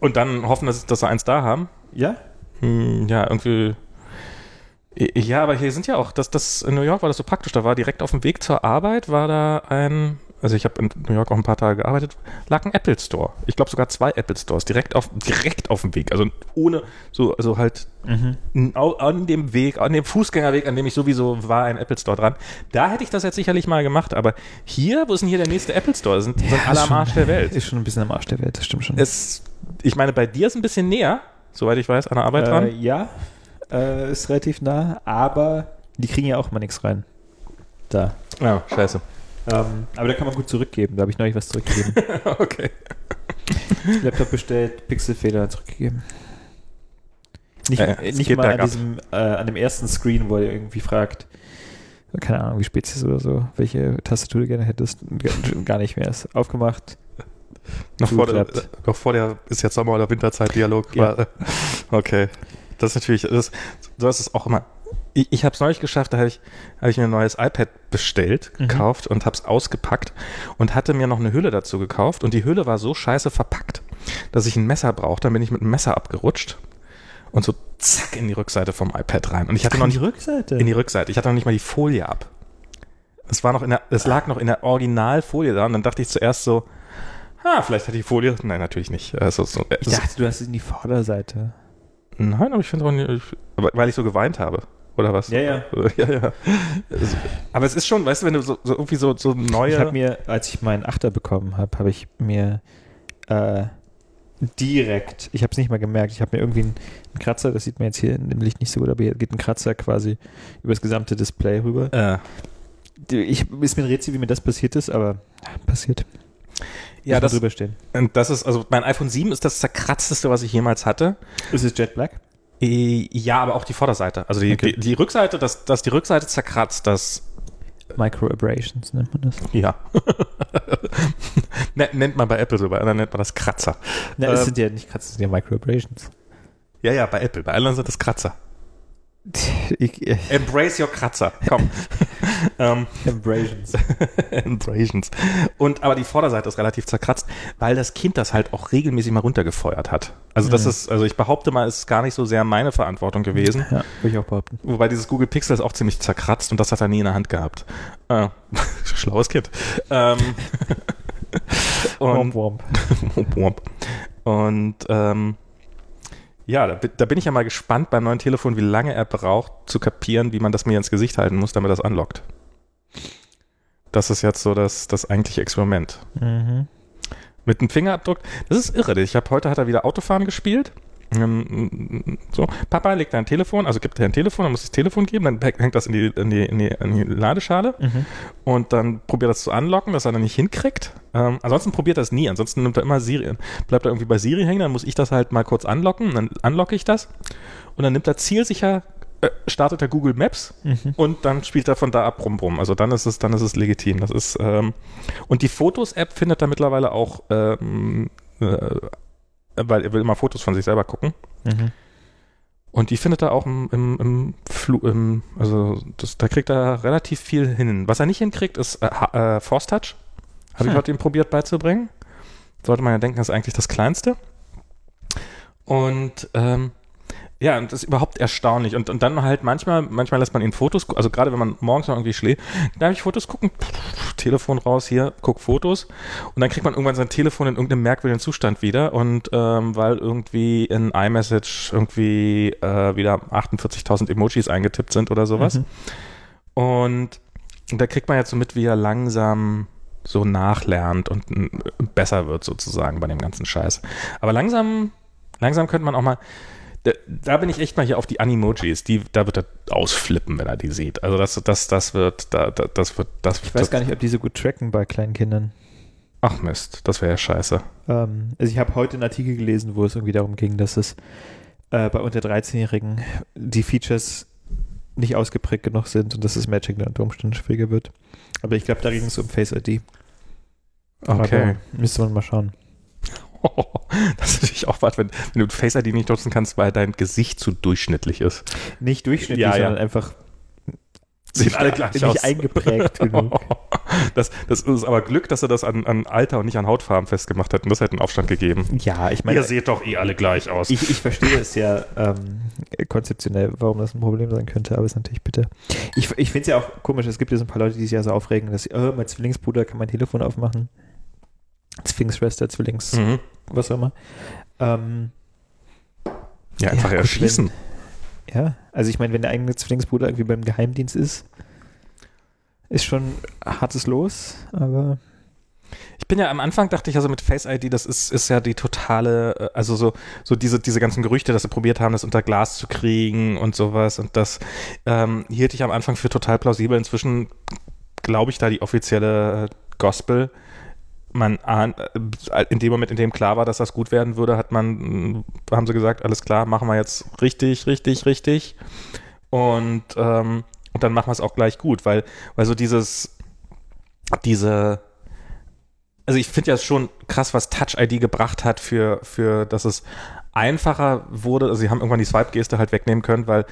Und dann hoffen, dass, dass sie eins da haben. ja? Hm, ja, irgendwie. Ja, aber hier sind ja auch, das, das in New York war das so praktisch. Da war direkt auf dem Weg zur Arbeit, war da ein, also ich habe in New York auch ein paar Tage gearbeitet, lag ein Apple Store. Ich glaube sogar zwei Apple Stores, direkt auf, direkt auf dem Weg. Also ohne, so, also halt Mhm. an dem Weg, an dem Fußgängerweg, an dem ich sowieso war, ein Apple Store dran. Da hätte ich das jetzt sicherlich mal gemacht, aber hier, wo ist denn hier der nächste Apple Store? Sind, sind alle am Arsch der Welt. Ist schon ein bisschen am Arsch der Welt, das stimmt schon. Es, ich meine, bei dir ist ein bisschen näher, soweit ich weiß, an der Arbeit äh, dran. ja, äh, ist relativ nah, aber die kriegen ja auch mal nichts rein. Da. Ja, scheiße. Ähm, aber da kann man gut zurückgeben. Da habe ich neulich was zurückgegeben. okay. Laptop bestellt, Pixelfehler zurückgegeben. Nicht, Äh, äh, nicht mal an, diesem, äh, an dem ersten Screen, wo er irgendwie fragt, keine Ahnung, wie spät es ist oder so, welche Tastatur du gerne hättest. Gar- Gar nicht mehr. Ist aufgemacht. Noch vor, der, noch vor der ist jetzt Sommer- oder Winterzeit-Dialog. Ja. Okay. Das ist natürlich, das, so ist es auch immer. Ich, ich habe es neulich geschafft, da habe ich, hab ich mir ein neues iPad bestellt, Mhm. gekauft und habe es ausgepackt und hatte mir noch eine Hülle dazu gekauft und die Hülle war so scheiße verpackt, dass ich ein Messer brauchte. Dann bin ich mit dem Messer abgerutscht und so zack in die Rückseite vom iPad rein. Und ich hatte noch nicht Rückseite. in die Rückseite. Ich hatte noch nicht mal die Folie ab. Es war noch in der, es lag noch in der Originalfolie da und dann dachte ich zuerst so, ah, vielleicht hat die Folie. Nein, natürlich nicht. Also, so, ich dachte, du hast es in die Vorderseite. nein, aber ich finde auch nicht, weil ich so geweint habe. Oder was? Ja, ja. ja, ja. Es- Aber es ist schon, weißt du, wenn du so, so irgendwie so, so neue. Ich habe mir, als ich meinen Achter bekommen habe, habe ich mir äh, direkt, ich habe es nicht mal gemerkt, ich habe mir irgendwie einen, einen Kratzer, das sieht man jetzt hier in dem Licht nicht so gut, aber hier geht ein Kratzer quasi über das gesamte Display rüber. äh, Ich, ist mir ein Rätsel, wie mir das passiert ist, aber passiert. ja, das, drüber stehen. und das ist, also mein iPhone 7 ist das zerkratzteste, was ich jemals hatte. Ist es Jet Black? Äh, Ja, aber auch die Vorderseite. Also die, Okay. die, die Rückseite, dass, dass die Rückseite zerkratzt, das Micro Abrasions nennt man das. Ja. Ne- Nennt man bei Apple so, bei anderen nennt man das Kratzer. Na, es Ähm, sind ja nicht Katzen, es sind ja Microabrasions. Ja, ja, bei Apple. Bei anderen sind das Kratzer. Ich, äh, Embrace your Kratzer. Komm. ähm, Abrasions. Abrasions. Und aber die Vorderseite ist relativ zerkratzt, weil das Kind das halt auch regelmäßig mal runtergefeuert hat. Also das Mhm. ist, also ich behaupte mal, es ist gar nicht so sehr meine Verantwortung gewesen. Ja, würde ich auch behaupten. Wobei dieses Google Pixel ist auch ziemlich zerkratzt und das hat er nie in der Hand gehabt. Äh, schlaues Kind. Ähm, und, Womp, Womp, womp. Und ähm, ja, da, da bin ich ja mal gespannt beim neuen Telefon, wie lange er braucht zu kapieren, wie man das mir ins Gesicht halten muss, damit das anlockt. Das ist jetzt so das, das eigentliche Experiment. Mhm. Mit dem Fingerabdruck, das ist irre. Ich habe heute hat er wieder Autofahren gespielt. Ähm, So, Papa legt ein Telefon, also gibt er ein Telefon, dann muss ich das Telefon geben, dann hängt das in die, in die, in die, in die Ladeschale Mhm. und dann probiert er das zu anlocken, dass er dann nicht hinkriegt. Ähm, ansonsten probiert er es nie. Ansonsten nimmt er immer Siri, bleibt er irgendwie bei Siri hängen, dann muss ich das halt mal kurz anlocken, dann unlocke ich das und dann nimmt er zielsicher, äh, startet er Google Maps Mhm. und dann spielt er von da ab rum rum. Also dann ist es, dann ist es legitim. Das ist ähm, und die Fotos-App findet er mittlerweile auch, ähm, äh, weil er will immer Fotos von sich selber gucken. Mhm. Und die findet er auch im, im, im, Flu, im also das, da kriegt er relativ viel hin. Was er nicht hinkriegt, ist äh, äh, Force Touch. Habe ich Hm. heute ihm probiert beizubringen. Sollte man ja denken, das ist eigentlich das Kleinste. Und ähm, ja, und das ist überhaupt erstaunlich. Und, und dann halt manchmal, manchmal lässt man ihn Fotos, also gerade wenn man morgens noch irgendwie schläft, darf ich Fotos gucken? Pff, Telefon raus, hier, guck Fotos. Und dann kriegt man irgendwann sein Telefon in irgendeinem merkwürdigen Zustand wieder. Und ähm, weil irgendwie in iMessage irgendwie äh, wieder 48.000 Emojis eingetippt sind oder sowas. Mhm. Und da kriegt man jetzt so mit, wie er langsam so nachlernt und besser wird sozusagen bei dem ganzen Scheiß. Aber langsam, langsam könnte man auch mal, da, da bin ich echt mal hier auf die Animojis, die, da wird er ausflippen, wenn er die sieht. Also das, das, das wird, da, da, das wird, das Ich weiß gar nicht, ob die so gut tracken bei kleinen Kindern. Ach Mist, das wäre ja scheiße. Ähm, also ich habe heute einen Artikel gelesen, wo es irgendwie darum ging, dass es äh, bei unter 13-Jährigen die Features nicht ausgeprägt genug sind und dass das Matching dann unter Umständen schwieriger wird. Aber ich glaube, da ging es um Face ID. Okay. Aber müsste man mal schauen. Das ist natürlich auch was, wenn, wenn du Face ID nicht nutzen kannst, weil dein Gesicht zu durchschnittlich ist. Nicht durchschnittlich, Ja, ja. sondern einfach Sehen nicht, alle gleich nicht aus. eingeprägt genug. Das, das ist aber Glück, dass er das an, an Alter und nicht an Hautfarben festgemacht hat. Und das hätte einen Aufstand gegeben. Ja, ich meine, Ihr seht doch eh alle gleich aus. ich, ich verstehe es ja ähm, konzeptionell, warum das ein Problem sein könnte, aber es ist natürlich bitte. Ich, ich finde es ja auch komisch, es gibt ja so ein paar Leute, die sich ja so aufregen, dass sie, oh, mein Zwillingsbruder kann mein Telefon aufmachen. Zwillingsschwester, Zwillings, mhm. was auch immer. Ähm, Ja, einfach Ja, erschießen. ja, also ich meine, wenn der eigene Zwillingsbruder irgendwie beim Geheimdienst ist, ist schon hartes Los, aber Ich bin ja am Anfang dachte ich also mit Face ID, das ist, ist ja die totale, äh, also so, so diese, diese ganzen Gerüchte, dass sie probiert haben, das unter Glas zu kriegen und sowas und das ähm, hielt ich am Anfang für total plausibel. Inzwischen glaube ich da die offizielle äh, Gospel. Man äh, in dem Moment, in dem klar war, dass das gut werden würde, hat man, äh, haben sie gesagt, alles klar, machen wir jetzt richtig, richtig, richtig. Und, ähm, und dann machen wir es auch gleich gut, weil, weil so dieses, diese, also ich finde ja schon krass, was Touch ID gebracht hat für, für, dass es einfacher wurde. Also sie haben irgendwann die Swipe-Geste halt wegnehmen können, weil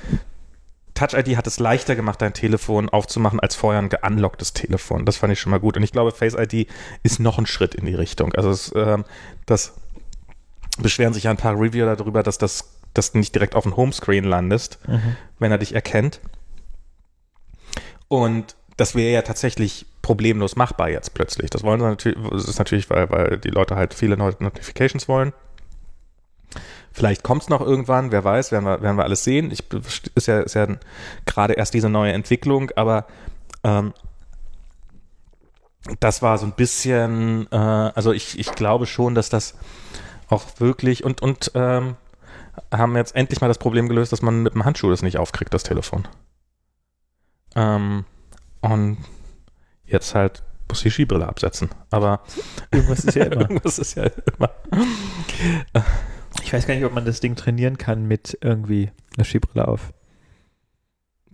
Touch ID hat es leichter gemacht, dein Telefon aufzumachen, als vorher ein geunlocktes Telefon. Das fand ich schon mal gut. Und ich glaube, Face ID ist noch ein Schritt in die Richtung. Also es, ähm, das beschweren sich ja ein paar Reviewer darüber, dass das dass du nicht direkt auf dem Homescreen landest, wenn er dich erkennt. Und das wäre ja tatsächlich problemlos machbar jetzt plötzlich. Das wollen sie natürlich, das ist natürlich, weil, weil die Leute halt viele Not- Notifications wollen. Vielleicht kommt es noch irgendwann, wer weiß, werden wir, werden wir alles sehen. Ich, ist ja, ist ja gerade erst diese neue Entwicklung, aber ähm, das war so ein bisschen, äh, also ich, ich glaube schon, dass das auch wirklich und, und ähm, haben jetzt endlich mal das Problem gelöst, dass man mit dem Handschuh das nicht aufkriegt, das Telefon. Ähm, und jetzt halt muss die Skibrille absetzen. Aber irgendwas ist ja immer. irgendwas ist ja immer. Ich weiß gar nicht, ob man das Ding trainieren kann mit irgendwie einer Skibrille auf.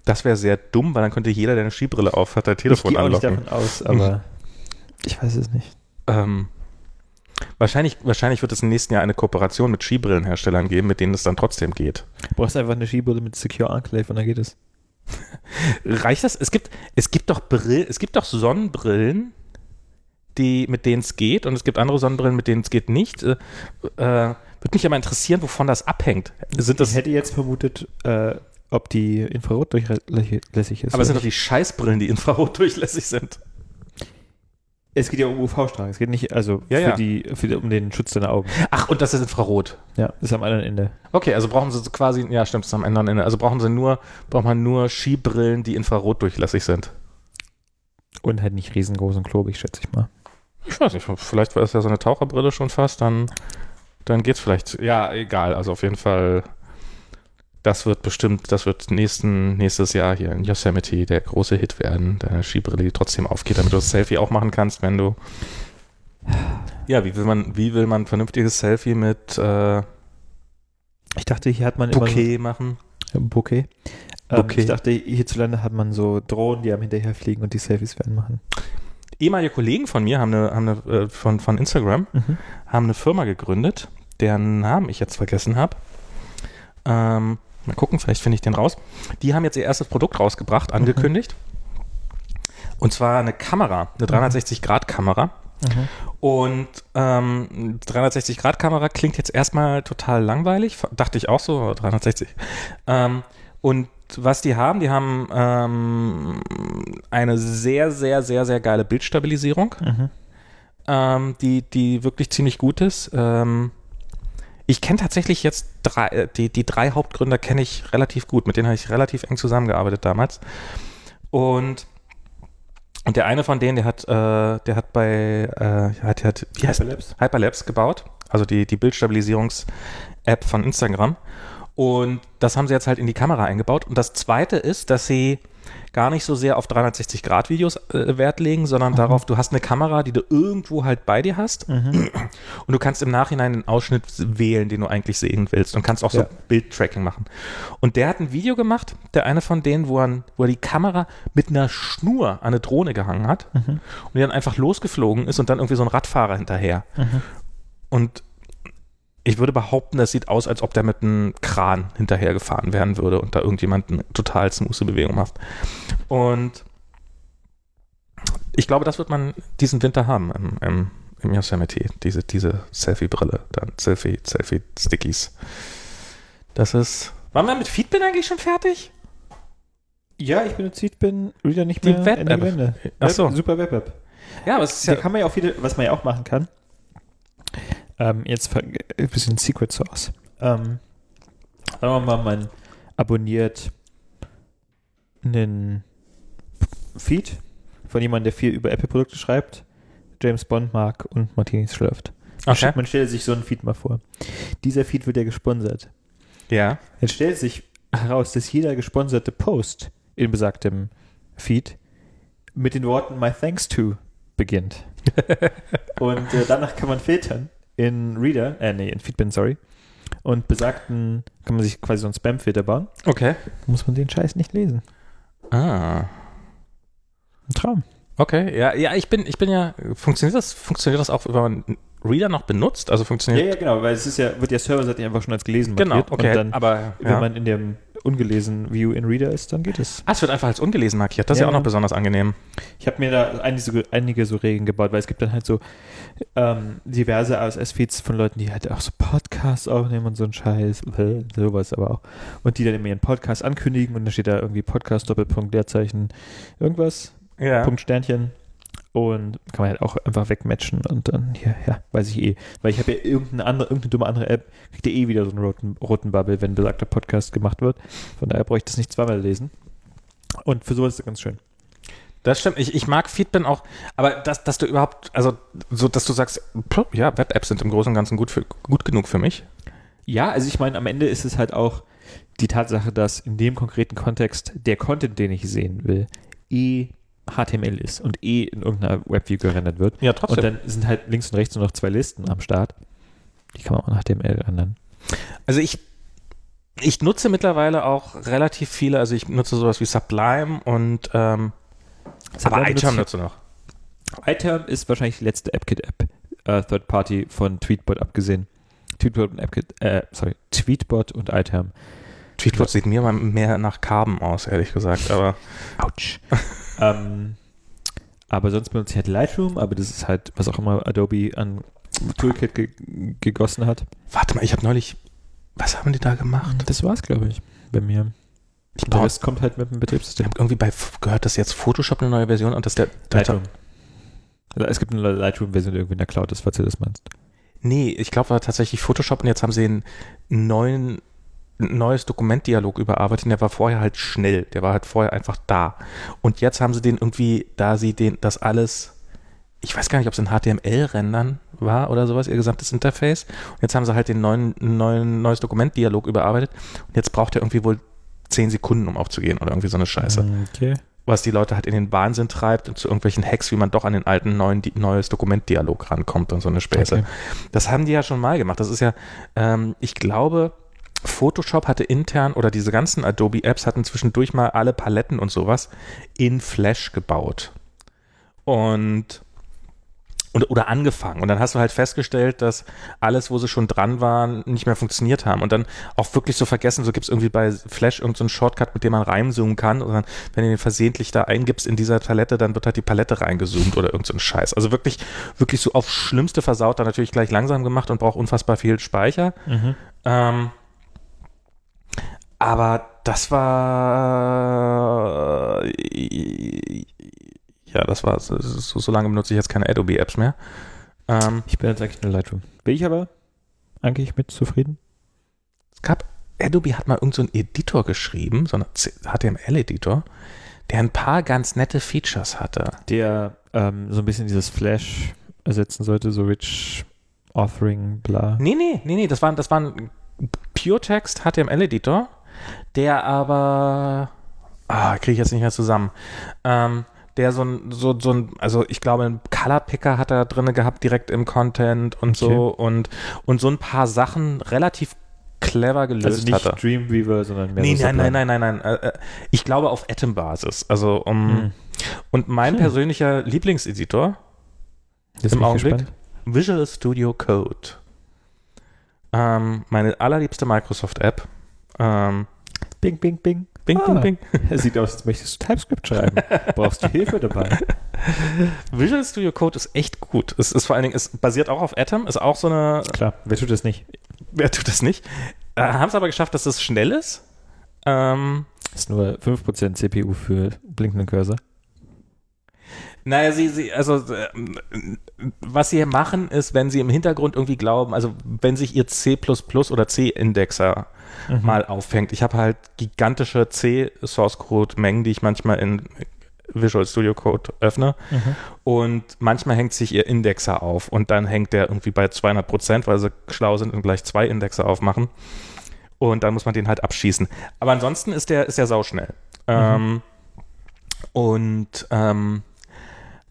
Das wäre sehr dumm, weil dann könnte jeder, der eine Skibrille auf hat, dein Telefon ich gehe auch nicht anlocken. davon aus, aber ich weiß es nicht. Ähm, Wahrscheinlich, wahrscheinlich wird es im nächsten Jahr eine Kooperation mit Skibrillenherstellern geben, mit denen es dann trotzdem geht. Du brauchst einfach eine Skibrille mit Secure Enclave und dann geht es. Reicht das? Es gibt, es gibt doch Brillen, es gibt doch Sonnenbrillen, die, mit denen es geht, und es gibt andere Sonnenbrillen, mit denen es geht nicht. Äh, äh, würde mich aber interessieren, wovon das abhängt. Sind das, ich hätte jetzt vermutet, äh, ob die Infrarot durchlässig ist. aber es sind doch die Scheißbrillen, die infrarotdurchlässig sind. es geht ja um UV-Strahlung. Es geht nicht, also Ja, für ja. Die, für um den Schutz deiner Augen. Ach, und das ist Infrarot. Ja, ist am anderen Ende. Okay, also brauchen sie so quasi, ja stimmt, ist am anderen Ende. Also brauchen sie nur, braucht man nur Skibrillen, die infrarotdurchlässig sind. Und halt nicht riesengroß und klobig, schätze ich mal. Ich weiß nicht, vielleicht war es ja so eine Taucherbrille schon fast, dann, dann geht's vielleicht. Ja, egal, also auf jeden Fall, das wird bestimmt, das wird nächsten, nächstes Jahr hier in Yosemite der große Hit werden, deine Skibrille, die trotzdem aufgeht, damit du das Selfie auch machen kannst, wenn du. Ja, wie will man, wie will man ein vernünftiges Selfie mit äh, Ich dachte, hier hat man immer Bouquet machen? so, Bouquet. Ähm, Bouquet. Ich dachte, hierzulande hat man so Drohnen, die am hinterher fliegen und die Selfies werden machen. Ehemalige Kollegen von mir haben eine, haben eine äh, von, von Instagram, haben eine Firma gegründet, deren Namen ich jetzt vergessen habe. Ähm, mal gucken, vielleicht finde ich den raus. Die haben jetzt ihr erstes Produkt rausgebracht, angekündigt. Und zwar eine Kamera, eine 360-Grad-Kamera. Und ähm, 360-Grad-Kamera klingt jetzt erstmal total langweilig, dachte ich auch so, 360. Ähm, und was die haben, die haben ähm, eine sehr, sehr, sehr, sehr geile Bildstabilisierung, Mhm. ähm, die, die wirklich ziemlich gut ist. Ähm, ich kenne tatsächlich jetzt drei, äh, die, die drei Hauptgründer kenne ich relativ gut, mit denen habe ich relativ eng zusammengearbeitet damals. Und, und der eine von denen, der hat, äh, der hat bei, äh, hat, hat, wie heißt Hyperlapse? Hyperlapse gebaut, also die, die Bildstabilisierungs-App von Instagram. Und das haben sie jetzt halt in die Kamera eingebaut. Und das zweite ist, dass sie gar nicht so sehr auf 360-Grad-Videos äh, Wert legen, sondern darauf, du hast eine Kamera, die du irgendwo halt bei dir hast Mhm. und du kannst im Nachhinein einen Ausschnitt wählen, den du eigentlich sehen willst und kannst auch so Ja. Bildtracking machen. Und der hat ein Video gemacht, der eine von denen, wo er, wo er die Kamera mit einer Schnur an eine Drohne gehangen hat Mhm. und die dann einfach losgeflogen ist und dann irgendwie so ein Radfahrer hinterher. Mhm. Und ich würde behaupten, das sieht aus, als ob der mit einem Kran hinterhergefahren werden würde und da irgendjemand eine total smooth Bewegung macht. Und ich glaube, das wird man diesen Winter haben im, im, im Yosemite, diese, diese Selfie-Brille, dann Selfie, Selfie-Stickies. Das ist. Waren wir mit Feedback eigentlich schon fertig? Ja, ich benutze Feedbin Reader nicht Die mehr. Web-App. Ende Gelände. Ach so. Web, super Web-App. Ja, aber es ist Da ja. kann man ja auch viele, was man ja auch machen kann. Ähm, jetzt ver- ein bisschen Secret Source. Ähm, sagen wir mal, man abonniert einen Feed von jemandem, der viel über Apple-Produkte schreibt, James Bond mag und Martinis schlürft. Man Okay. stellt- Man stellt sich so einen Feed mal vor. Dieser Feed wird ja gesponsert. Ja. Jetzt stellt sich heraus, dass jeder gesponserte Post in besagtem Feed mit den Worten My Thanks to beginnt. und äh, danach kann man filtern in Reader, äh, nee, in Feedbin, sorry. Und besagten kann man sich quasi so einen Spam-Filter bauen. Okay. Muss man den Scheiß nicht lesen. Ah. Ein Traum. Okay, ja, ja, ich bin, ich bin ja, funktioniert das, funktioniert das auch, wenn man Reader noch benutzt? Also Ja, funktioniert. ja, genau, weil es ist ja, wird ja serverseitig einfach schon als gelesen genau, markiert. okay, Und dann, aber wenn ja. man in dem ungelesen View in Reader ist, dann geht es. ah, es wird einfach als ungelesen markiert. Das ist Ja, ja auch noch ja. besonders angenehm. Ich habe mir da einige, einige so Regeln gebaut, weil es gibt dann halt so ähm, diverse RSS-Feeds von Leuten, die halt auch so Podcasts aufnehmen und so ein Scheiß, äh, sowas aber auch. Und die dann immer ihren Podcast ankündigen und dann steht da irgendwie Podcast, Doppelpunkt, Leerzeichen, irgendwas, Ja. Punkt, Sternchen. Und kann man halt auch einfach wegmatchen und dann, ja, ja, weiß ich eh. Weil ich habe ja irgendeine andere, irgendeine dumme andere App, kriegt ihr eh wieder so einen roten, roten Bubble, wenn besagter Podcast gemacht wird. Von daher brauche ich das nicht zweimal lesen. Und für sowas ist das ganz schön. Das stimmt. Ich, ich mag Feedbin auch, aber dass, dass du überhaupt, also so, dass du sagst, ja, Web-Apps sind im Großen und Ganzen gut, für, gut genug für mich. Ja, also ich meine, am Ende ist es halt auch die Tatsache, dass in dem konkreten Kontext der Content, den ich sehen will, eh HTML ist und eh in irgendeiner Webview gerendert wird. Ja, Und trotzdem. dann sind halt links und rechts nur noch zwei Listen am Start. Die kann man auch in HTML rendern. also ich, ich nutze mittlerweile auch relativ viele, also ich nutze sowas wie Sublime und ähm, aber iTerm nutze noch. iTerm ist wahrscheinlich die letzte AppKit-App. äh, Third Party von Tweetbot abgesehen. Tweetbot und AppKit, äh, sorry, Tweetbot und iTerm. Tweetbot sieht mir mal mehr nach Carbon aus, ehrlich gesagt, aber. Autsch. ähm, aber sonst benutze ich halt Lightroom, aber das ist halt, was auch immer Adobe an Toolkit ge gegossen hat. Warte mal, ich habe neulich. Was haben die da gemacht? Das war's, glaube ich, bei mir. Ich Der Rest kommt halt mit dem ich Betriebssystem. habe irgendwie bei gehört, dass jetzt Photoshop eine neue Version und dass der. Lightroom. Es gibt eine Lightroom-Version die irgendwie in der Cloud ist, falls du das meinst. Nee, ich glaube, war tatsächlich Photoshop und jetzt haben sie einen neuen ein neues Dokumentdialog überarbeitet. und Der war vorher halt schnell, der war halt vorher einfach da. Und jetzt haben sie den irgendwie, da sie den, das alles, ich weiß gar nicht, ob es in HTML-Rendern war oder sowas, ihr gesamtes Interface. Und jetzt haben sie halt den neuen, neuen neues Dokumentdialog überarbeitet. Und jetzt braucht er irgendwie wohl zehn Sekunden, um aufzugehen oder irgendwie so eine Scheiße. Okay. Was die Leute halt in den Wahnsinn treibt und zu irgendwelchen Hacks, wie man doch an den alten neuen neues Dokumentdialog rankommt und so eine Späße. Okay. Das haben die ja schon mal gemacht. Das ist ja, ähm, ich glaube, Photoshop hatte intern oder diese ganzen Adobe-Apps hatten zwischendurch mal alle Paletten und sowas in Flash gebaut. Und, und oder angefangen. Und dann hast du halt festgestellt, dass alles, wo sie schon dran waren, nicht mehr funktioniert haben. Und dann auch wirklich so vergessen, so gibt es irgendwie bei Flash irgendeinen so Shortcut, mit dem man reinzoomen kann. Und dann, wenn du den versehentlich da eingibst in dieser Palette, dann wird halt die Palette reingezoomt oder irgend so Scheiß. Also wirklich, wirklich so auf schlimmste versaut, dann natürlich gleich langsam gemacht und braucht unfassbar viel Speicher. Mhm. Ähm, aber das war ja, das war so, so lange benutze ich jetzt keine Adobe Apps mehr. Ähm, Ich bin jetzt eigentlich nur Lightroom. Bin ich aber eigentlich mit zufrieden? es gab Adobe hat mal irgendeinen so Editor geschrieben, so einen HTML-Editor, der ein paar ganz nette Features hatte. Der ähm, so ein bisschen dieses Flash ersetzen sollte, so Rich Authoring, bla. Nee, nee, nee, nee, das war, das war ein Pure Text HTML-Editor, der aber, ah, kriege ich jetzt nicht mehr zusammen, ähm, der so ein, so, so ein, also ich glaube, ein Color Picker hat er drinne gehabt, direkt im Content und so und, und so ein paar Sachen relativ clever gelöst Also nicht hatte. Dreamweaver, sondern mehr Nee, so nein, Sublime. nein, nein, nein, nein. Äh, äh, ich glaube auf Atom-Basis. Also um Hm. und mein Hm. persönlicher Lieblingseditor, Jetzt Im Augenblick? gespannt. Visual Studio Code. Ähm, meine allerliebste Microsoft-App. Ähm, Bing, bing, bing. Bing, Ah. bing, bing. Sieht aus, als möchtest du TypeScript schreiben. Brauchst du Hilfe dabei? Visual Studio Code ist echt gut. Es ist vor allen Dingen, es basiert auch auf Atom, ist auch so eine, Klar, wer tut das nicht? wer tut das nicht? Äh, Haben es aber geschafft, dass es schnell ist. Ähm, Ist nur 5% CPU für blinkenden Cursor. Naja, sie, sie, also äh, was sie machen, ist, wenn sie im Hintergrund irgendwie glauben, also wenn sich ihr C oder C-Indexer Mhm. mal auffängt. Ich habe halt gigantische C-Source-Code-Mengen, die ich manchmal in Visual Studio Code öffne Mhm. und manchmal hängt sich ihr Indexer auf und dann hängt der irgendwie bei 200 Prozent, weil sie schlau sind und gleich zwei Indexer aufmachen und dann muss man den halt abschießen. Aber ansonsten ist der, ist der sauschnell. Ähm, und ähm,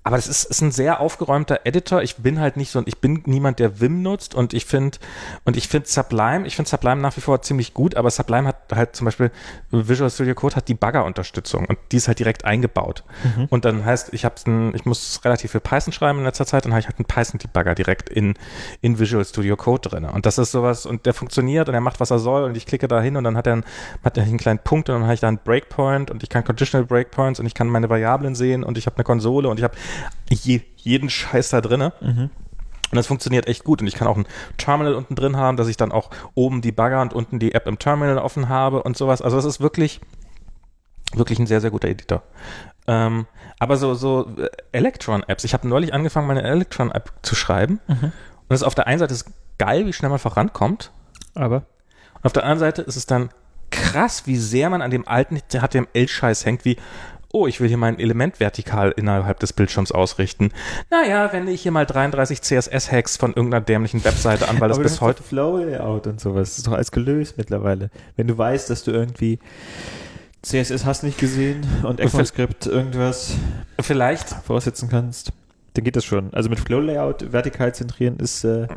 aber das ist, ist ein sehr aufgeräumter Editor. Ich bin halt nicht so, ich bin niemand, der Vim nutzt und ich finde, und ich finde Sublime, ich finde Sublime nach wie vor ziemlich gut, aber Sublime hat halt zum Beispiel, Visual Studio Code hat die Bagger-Unterstützung und die ist halt direkt eingebaut. Mhm. Und dann heißt, ich habe ich muss relativ viel Python schreiben in letzter Zeit, dann habe ich halt einen Python-Debugger direkt in, in Visual Studio Code drin. Und das ist sowas, und der funktioniert und er macht, was er soll, und ich klicke da hin und dann hat er einen, hat er einen kleinen Punkt und dann habe ich da einen Breakpoint und ich kann Conditional Breakpoints und ich kann meine Variablen sehen und ich habe eine Konsole und ich habe je, jeden Scheiß da drinne. Mhm. Und das funktioniert echt gut. Und ich kann auch ein Terminal unten drin haben, dass ich dann auch oben die Bagger und unten die App im Terminal offen habe und sowas. Also das ist wirklich, wirklich ein sehr, sehr guter Editor. Ähm, aber so, so äh, Electron-Apps. Ich habe neulich angefangen, meine Electron-App zu schreiben. Mhm. Und das ist auf der einen Seite ist geil, wie schnell man vorankommt. Aber Und auf der anderen Seite ist es dann krass, wie sehr man an dem alten HTML-Scheiß hängt, wie, oh, ich will hier mein Element vertikal innerhalb des Bildschirms ausrichten. Naja, wende ich hier mal 33 CSS-Hacks von irgendeiner dämlichen Webseite an, weil das bis heute. Flow-Layout und sowas. Das ist doch alles gelöst mittlerweile. Wenn du weißt, dass du irgendwie CSS hast nicht gesehen und ECMAScript irgendwas Vielleicht, voraussetzen kannst, dann geht das schon. Also mit Flow-Layout vertikal zentrieren ist äh,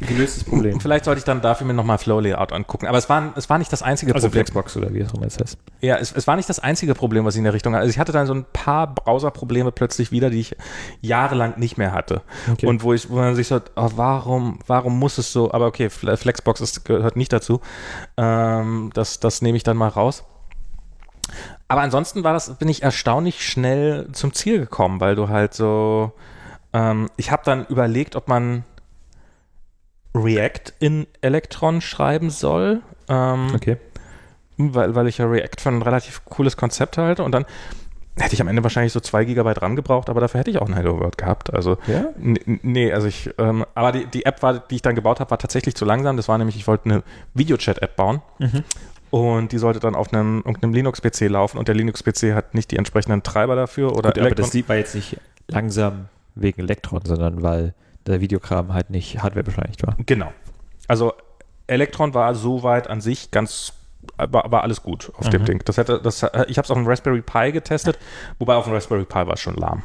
gelöstes Problem. Vielleicht sollte ich dann dafür mir nochmal Flow Layout angucken. Aber es war, es war nicht das einzige Also Problem. Flexbox oder wie es immer heißt. Ja, es, es war nicht das einzige Problem, was ich in der Richtung hatte. Also ich hatte dann so ein paar Browser-Probleme plötzlich wieder, die ich jahrelang nicht mehr hatte. Okay. Und wo ich, wo man sich so, oh, warum, warum muss es so, aber okay, Fle- Flexbox ist, gehört nicht dazu. Ähm, das, das nehme ich dann mal raus. Aber ansonsten war das, bin ich erstaunlich schnell zum Ziel gekommen, weil du halt so, ähm, ich habe dann überlegt, ob man React in Electron schreiben soll. Ähm, Okay. weil, weil ich ja React für ein relativ cooles Konzept halte und dann hätte ich am Ende wahrscheinlich so zwei Gigabyte RAM gebraucht, aber dafür hätte ich auch ein Hello World gehabt. Also Ja? nee, also ich, ähm, aber die, die App war, die ich dann gebaut habe, war tatsächlich zu langsam. Das war nämlich, ich wollte eine Videochat-App bauen Mhm. und die sollte dann auf einem, irgendeinem Linux-PC laufen und der Linux-PC hat nicht die entsprechenden Treiber dafür oder Gut, aber das sieht man jetzt nicht langsam wegen Elektron, sondern weil der Videokram halt nicht Hardware beschleunigt war. Genau. Also Electron war soweit an sich ganz war, war alles gut auf dem Mhm. Ding. Das hätte, das, ich habe es auf dem Raspberry Pi getestet, wobei auf dem Raspberry Pi war es schon lahm.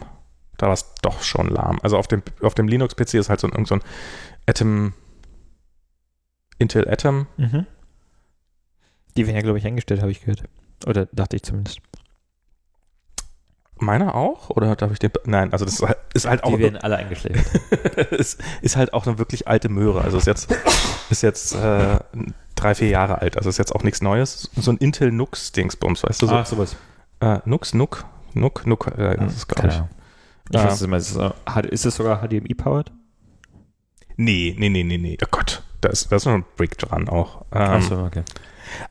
Da war es doch schon lahm. Also auf dem, auf dem Linux-PC ist halt so ein, irgend so ein Atom, Intel Atom. Mhm. Die werden ja, glaube ich, eingestellt, habe ich gehört. Oder dachte ich zumindest. Meiner auch? Oder darf ich den? Nein, also das ist halt, ist auch Die werden alle eingestellt. es ist halt auch eine wirklich alte Möhre. Also ist jetzt, ist jetzt äh, drei, vier Jahre alt. Also ist jetzt auch nichts Neues. So ein Intel Nux Dingsbums, weißt du so? Ah, sowas. Äh, Nux, Nuck, Nuck, Nuck, äh, das ist, glaube ich. Ich weiß es immer. Ist es, hat- ist es sogar HDMI-powered? Nee, nee, nee, nee, nee. Oh Gott, da ist, da ist noch ein Brick dran auch. Ähm, Achso, okay.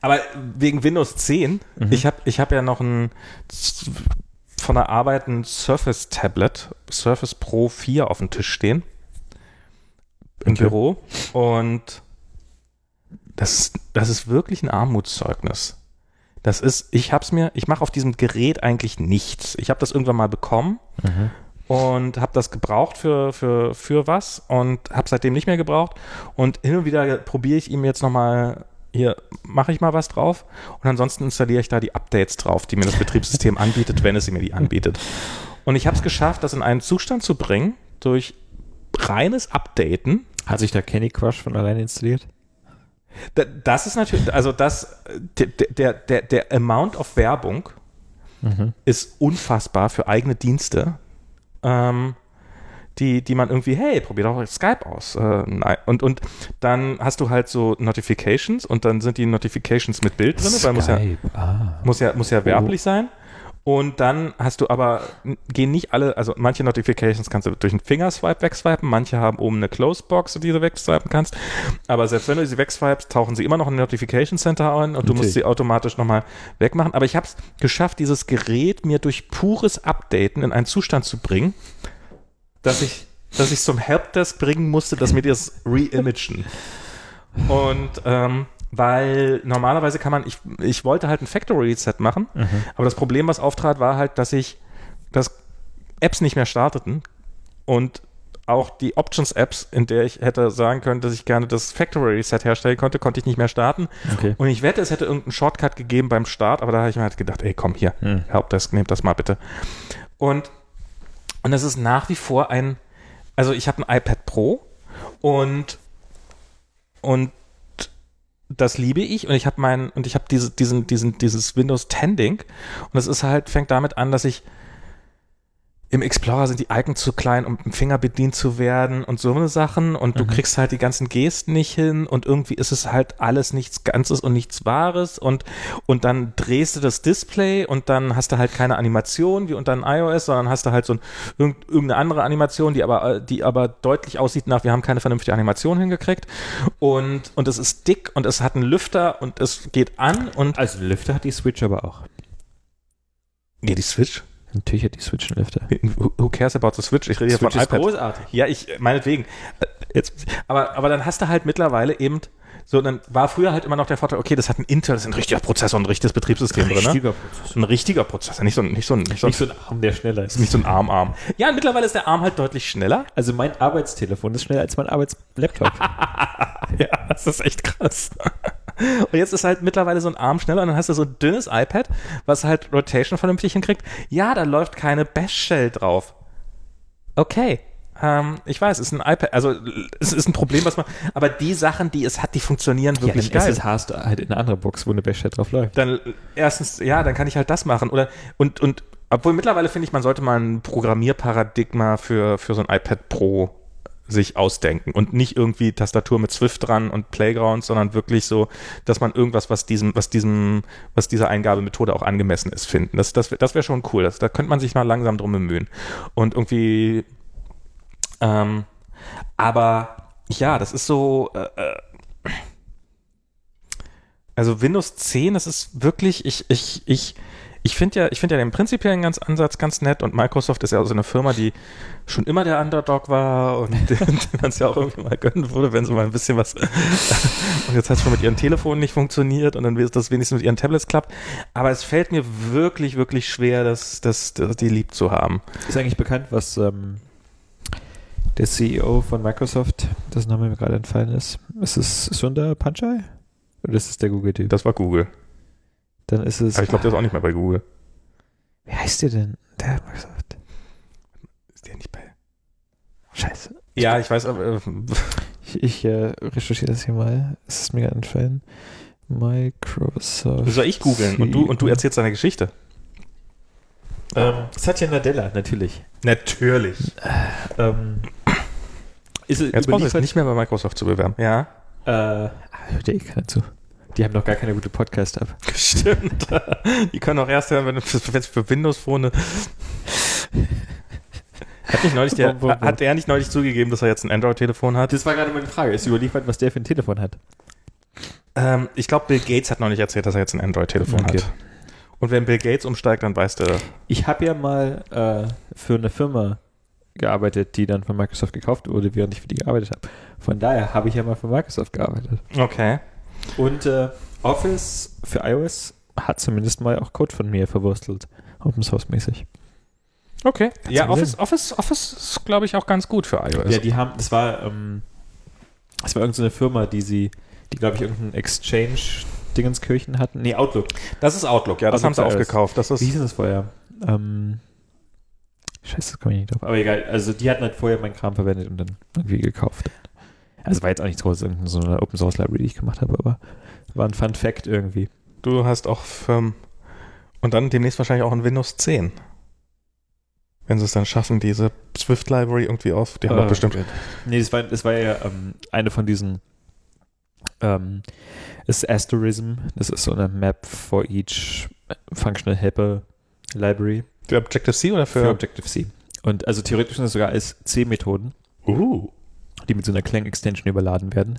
Aber wegen Windows 10, Mhm. ich habe ich hab ja noch ein von der Arbeit ein Surface Tablet, Surface Pro 4 auf dem Tisch stehen. Im Okay. Büro. Und das, ist- das ist wirklich ein Armutszeugnis. Das ist, ich hab's mir, ich mache auf diesem Gerät eigentlich nichts. Ich habe das irgendwann mal bekommen Mhm. und habe das gebraucht für, für, für was und habe seitdem nicht mehr gebraucht. Und hin und wieder probiere ich ihm jetzt nochmal, hier mache ich mal was drauf und ansonsten installiere ich da die Updates drauf, die mir das Betriebssystem anbietet, wenn es mir die anbietet. Und ich habe es geschafft, das in einen Zustand zu bringen durch reines Updaten. Hat sich da Candy Crush von alleine installiert? Da- Das ist natürlich, also das, der, der, der, der Amount of Werbung Mhm. ist unfassbar für eigene Dienste, ähm, die, die man irgendwie, hey, probier doch Skype aus. Äh, nein. und, und dann hast du halt so Notifications und dann sind die Notifications mit Bild drin, weil muss ja. Ah. muss ja, muss ja werblich sein. Und dann hast du aber, gehen nicht alle, also manche Notifications kannst du durch einen Fingerswipe wegswipen, manche haben oben eine Closebox, die du wegswipen kannst. Aber selbst wenn du sie wegswipest, tauchen sie immer noch in Notification Center ein und du musst sie automatisch nochmal wegmachen. Aber ich habe es geschafft, dieses Gerät mir durch pures Updaten in einen Zustand zu bringen, dass ich, dass ich zum Helpdesk bringen musste, dass mir das reimagen. Und ähm, weil normalerweise kann man, ich, ich wollte halt ein Factory Reset machen, Mhm. aber das Problem, was auftrat, war halt, dass ich, dass Apps nicht mehr starteten und auch die Options-Apps, in der ich hätte sagen können, dass ich gerne das Factory Reset herstellen konnte, konnte ich nicht mehr starten. Okay. Und ich wette, es hätte irgendeinen Shortcut gegeben beim Start, aber da habe ich mir halt gedacht, ey, komm hier, Hm. Helpdesk, nehmt das mal bitte. Und, und es ist nach wie vor ein, also ich habe ein iPad Pro und, und das liebe ich und ich habe mein und ich habe diese, diesen, diesen, dieses Windows 10 Ding und es ist halt, fängt damit an, dass ich im Explorer sind die Icons zu klein, um mit dem Finger bedient zu werden und so eine Sachen und du Mhm. kriegst halt die ganzen Gesten nicht hin und irgendwie ist es halt alles nichts Ganzes und nichts Wahres und, und dann drehst du das Display und dann hast du halt keine Animation wie unter einem iOS, sondern hast du halt so ein, irgend- irgendeine andere Animation, die aber, die aber deutlich aussieht nach, wir haben keine vernünftige Animation hingekriegt und, und es ist dick und es hat einen Lüfter und es geht an und Also Lüfter hat die Switch aber auch. nee, die Switch. Natürlich hat die Switch einen Lüfter. Who cares about the Switch? Ich rede hier von iPad. großartig. Ja, ich, meinetwegen. Jetzt, aber, aber dann hast du halt mittlerweile eben, so, dann war früher halt immer noch der Vorteil, okay, das hat ein Intel, das ist ein richtiger Prozessor und ein richtiges Betriebssystem drin, ne? Richtiger Prozessor. Ein richtiger Prozessor, nicht so ein, nicht so nicht so Nicht so ein Arm, der schneller ist. nicht so ein Arm-Arm. Ja, und mittlerweile ist der Arm halt deutlich schneller. Also mein Arbeitstelefon ist schneller als mein Arbeitslaptop. Ja, das ist echt krass. Und jetzt ist halt mittlerweile so ein Arm schneller und dann hast du so ein dünnes iPad, was halt Rotation vernünftig hinkriegt. Ja, da läuft keine Bash-Shell drauf. Okay. Ähm, ich weiß, es ist ein iPad, also es ist ein Problem, was man, aber die Sachen, die es hat, die funktionieren wirklich ja, geil. Hast du halt in einer anderen Box, wo eine Bashheit drauf läuft. Dann erstens, ja, dann kann ich halt das machen. Oder und, und obwohl mittlerweile finde ich, man sollte mal ein Programmierparadigma für, für so ein iPad Pro sich ausdenken und nicht irgendwie Tastatur mit Swift dran und Playground, sondern wirklich so, dass man irgendwas, was diesem, was diesem, was dieser Eingabemethode auch angemessen ist, finden. Das, das, das wäre schon cool. Das, da könnte man sich mal langsam drum bemühen. Und irgendwie, ähm, aber ja, das ist so, äh, äh also Windows 10, das ist wirklich, ich, ich, ich, ich finde ja, ich finde ja den prinzipiellen ganz Ansatz ganz nett und Microsoft ist ja auch so eine Firma, die schon immer der Underdog war und den man es ja auch irgendwie mal gönnen würde, wenn sie mal ein bisschen was und jetzt hat es schon mit ihren Telefonen nicht funktioniert und dann wird das wenigstens mit ihren Tablets klappt. Aber es fällt mir wirklich, wirklich schwer, das, das, das die lieb zu haben. Ist eigentlich bekannt, was ähm, der CEO von Microsoft, das Name mir gerade entfallen ist. Ist es Sundar Pichai? Oder ist es der Google-Typ? Das war Google. Dann ist es. Aber ich glaube, der ist auch nicht mehr bei Google. Wie heißt der denn? Der Microsoft. Ist der nicht bei. Scheiße. Ja, ich weiß, aber. Äh, Ich, ich äh, recherchiere das hier mal. Es ist mir gerade entfallen. Microsoft. soll ich googeln und du, und du erzählst deine Geschichte. Ähm, Satya Nadella, natürlich. Natürlich. Ähm, ist es Jetzt brauchst du dich nicht mehr bei Microsoft zu bewerben. Ja. Äh, hört ja eh keiner zu. Die haben noch gar keine gute Podcast-App. Stimmt. Die können auch erst hören, wenn es für, für Windows Phone. Hat, nicht neulich der, hat er nicht neulich zugegeben, dass er jetzt ein Android-Telefon hat? Das war gerade meine Frage. Ist überliefert, was der für ein Telefon hat? Ähm, ich glaube, Bill Gates hat noch nicht erzählt, dass er jetzt ein Android-Telefon Okay. hat. Und wenn Bill Gates umsteigt, dann weiß der. Ich habe ja mal äh, für eine Firma gearbeitet, die dann von Microsoft gekauft wurde, während ich für die gearbeitet habe. Von daher habe ich ja mal für Microsoft gearbeitet. Okay. Und äh, Office für iOS hat zumindest mal auch Code von mir verwurstelt. Open Source mäßig. Okay. Ja, du Office, Office, Office ist, glaube ich, auch ganz gut für iOS. Ja, die haben, das war, ähm, das war irgendeine Firma, die sie, die glaube ich irgendeinen Exchange-Dingenskirchen hatten. Nee, Outlook. das ist Outlook, ja, das Outlook haben sie aufgekauft. Das Wie ist, hieß denn das vorher? Ähm, scheiße, das komme ich nicht drauf. Aber egal, also die hatten halt vorher meinen Kram verwendet und dann irgendwie gekauft. Also war jetzt auch nichts großes, irgendeine so eine Open Source Library, die ich gemacht habe, aber war ein Fun Fact irgendwie. du hast auch ähm, und dann demnächst wahrscheinlich auch ein Windows 10. Wenn sie es dann schaffen, diese Swift Library irgendwie auf. Die haben doch Ah, bestimmt. Nee, das war, das war ja ähm, eine von diesen ähm, ist Asterism. Das ist so eine Map for each Functional Helper Library Für Objective-C oder für für. Objective-C. Und also theoretisch sind es sogar als C-Methoden, uh. die mit so einer Clang-Extension überladen werden.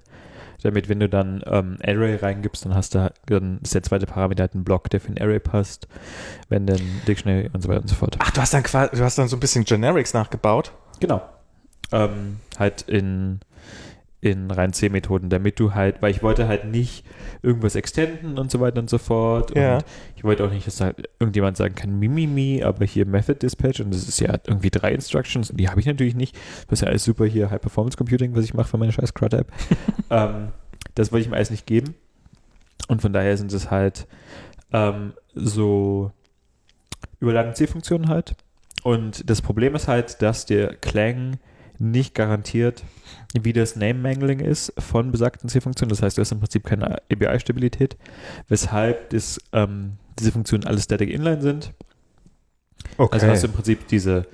Damit, wenn du dann ähm, Array reingibst, dann hast du dann ist der zweite Parameter halt ein Block, der für ein Array passt, wenn dann Dictionary und so weiter und so fort. Ach, du hast dann quasi, du hast dann so ein bisschen Generics nachgebaut. Genau. Ähm, halt in, in rein C-Methoden, damit du halt, weil ich wollte halt nicht irgendwas extenden und so weiter und so fort. Ja. Und ich wollte auch nicht, dass halt irgendjemand sagen kann, Mimimi, aber hier Method Dispatch und das ist ja irgendwie drei Instructions und die habe ich natürlich nicht. Das ist ja alles super hier High Performance Computing, was ich mache für meine scheiß CRUD-App. ähm, das wollte ich mir alles nicht geben. Und von daher sind es halt ähm, so überladene C-Funktionen halt. Und das Problem ist halt, dass der Clang nicht garantiert, wie das Name-Mangling ist von besagten C-Funktionen. Das heißt, du hast im Prinzip keine ABI-Stabilität, weshalb das, ähm, diese Funktionen alle Static Inline sind. Okay. Also hast du im Prinzip diese,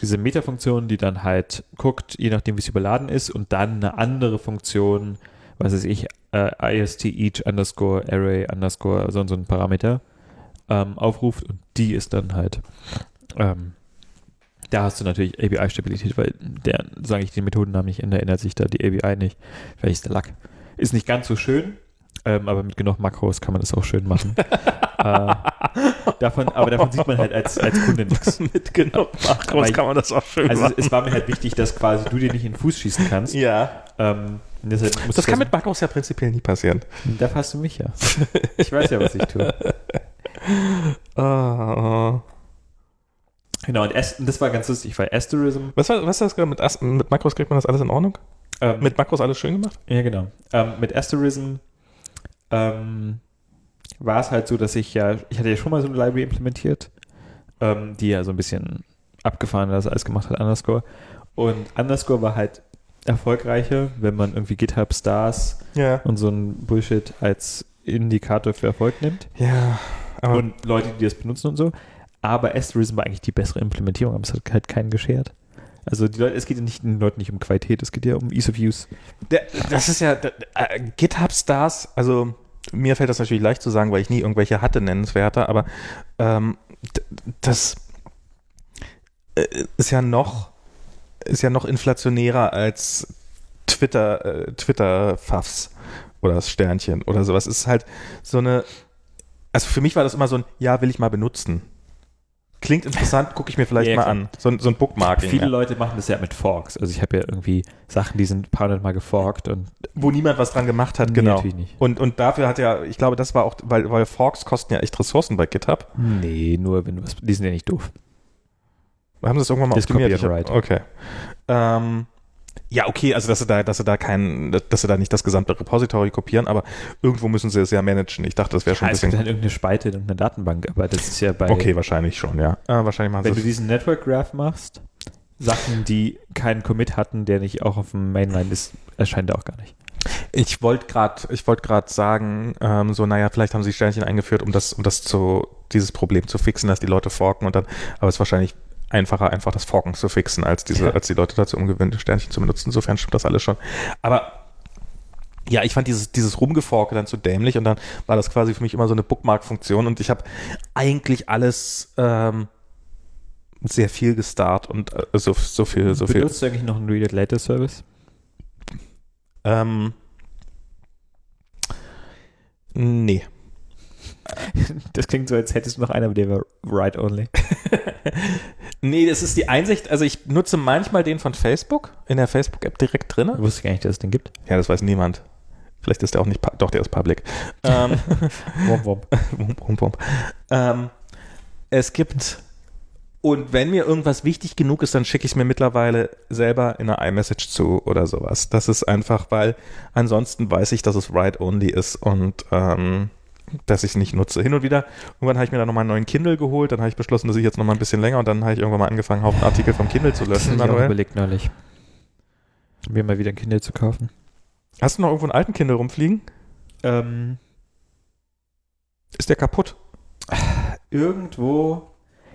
diese Meta-Funktion, die dann halt guckt, je nachdem, wie es überladen ist, und dann eine andere Funktion, was weiß ich, äh, ist each underscore array underscore so und so ein Parameter ähm, aufruft und die ist dann halt ähm, da hast du natürlich ABI-Stabilität, weil der, sage ich den Methodennamen nicht, ändert, ändert sich da die ABI nicht. Vielleicht ist der Lack. Ist nicht ganz so schön, ähm, aber mit genug Makros kann man das auch schön machen. äh, davon, aber davon sieht man halt als, als Kunde nichts. Mit genug Makros ich- kann man das auch schön Also machen. es war mir halt wichtig, dass quasi du dir nicht in den Fuß schießen kannst. ja. Ähm, Das kann mit Makros ja prinzipiell nie passieren. Da hast du mich ja. Ich weiß ja, was ich tue. Ah. Genau, und das war ganz lustig, weil Asterism. Was war, was ist das gerade mit, As- mit Makros? Kriegt man das alles in Ordnung? Ähm, Mit Makros alles schön gemacht? Ja, genau. Ähm, mit Asterism ähm, war es halt so, dass ich ja, ich hatte ja schon mal so eine Library implementiert, ähm, die ja so ein bisschen abgefahren das alles gemacht hat, Underscore. Und Underscore war halt erfolgreicher, wenn man irgendwie GitHub Stars Ja. und so ein Bullshit als Indikator für Erfolg nimmt. Ja. Aber und Leute, die das benutzen und so. Aber Asterism war eigentlich die bessere Implementierung, aber es hat halt keinen geschert. Also die Leute, es geht ja nicht den Leuten nicht um Qualität, es geht ja um Ease of Use. Der, das ist ja der, äh, GitHub Stars, also mir fällt das natürlich leicht zu sagen, weil ich nie irgendwelche hatte nennenswerte, aber ähm, das äh, ist ja noch ist ja noch inflationärer als Twitter äh, Twitter Pfaffs oder das Sternchen oder sowas. Es ist halt so eine also für mich war das immer so ein ja, will ich mal benutzen. Klingt interessant, gucke ich mir vielleicht Ja, mal an. So, ein- so ein Bookmarking. Viele ja. Leute machen das ja mit Forks. Also ich habe ja irgendwie Sachen, die sind ein paar hundert Mal geforkt und Wo niemand was dran gemacht hat, Nee, genau. natürlich nicht. Und, und dafür hat ja, ich glaube, das war auch, weil, weil Forks kosten ja echt Ressourcen bei GitHub. nee, nur wenn du was, die sind ja nicht doof. Haben sie das irgendwann mal Das optimiert? Copyright. Hab- Okay. Ähm, ja, okay, also dass sie da, dass sie da kein, dass sie da nicht das gesamte Repository kopieren, aber irgendwo müssen sie es ja managen. Ich dachte, das wäre schon Ja, ein es gibt bisschen. halt irgendeine Spalte in irgendeiner Datenbank, aber das ist ja bei, Okay, wahrscheinlich schon, ja. Äh, wahrscheinlich machen wenn du diesen Network Graph machst, Sachen, die keinen Commit hatten, der nicht auch auf dem Mainline ist, erscheint er auch gar nicht. Ich wollte gerade, ich wollte gerade sagen, ähm, so, naja, vielleicht haben sie Sternchen eingeführt, um das, um das zu, dieses Problem zu fixen, dass die Leute forken und dann, aber es ist wahrscheinlich einfacher, einfach das Forken zu fixen, als diese, Ja. als die Leute dazu umgewöhnt, Sternchen zu benutzen. Insofern stimmt das alles schon. Aber ja, ich fand dieses, dieses Rumgeforke dann zu dämlich und dann war das quasi für mich immer so eine Bookmark-Funktion und ich habe eigentlich alles ähm, sehr viel gestarrt und äh, so, so viel, so viel. Benutzt du eigentlich noch einen Read It Later Service? Ähm, nee. Das klingt so, als hättest du noch einen, aber der war Write Only. Nee, das ist die Einsicht, also ich nutze manchmal den von Facebook, in der Facebook-App direkt drin. Wusste ich gar nicht, dass es den gibt. Ja, das weiß niemand. Vielleicht ist der auch nicht, doch, der ist public. Ähm, Womp womp. wump, wump. Ähm, es gibt, und wenn mir irgendwas wichtig genug ist, dann schicke ich es mir mittlerweile selber in einer iMessage zu oder sowas. Das ist einfach, weil ansonsten weiß ich, dass es Write-Only ist und ähm, dass ich es nicht nutze. Hin und wieder, irgendwann habe ich mir dann nochmal einen neuen Kindle geholt, dann habe ich beschlossen, dass ich jetzt nochmal ein bisschen länger und dann habe ich irgendwann mal angefangen, Haufen Artikel vom Kindle zu Das löschen. habe ich auch überlegt neulich. Mir mal wieder ein Kindle zu kaufen. Hast du noch irgendwo einen alten Kindle rumfliegen? Ähm, Ist der kaputt? irgendwo.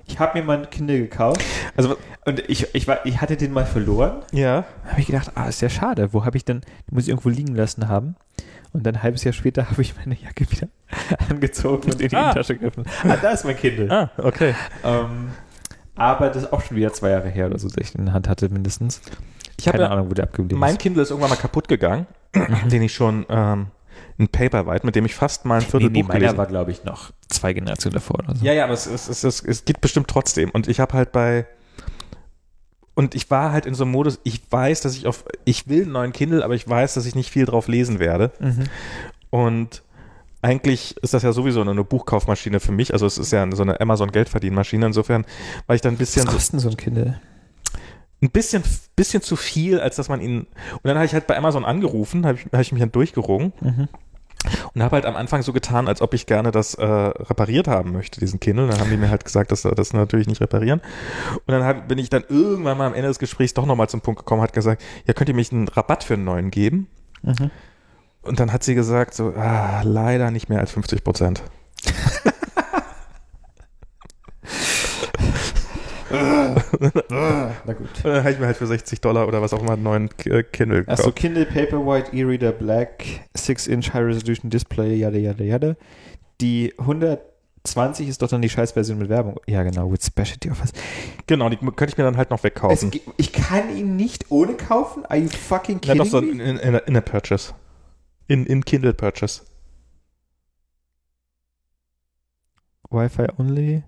Ich habe mir mal ein Kindle gekauft. Also, Und ich, ich, war, ich hatte den mal verloren. ja. Da habe ich gedacht, ah, ist ja schade. Wo habe ich denn, den muss ich irgendwo liegen lassen haben. Und dann ein halbes Jahr später habe ich meine Jacke wieder angezogen und in die Ah. Tasche gegriffen. Ah, da ist mein Kindle. Ah, okay. Ähm, aber das ist auch schon wieder zwei Jahre her oder so, dass ich den in der Hand hatte, mindestens. Ich habe Keine ja, Ahnung, wo der abgeblieben mein ist. Kindle ist irgendwann mal kaputt gegangen, den ich schon ähm, ein Paperwhite, mit dem ich fast mal ein Nee, Viertel nee, Buch meiner gelesen war, glaube ich, noch zwei Generationen davor oder so. Ja, ja, aber es, es, es, es, es geht bestimmt trotzdem. Und ich habe halt bei und ich war halt in so einem Modus, ich weiß, dass ich auf, ich will einen neuen Kindle, aber ich weiß, dass ich nicht viel drauf lesen werde. Mhm. Und eigentlich ist das ja sowieso eine Buchkaufmaschine für mich. Also es ist ja so eine Amazon-Geldverdienmaschine. Insofern war ich dann ein bisschen Was so, kostet denn so ein Kindle? ein bisschen, bisschen zu viel, als dass man ihn. Und dann habe ich halt bei Amazon angerufen, habe ich, hab ich mich dann durchgerungen Mhm. Und habe halt am Anfang so getan, als ob ich gerne das äh, repariert haben möchte, diesen Kindle. Dann haben die mir halt gesagt, dass sie das natürlich nicht reparieren. Und dann hab, bin ich dann irgendwann mal am Ende des Gesprächs doch nochmal zum Punkt gekommen, hat gesagt, ja, könnt ihr mich einen Rabatt für einen neuen geben? Mhm. Und dann hat sie gesagt, so, ah, leider nicht mehr als 50 Prozent. Na gut. Und dann habe ich mir halt für 60 Dollar oder was auch immer einen neuen äh, Kindle gekauft. Achso, Kindle Paperwhite E-Reader Black, 6-inch High Resolution Display, yada yada yada. Die 120 ist doch dann die Scheißversion mit Werbung. Ja, genau, with Specialty Offers. Genau, die könnte ich mir dann halt noch Es wegkaufen. ge- ich kann ihn nicht ohne kaufen? Are you fucking kidding doch so in, me? in, in, in a Purchase. In, in Kindle Purchase. Wi-Fi only?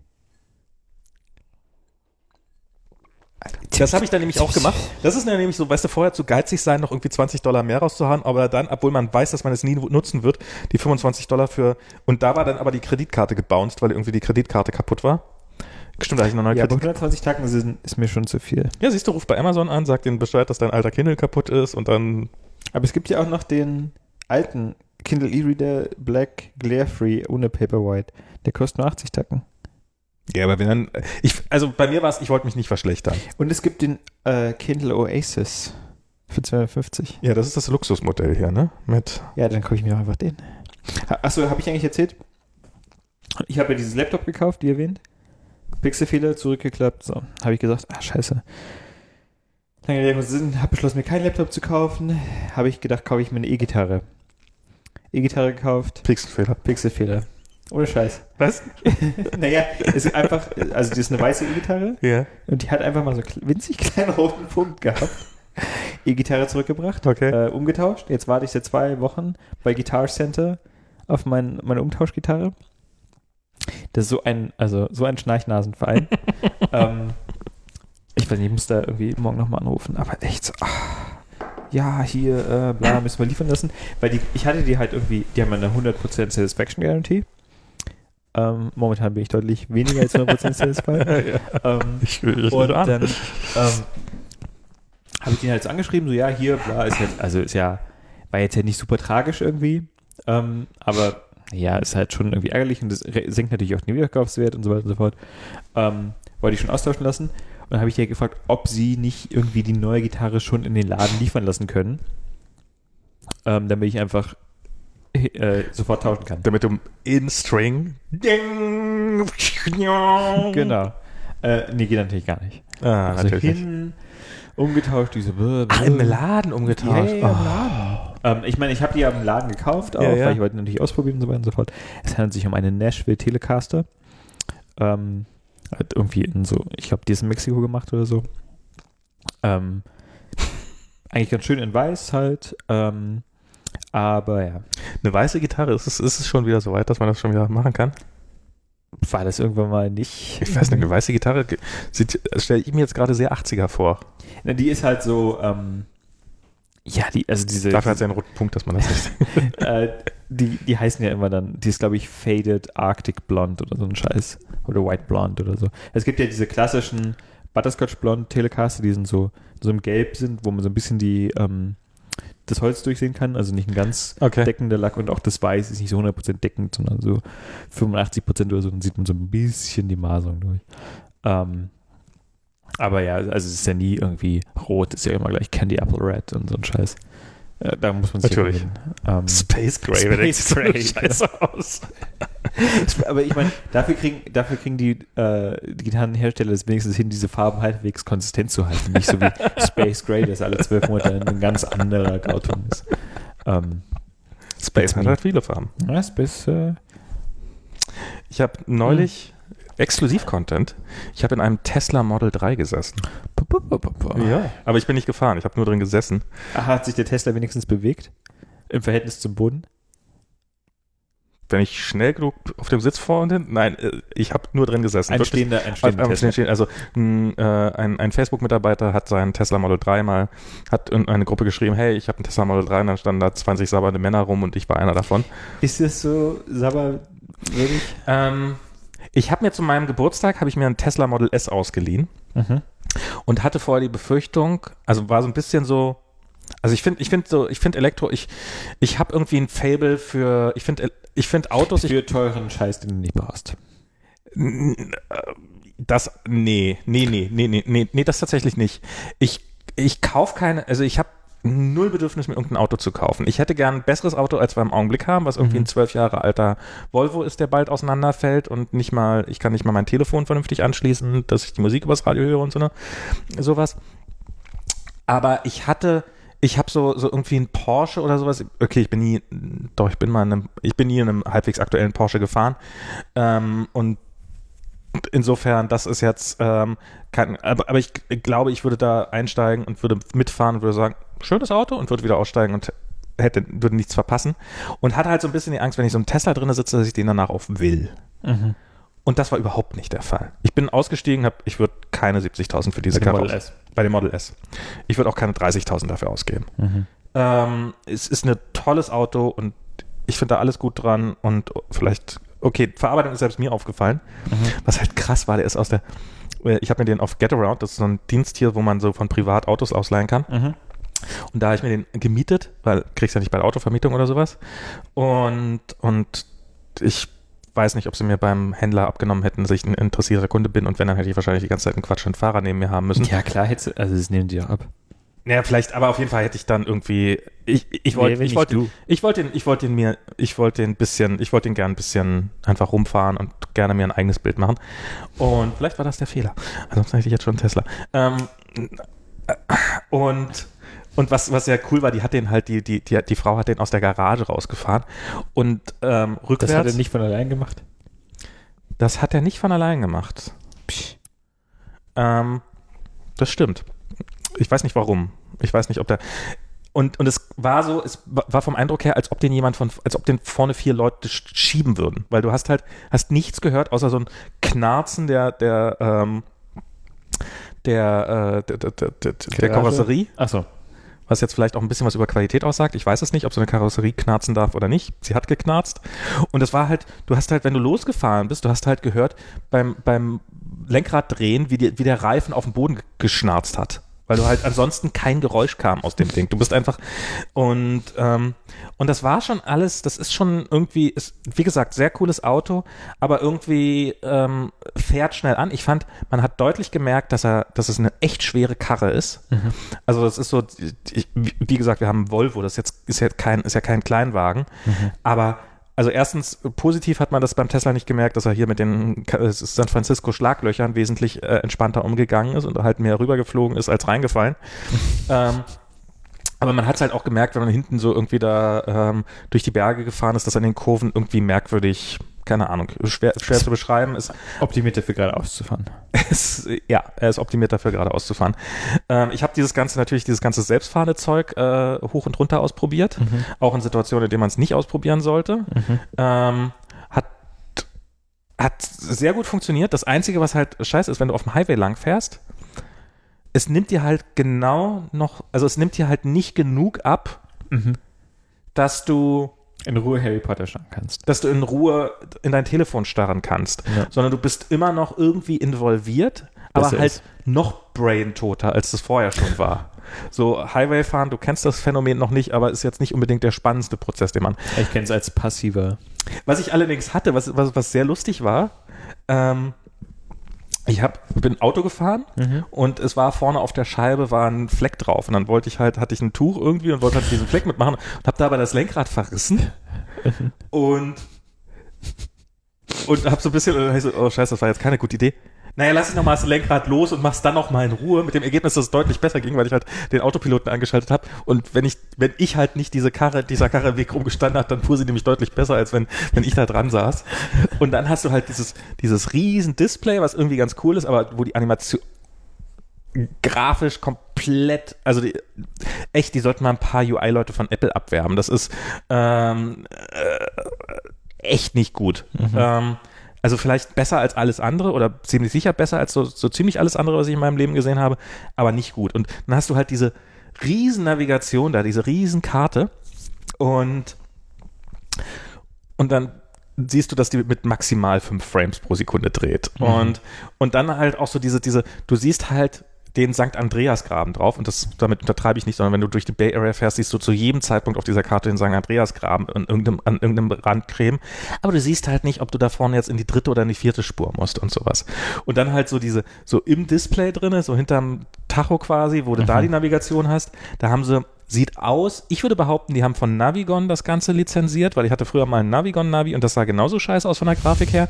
Das habe ich dann nämlich auch gemacht. Das ist nämlich so, weißt du, vorher zu geizig sein, noch irgendwie 20 Dollar mehr rauszuhauen, aber dann, obwohl man weiß, dass man es nie nutzen wird, die 25 Dollar für, und da war dann aber die Kreditkarte gebounced, weil irgendwie die Kreditkarte kaputt war. Stimmt, da hatte ich noch eine neue Ja, aber Kredit 120 Tacken sind, ist mir schon zu viel. Ja, siehst du, ruf bei Amazon an, sag denen Bescheid, dass dein alter Kindle kaputt ist und dann, Aber es gibt ja auch noch den alten Kindle E-Reader Black Glare Free ohne Paperwhite. Der kostet nur 80 Tacken. Ja, aber wenn dann, ich, also bei mir war es, ich wollte mich nicht verschlechtern. Und es gibt den äh, Kindle Oasis für 250. Ja, das ist das Luxusmodell hier, ne? Mit. Ja, dann kaufe ich mir auch einfach den. Achso, habe ich eigentlich erzählt? Ich habe ja dieses Laptop gekauft, wie erwähnt. Pixelfehler zurückgeklappt. So, habe ich gesagt, ah, scheiße. Lange Rede, Sinn, habe beschlossen, mir keinen Laptop zu kaufen. Habe ich gedacht, kaufe ich mir eine E-Gitarre. E-Gitarre gekauft, Pixelfehler. Pixelfehler. Ohne Scheiß. Was? naja, es ist einfach, also das ist eine weiße E-Gitarre Ja. und die hat einfach mal so winzig kleinen roten Punkt gehabt. E-Gitarre zurückgebracht, Okay. äh, umgetauscht. Jetzt warte ich seit zwei Wochen bei Guitar Center auf mein, meine Umtauschgitarre. Das ist so ein, also so ein Schnarchnasenverein. ähm, ich weiß nicht, ich muss da irgendwie morgen nochmal anrufen, aber echt so, ah, ja, hier, äh, bla, müssen wir liefern lassen. Weil die, ich hatte die halt irgendwie, die haben eine 100% Satisfaction Guarantee. Ähm, momentan bin ich deutlich weniger als 100% satisfied. ähm, Ich, ich und an. dann ähm, habe ich den halt so angeschrieben, so ja, hier, bla, ist jetzt, also ist ja, war jetzt ja nicht super tragisch irgendwie, ähm, aber ja, ist halt schon irgendwie ärgerlich und das senkt natürlich auch den Wiederkaufswert und so weiter und so fort. Ähm, wollte ich schon austauschen lassen und dann habe ich ja gefragt, ob sie nicht irgendwie die neue Gitarre schon in den Laden liefern lassen können, ähm, damit ich einfach äh, sofort tauschen kann. Damit du in String. Ding. Genau. Äh, nee, geht natürlich gar nicht. Ah, Also natürlich. hin, umgetauscht, diese Ah, bläh. im Laden umgetauscht. Ja, ja, im Oh. Laden. Ähm, ich meine, ich habe die ja im Laden gekauft, auch, Ja, ja. weil ich wollte natürlich ausprobieren und so weiter und so fort. Es handelt sich um eine Nashville Telecaster. Ähm, hat irgendwie in so, ich glaube, die ist in Mexiko gemacht oder so. Ähm, eigentlich ganz schön in weiß halt. Ähm, aber ja, Eine weiße Gitarre, ist es, ist es schon wieder so weit, dass man das schon wieder machen kann? war das irgendwann mal nicht. Ich weiß nicht, eine weiße Gitarre stelle ich mir jetzt gerade sehr 80er vor. Na, die ist halt so, ähm, ja, die, also diese. Dafür hat sie einen roten Punkt, dass man das nicht. äh, die, die heißen ja immer dann, die ist glaube ich Faded Arctic Blonde oder so ein Scheiß. Oder White Blonde oder so. Es gibt ja diese klassischen Butterscotch Blonde Telecaster, die sind so, so im Gelb sind, wo man so ein bisschen die, ähm, das Holz durchsehen kann. Also nicht ein ganz Okay. deckender Lack und auch das Weiß ist nicht so 100% deckend, sondern so 85% oder so. Dann sieht man so ein bisschen die Maserung durch. Ähm, aber ja, also es ist ja nie irgendwie rot, ist ja immer gleich Candy Apple Red und so ein Scheiß. Äh, da muss man sich Natürlich. ähm, Space Gray, Space Gray. scheiße aus. Aber ich meine, dafür kriegen, dafür kriegen die, äh, die Gitarrenhersteller es wenigstens hin, diese Farben halbwegs konsistent zu halten. Nicht so wie Space Gray, das alle zwölf Monate ein ganz anderer Grauton ist. Ähm, Space hat halt viele Farben. ja, Space, äh, Ich habe neulich Exklusiv-Content. Ich habe in einem Tesla Model 3 gesessen. Ja. Aber ich bin nicht gefahren, ich habe nur drin gesessen. Ah, Hat sich der Tesla wenigstens bewegt? Im Verhältnis zum Boden? Wenn ich schnell genug auf dem Sitz vor und hin. Nein, äh, ich habe nur drin gesessen. Ein stehender, ein stehender Tesla. stehen, also ein, äh, ein, ein Facebook-Mitarbeiter hat seinen Tesla Model 3 mal, hat in eine Gruppe geschrieben, hey, ich habe einen Tesla Model 3 und dann standen da 20 sabbernde Männer rum und ich war einer davon. Ist das so, Sabber, wirklich? Ähm, ich habe mir zu meinem Geburtstag, habe ich mir einen Tesla Model S ausgeliehen Mhm. Und hatte vorher die Befürchtung, also war so ein bisschen so, also ich finde, ich finde so, ich finde Elektro, ich, ich habe irgendwie ein Fable für, ich finde, ich finde Autos, ich, Für teuren Scheiß, den du nicht brauchst. das, nee, nee, nee, nee, nee, nee, nee, das tatsächlich nicht. Ich, ich kaufe keine, also ich habe null Bedürfnis, mir irgendein Auto zu kaufen. Ich hätte gern ein besseres Auto, als wir im Augenblick haben, was irgendwie Mhm. ein zwölf Jahre alter Volvo ist, der bald auseinanderfällt und nicht mal, ich kann nicht mal mein Telefon vernünftig anschließen, dass ich die Musik übers Radio höre und so ne, sowas. Aber ich hatte, ich habe so, so irgendwie einen Porsche oder sowas. Okay, ich bin nie, doch, ich bin mal in einem, ich bin nie in einem halbwegs aktuellen Porsche gefahren. Ähm, und insofern, das ist jetzt ähm, kein, aber, aber ich glaube, ich würde da einsteigen und würde mitfahren und würde sagen, schönes Auto und würde wieder aussteigen und hätte, würde nichts verpassen. Und hatte halt so ein bisschen die Angst, wenn ich so im Tesla drin sitze, dass ich den danach auch will. Mhm. Und das war überhaupt nicht der Fall. Ich bin ausgestiegen, hab, ich würde keine 70.000 für diese Karre Model S. Bei dem Model S. Ich würde auch keine 30.000 dafür ausgeben. Mhm. Ähm, es ist ein tolles Auto und ich finde da alles gut dran und vielleicht, okay, Verarbeitung ist selbst mir aufgefallen. Mhm. Was halt krass war, der ist aus der, äh, ich habe mir den auf Getaround, das ist so ein Dienst hier, wo man so von privat Autos ausleihen kann. Mhm. Und da habe ich mir den gemietet, weil kriegst ja nicht bei der Autovermietung oder sowas. Und, und ich weiß nicht, ob sie mir beim Händler abgenommen hätten, dass ich ein interessierter Kunde bin und wenn, dann hätte ich wahrscheinlich die ganze Zeit einen quatschenden Fahrer neben mir haben müssen. Ja, klar, hätte, also das nehmen die auch ab. Naja, vielleicht, aber auf jeden Fall hätte ich dann irgendwie, ich, ich wollte, Nee, ich wollte, ich wollte den, ich wollte den mir, ich wollte den bisschen, ich wollte den gern ein bisschen einfach rumfahren und gerne mir ein eigenes Bild machen. Und vielleicht war das der Fehler. Ansonsten hätte ich jetzt schon einen Tesla. Ähm, und, und was, was sehr cool war, die hat den halt, die, die, die, die Frau hat den aus der Garage rausgefahren und ähm, rückwärts. Das hat er nicht von allein gemacht. Das hat er nicht von allein gemacht. Ähm, das stimmt. Ich weiß nicht warum. Ich weiß nicht, ob der. Und, und es war so, es wa- war vom Eindruck her, als ob den jemand von, als ob den vorne vier Leute sch- schieben würden. Weil du hast halt, hast nichts gehört, außer so ein Knarzen der, der, ähm, der, äh, der, der, der, der, der? Karosserie, Achso. was jetzt vielleicht auch ein bisschen was über Qualität aussagt. Ich weiß es nicht, ob so eine Karosserie knarzen darf oder nicht. Sie hat geknarzt. Und es war halt, du hast halt, wenn du losgefahren bist, du hast halt gehört beim, beim Lenkrad drehen, wie, die, wie der Reifen auf dem Boden ge- geschnarzt hat. Weil du halt ansonsten kein Geräusch kam aus dem Ding. Du bist einfach und ähm, und das war schon alles. Das ist schon irgendwie, ist, wie gesagt, sehr cooles Auto, aber irgendwie ähm, fährt schnell an. Ich fand, man hat deutlich gemerkt, dass er, dass es eine echt schwere Karre ist. Also das ist so, ich, wie gesagt, wir haben Volvo. Das jetzt ist ja kein, ist ja kein Kleinwagen, aber also erstens, positiv hat man das beim Tesla nicht gemerkt, dass er hier mit den ist San Francisco Schlaglöchern wesentlich äh, entspannter umgegangen ist und halt mehr rübergeflogen ist als reingefallen. ähm, aber man hat es halt auch gemerkt, wenn man hinten so irgendwie da ähm, durch die Berge gefahren ist, dass an den Kurven irgendwie merkwürdig, keine Ahnung, schwer, schwer zu beschreiben ist. Optimiert dafür gerade auszufahren. Es, ja, er ist optimiert dafür, geradeaus zu fahren. Ähm, ich habe dieses ganze, natürlich dieses ganze selbstfahrende Zeug äh, hoch und runter ausprobiert. Auch in Situationen, in denen man es nicht ausprobieren sollte. Ähm, hat, hat sehr gut funktioniert. Das Einzige, was halt scheiße ist, wenn du auf dem Highway lang fährst, es nimmt dir halt genau noch, also es nimmt dir halt nicht genug ab, dass du In Ruhe Harry Potter schauen kannst. dass du in Ruhe in dein Telefon starren kannst, Ja. sondern du bist immer noch irgendwie involviert, aber Besser halt ist. noch braintoter, als das vorher schon war. So Highway fahren, du kennst das Phänomen noch nicht, aber ist jetzt nicht unbedingt der spannendste Prozess, den man. Ich kenne es als passiver. Was ich allerdings hatte, was, was, was sehr lustig war, ähm, ich hab, bin Auto gefahren und es war vorne auf der Scheibe war ein Fleck drauf. Und dann wollte ich halt, hatte ich ein Tuch irgendwie und wollte halt diesen Fleck mitmachen und habe dabei das Lenkrad verrissen. Und und hab so ein bisschen, und dann hab ich so, oh scheiße, das war jetzt keine gute Idee. Naja, lass ich nochmal das Lenkrad los und mach's dann nochmal in Ruhe, mit dem Ergebnis, dass es deutlich besser ging, weil ich halt den Autopiloten angeschaltet habe. Und wenn ich, wenn ich halt nicht diese Karre, dieser Karre Weg rumgestanden hat, dann fuhr sie nämlich deutlich besser, als wenn, wenn ich da dran saß. Und dann hast du halt dieses, dieses riesen Display, was irgendwie ganz cool ist, aber wo die Animation grafisch komplett, also die, echt, die sollten mal ein paar UI-Leute von Apple abwerben. Das ist ähm, äh, echt nicht gut. Ähm, also vielleicht besser als alles andere oder ziemlich sicher besser als so, so ziemlich alles andere, was ich in meinem Leben gesehen habe, aber nicht gut. Und dann hast du halt diese riesen Navigation da, diese riesen Karte und und dann siehst du, dass die mit maximal fünf Frames pro Sekunde dreht. Und, und dann halt auch so diese, diese, du siehst halt den St. Andreas-Graben drauf und das, damit untertreibe ich nicht, sondern wenn du durch die Bay Area fährst, siehst du zu jedem Zeitpunkt auf dieser Karte den St. Andreas-Graben an irgendeinem, an irgendeinem Rand cremen. Aber du siehst halt nicht, ob du da vorne jetzt in die dritte oder in die vierte Spur musst und sowas. Und dann halt so diese, so im Display drinne, so hinterm Tacho quasi, wo du da die Navigation hast, da haben sie Sieht aus, ich würde behaupten, die haben von Navigon das Ganze lizenziert, weil ich hatte früher mal ein Navigon-Navi und das sah genauso scheiße aus von der Grafik her.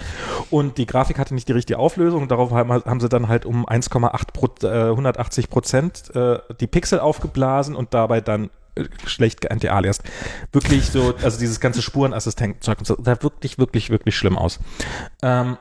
Und die Grafik hatte nicht die richtige Auflösung und darauf haben, sie dann halt um 1,8 Pro, äh, 180 Prozent äh, die Pixel aufgeblasen und dabei dann äh, schlecht geanti-aliased. Wirklich so, also dieses ganze Spurenassistent-Zeug sah wirklich, wirklich, wirklich schlimm aus. Ähm,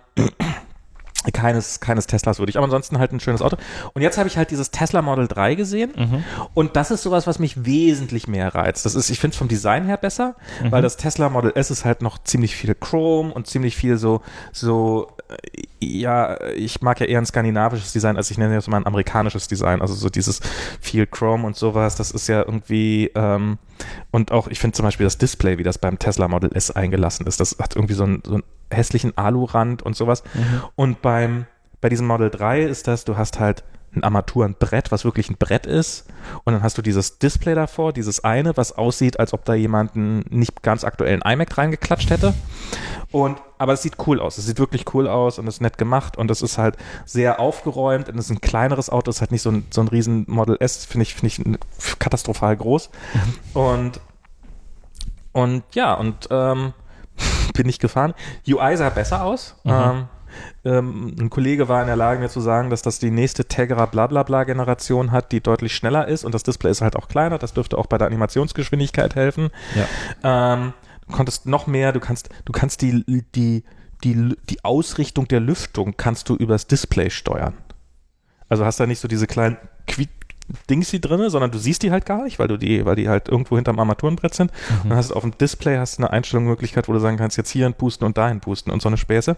keines, keines Teslas würdig, aber ansonsten halt ein schönes Auto. Und jetzt habe ich halt dieses Tesla Model 3 gesehen und das ist sowas, was mich wesentlich mehr reizt. Das ist, ich finde es vom Design her besser, weil das Tesla Model S ist halt noch ziemlich viel Chrome und ziemlich viel so, so, äh, ja, ich mag ja eher ein skandinavisches Design, als ich nenne jetzt mal ein amerikanisches Design. Also so dieses viel Chrome und sowas, das ist ja irgendwie, ähm, und auch, ich finde zum Beispiel das Display, wie das beim Tesla Model S eingelassen ist, das hat irgendwie so einen, so einen hässlichen Alurand und sowas. Und beim, bei diesem Model 3 ist das, du hast halt ein Armaturenbrett, was wirklich ein Brett ist. Und dann hast du dieses Display davor, dieses eine, was aussieht, als ob da jemand einen nicht ganz aktuellen iMac reingeklatscht hätte. Und, aber es sieht cool aus. Es sieht wirklich cool aus und ist nett gemacht und es ist halt sehr aufgeräumt und es ist ein kleineres Auto. Es ist halt nicht so ein, so ein riesen Model S, finde ich, finde ich katastrophal groß. Und, und ja, und, ähm, bin ich gefahren. UI sah besser aus. Mhm. Ähm, ähm, ein Kollege war in der Lage, mir zu sagen, dass das die nächste Tegra blablabla Generation hat, die deutlich schneller ist und das Display ist halt auch kleiner. Das dürfte auch bei der Animationsgeschwindigkeit helfen. Ja. Ähm, du konntest noch mehr, du kannst, du kannst die, die, die, die Ausrichtung der Lüftung kannst du übers Display steuern. Also hast da nicht so diese kleinen Quiek Dings die drinne, sondern du siehst die halt gar nicht, weil du die, weil die halt irgendwo hinterm Armaturenbrett sind. Und dann hast du auf dem Display hast du eine Einstellungsmöglichkeit, wo du sagen kannst, jetzt hierhin pusten und dahin pusten und so eine Späße.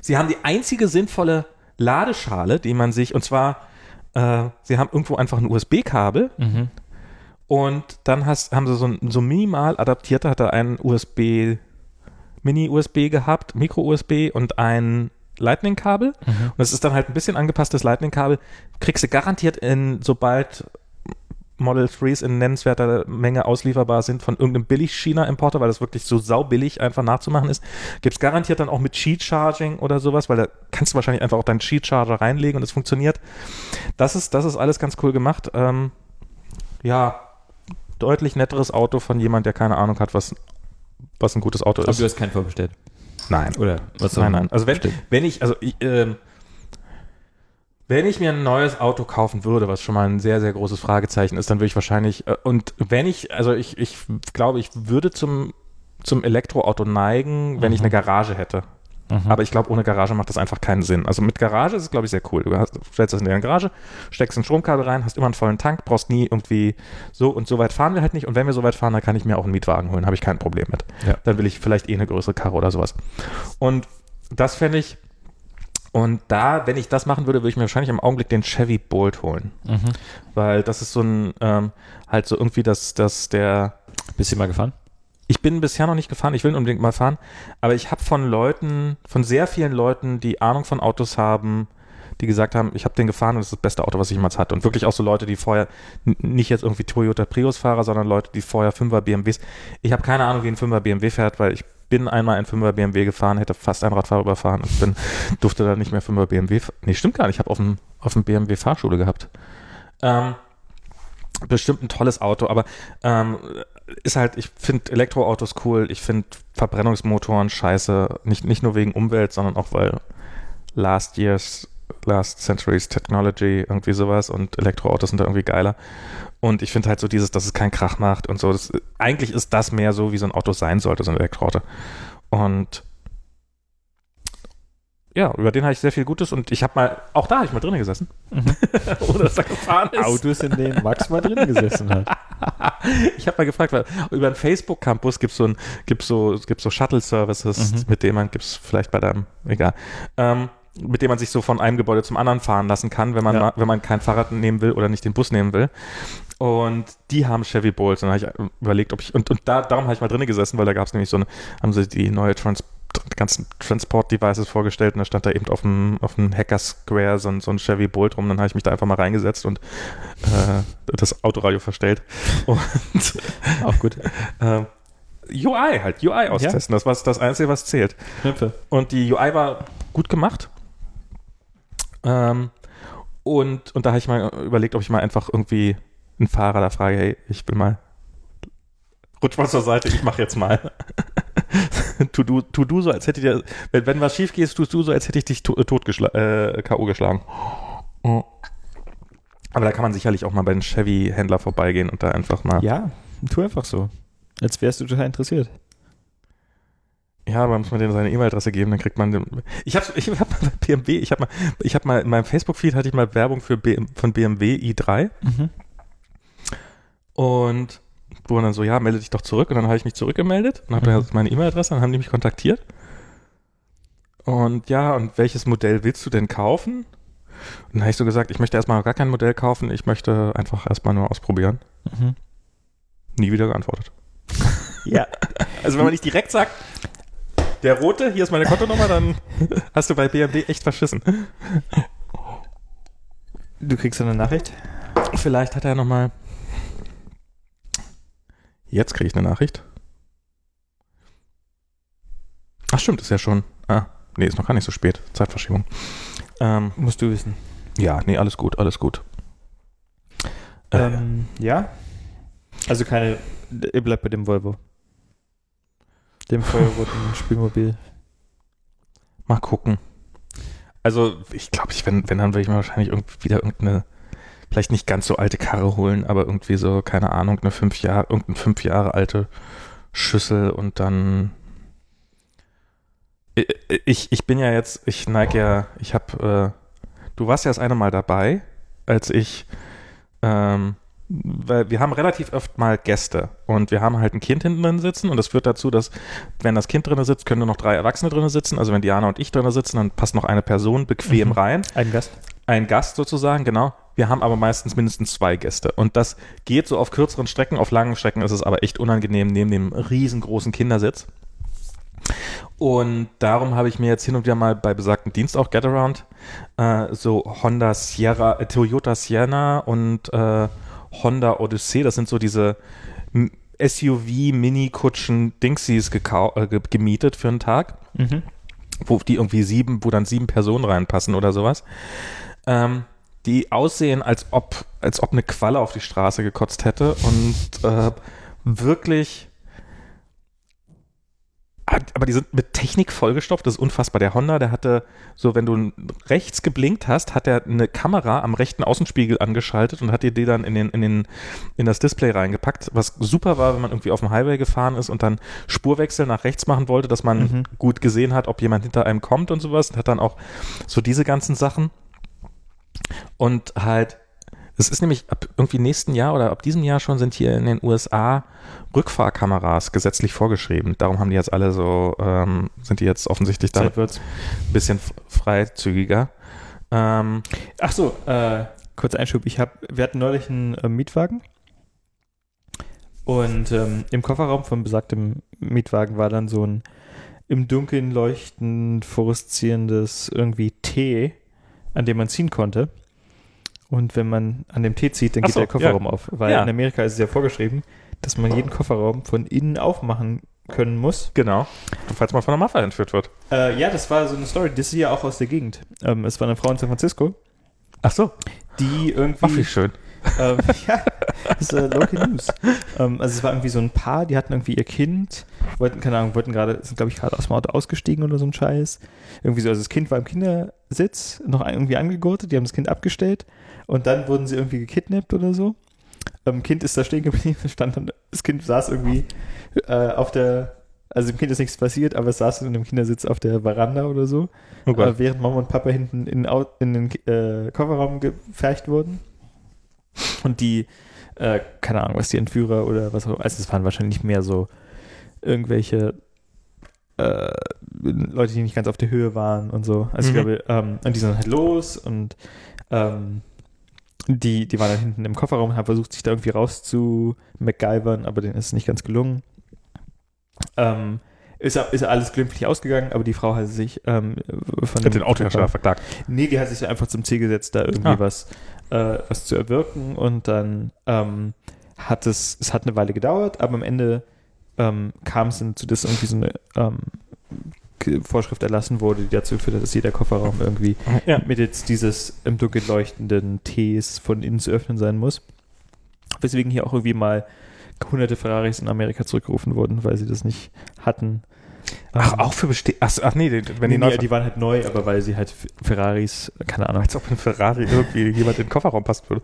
Sie haben die einzige sinnvolle Ladeschale, die man sich, und zwar, äh, sie haben irgendwo einfach ein USB-Kabel Mhm. und dann hast, haben sie so ein so minimal adaptierter, hat er einen USB, Mini-USB gehabt, Micro-USB und ein Lightning-Kabel. Mhm. Und es ist dann halt ein bisschen angepasstes Lightning-Kabel. Kriegst du garantiert in, sobald Model 3s in nennenswerter Menge auslieferbar sind von irgendeinem Billig-China-Importer, weil das wirklich so saubillig einfach nachzumachen ist. Gibt es garantiert dann auch mit Cheat-Charging oder sowas, weil da kannst du wahrscheinlich einfach auch deinen Cheat-Charger reinlegen und es funktioniert. Das ist, das ist alles ganz cool gemacht. Ähm, ja, deutlich netteres Auto von jemand, der keine Ahnung hat, was, was ein gutes Auto Aber ist. du hast keinen vorbestellt. Nein. Oder was Nein, nein. Also wenn, Stimmt. wenn ich, also ich, ähm, wenn ich mir ein neues Auto kaufen würde, was schon mal ein sehr, sehr großes Fragezeichen ist, dann würde ich wahrscheinlich, äh, und wenn ich, also ich, ich glaube, ich würde zum, zum Elektroauto neigen, wenn ich Mhm. eine Garage hätte. Mhm. Aber ich glaube, ohne Garage macht das einfach keinen Sinn. Also mit Garage ist es, glaube ich, sehr cool. Du hast, stellst das in deine Garage, steckst ein Stromkabel rein, hast immer einen vollen Tank, brauchst nie irgendwie so und so weit fahren wir halt nicht. Und wenn wir so weit fahren, dann kann ich mir auch einen Mietwagen holen, habe ich kein Problem mit. Ja. Dann will ich vielleicht eh eine größere Karre oder sowas. Und das fände ich, und da, wenn ich das machen würde, würde ich mir wahrscheinlich im Augenblick den Chevy Bolt holen. Mhm. Weil das ist so ein, ähm, halt so irgendwie das, das der, Bist du mal gefahren? Ich bin bisher noch nicht gefahren, ich will unbedingt mal fahren, aber ich habe von Leuten, von sehr vielen Leuten, die Ahnung von Autos haben, die gesagt haben, ich habe den gefahren und das ist das beste Auto, was ich jemals hatte. Und wirklich auch so Leute, die vorher, nicht jetzt irgendwie Toyota Prius-Fahrer, sondern Leute, die vorher 5er BMWs. Ich habe keine Ahnung, wie ein 5er BMW fährt, weil ich bin einmal ein 5er BMW gefahren, hätte fast einen Radfahrer überfahren und bin, durfte dann nicht mehr 5er BMW. Nee, stimmt gar nicht, ich habe auf dem, auf dem BMW Fahrschule gehabt. Ähm, bestimmt ein tolles Auto, aber ähm, ist halt, ich finde Elektroautos cool, ich finde Verbrennungsmotoren scheiße, nicht, nicht nur wegen Umwelt, sondern auch weil last year's, last century's technology, irgendwie sowas und Elektroautos sind da irgendwie geiler. Und ich finde halt so dieses, dass es keinen Krach macht und so. Das, eigentlich ist das mehr so, wie so ein Auto sein sollte, so ein Elektroauto. Und ja, über den habe ich sehr viel Gutes und ich habe mal, auch da habe ich mal drin gesessen. Ohne dass er gefahren ist. Autos, in denen Max mal drin gesessen hat. Ich habe mal gefragt, weil über den Facebook-Campus gibt so ein, gibt's so, gibt's so Shuttle-Services, Mhm. mit denen man, gibt's vielleicht bei deinem, egal, ähm, mit dem man sich so von einem Gebäude zum anderen fahren lassen kann, wenn man, Ja. mal, wenn man kein Fahrrad nehmen will oder nicht den Bus nehmen will. Und die haben Chevy Bolt. Und dann habe ich überlegt, ob ich, und, und da, darum habe ich mal drin gesessen, weil da gab es nämlich so eine, haben sie die neue Trans ganzen Transport-Devices vorgestellt und da stand da eben auf dem, auf dem Hacker Square so ein, so ein Chevy Bolt rum. Dann habe ich mich da einfach mal reingesetzt und äh, das Autoradio verstellt. Und Auch gut. ähm, UI halt, UI austesten. Das war das Einzige, was zählt. Knöpfe. Und die UI war gut gemacht. Ähm, und, und da habe ich mal überlegt, ob ich mal einfach irgendwie einen Fahrer da frage, hey, ich will mal, rutsch mal zur Seite, ich mache jetzt mal. tu, du, tu du so, als hätte dir, wenn, wenn was schief geht, tust du so, als hätte ich dich to, tot geschla- äh, K.O. geschlagen. Oh. Aber da kann man sicherlich auch mal bei den Chevy-Händler vorbeigehen und da einfach mal. Ja, tu einfach so. Als wärst du total interessiert. Ja, aber muss man denen seine E-Mail-Adresse geben, dann kriegt man den. Ich habe ich hab mal bei BMW, ich habe mal, ich habe mal in meinem Facebook-Feed hatte ich mal Werbung für BM, von BMW i3 Mhm. und wo dann so, ja, melde dich doch zurück und dann habe ich mich zurückgemeldet und habe Mhm. dann meine E-Mail-Adresse, dann haben die mich kontaktiert. Und ja, und welches Modell willst du denn kaufen? Und dann habe ich so gesagt, ich möchte erstmal gar kein Modell kaufen, ich möchte einfach erstmal nur ausprobieren. Mhm. Nie wieder geantwortet. Ja. Also wenn man nicht direkt sagt, der rote, hier ist meine Kontonummer, dann hast du bei BMW echt verschissen. Du kriegst eine Nachricht? Vielleicht hat er nochmal. Jetzt kriege ich eine Nachricht. Ach stimmt, ist ja schon. Ah, nee, ist noch gar nicht so spät. Zeitverschiebung. Ähm, Musst du wissen. Ja, nee, alles gut, alles gut. Ähm, ja? Also keine, ihr bleibt bei dem Volvo. Dem feuerroten Spielmobil. Mal gucken. Also, ich glaube, ich, wenn, wenn, dann würde ich mir wahrscheinlich irgendwie wieder irgendeine, vielleicht nicht ganz so alte Karre holen, aber irgendwie so, keine Ahnung, eine fünf Jahre, irgendeine fünf Jahre alte Schüssel und dann. Ich, ich bin ja jetzt, ich neige ja, ich habe, äh, du warst ja das eine Mal dabei, als ich ähm, weil wir haben relativ oft mal Gäste und wir haben halt ein Kind hinten drin sitzen und das führt dazu, dass wenn das Kind drin sitzt, können nur noch drei Erwachsene drin sitzen. Also wenn Diana und ich drin sitzen, dann passt noch eine Person bequem mhm. rein. Ein Gast. Ein Gast sozusagen, genau. Wir haben aber meistens mindestens zwei Gäste und das geht so auf kürzeren Strecken, auf langen Strecken ist es aber echt unangenehm neben dem riesengroßen Kindersitz. Und darum habe ich mir jetzt hin und wieder mal bei besagten Dienst auch Getaround äh, so Honda Sierra, äh, Toyota Sienna und äh, Honda Odyssey. Das sind so diese SUV-Mini-Kutschen Dingsies äh, gemietet für einen Tag. Mhm. Wo die irgendwie sieben, wo dann sieben Personen reinpassen oder sowas. Ähm, die aussehen, als ob, als ob eine Qualle auf die Straße gekotzt hätte und äh, wirklich aber die sind mit Technik vollgestopft, das ist unfassbar. Der Honda, der hatte so, wenn du rechts geblinkt hast, hat er eine Kamera am rechten Außenspiegel angeschaltet und hat dir die dann in, den, in, den, in das Display reingepackt, was super war, wenn man irgendwie auf dem Highway gefahren ist und dann Spurwechsel nach rechts machen wollte, dass man mhm. gut gesehen hat, ob jemand hinter einem kommt und sowas und hat dann auch so diese ganzen Sachen und halt es ist nämlich ab irgendwie nächsten Jahr oder ab diesem Jahr schon sind hier in den USA Rückfahrkameras gesetzlich vorgeschrieben. Darum haben die jetzt alle so, ähm, sind die jetzt offensichtlich da ein bisschen freizügiger. Ähm, Ach so, äh, kurzer Einschub. Ich hab, wir hatten neulich einen äh, Mietwagen und ähm, im Kofferraum von besagtem Mietwagen war dann so ein im Dunkeln leuchtend fluoreszierendes irgendwie T, an dem man ziehen konnte. Und wenn man an dem T zieht, dann geht so, der Kofferraum ja. auf. Weil ja. in Amerika ist es ja vorgeschrieben, dass man jeden Kofferraum von innen aufmachen können muss. Genau. Falls man von der Mafia entführt wird. Äh, ja, das war so eine Story. Das ist ja auch aus der Gegend. Ähm, es war eine Frau in San Francisco. Ach so. Die irgendwie. Ach, wie schön. Ähm, ja, das ist äh, Local News. Ähm, also es war irgendwie so ein Paar, die hatten irgendwie ihr Kind, wollten, keine Ahnung, wollten gerade, sind glaube ich gerade aus dem Auto ausgestiegen oder so ein Scheiß. Irgendwie so, also das Kind war im Kindersitz, noch irgendwie angegurtet, die haben das Kind abgestellt und dann wurden sie irgendwie gekidnappt oder so. Ähm, Kind ist da stehen geblieben, stand dann, das Kind saß irgendwie äh, auf der, also dem Kind ist nichts passiert, aber es saß in dem Kindersitz auf der Veranda oder so, oh äh, während Mama und Papa hinten in, in den äh, Kofferraum gefercht wurden. Und die, äh, keine Ahnung, was die Entführer oder was auch, also es waren wahrscheinlich mehr so irgendwelche äh, Leute, die nicht ganz auf der Höhe waren und so. Also mhm. ich glaube, ähm, und die sind halt los und ähm, die, die waren dann hinten im Kofferraum und haben versucht, sich da irgendwie raus zu MacGyvern, aber denen ist es nicht ganz gelungen. Ähm, ist, ist alles glimpflich ausgegangen, aber die Frau hat sich ähm, von hat den Autohersteller verklagt. Nee, die hat sich einfach zum Ziel gesetzt, da irgendwie ah. was, äh, was zu erwirken und dann ähm, hat es, es hat eine Weile gedauert, aber am Ende ähm, kam es dann zu, dass irgendwie so eine ähm, Vorschrift erlassen wurde, die dazu führt, dass jeder Kofferraum irgendwie ja. mittels dieses im Dunkeln leuchtenden Ts von innen zu öffnen sein muss. Weswegen hier auch irgendwie mal hunderte Ferraris in Amerika zurückgerufen wurden, weil sie das nicht hatten. Ach, ähm, auch für bestehen. Ach, ach, nee, wenn nee, die, nee, die waren halt neu, aber weil sie halt Ferraris, keine Ahnung. Als ob ein Ferrari irgendwie jemand in den Kofferraum passt würde.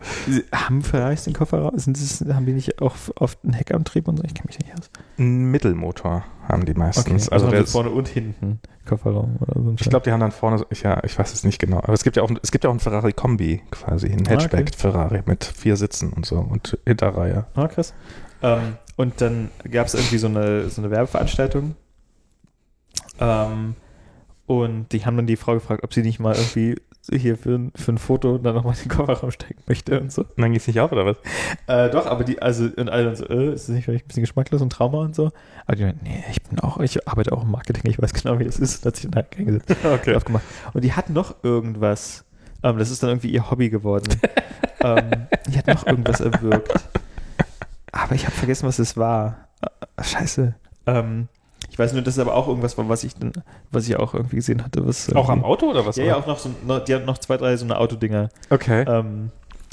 Haben Ferraris den Kofferraum? Sind das, haben die nicht auch oft einen Heckantrieb und so? Ich kenne mich nicht aus. Ein Mittelmotor haben die meistens. Okay, also, also der vorne und hinten Kofferraum oder so. Ich glaube, die haben dann vorne, ich, ja, ich weiß es nicht genau. Aber es gibt ja auch, es gibt ja auch einen Ferrari Kombi quasi, ein Hatchback ah, okay. Ferrari mit vier Sitzen und so und Hinterreihe. Ah, krass. Ähm, und dann gab es irgendwie so eine, so eine Werbeveranstaltung ähm, und die haben dann die Frau gefragt, ob sie nicht mal irgendwie hier für, für ein Foto dann nochmal den Kofferraum stecken möchte und so. Und dann geht es nicht auf, oder was? Äh, doch, aber die, also, und alle dann so, äh, ist das nicht vielleicht ein bisschen geschmacklos und Trauma und so? Aber die meinten, nee, ich bin auch, ich arbeite auch im Marketing, ich weiß genau, wie das ist. Und hat sich dann halt eingesetzt. okay. Aufgemacht. Und die hatten noch irgendwas, Ähm, das ist dann irgendwie ihr Hobby geworden. ähm, die hat noch irgendwas erwirkt. Aber ich habe vergessen, was es war. Äh, scheiße. Ähm, ich weiß nur, dass es aber auch irgendwas war, was ich dann, was ich auch irgendwie gesehen hatte. Was Auch am irgendwie- Auto oder was? Ja, ja, auch noch so, noch, die hat noch zwei, drei so eine Autodinger Okay. ähm,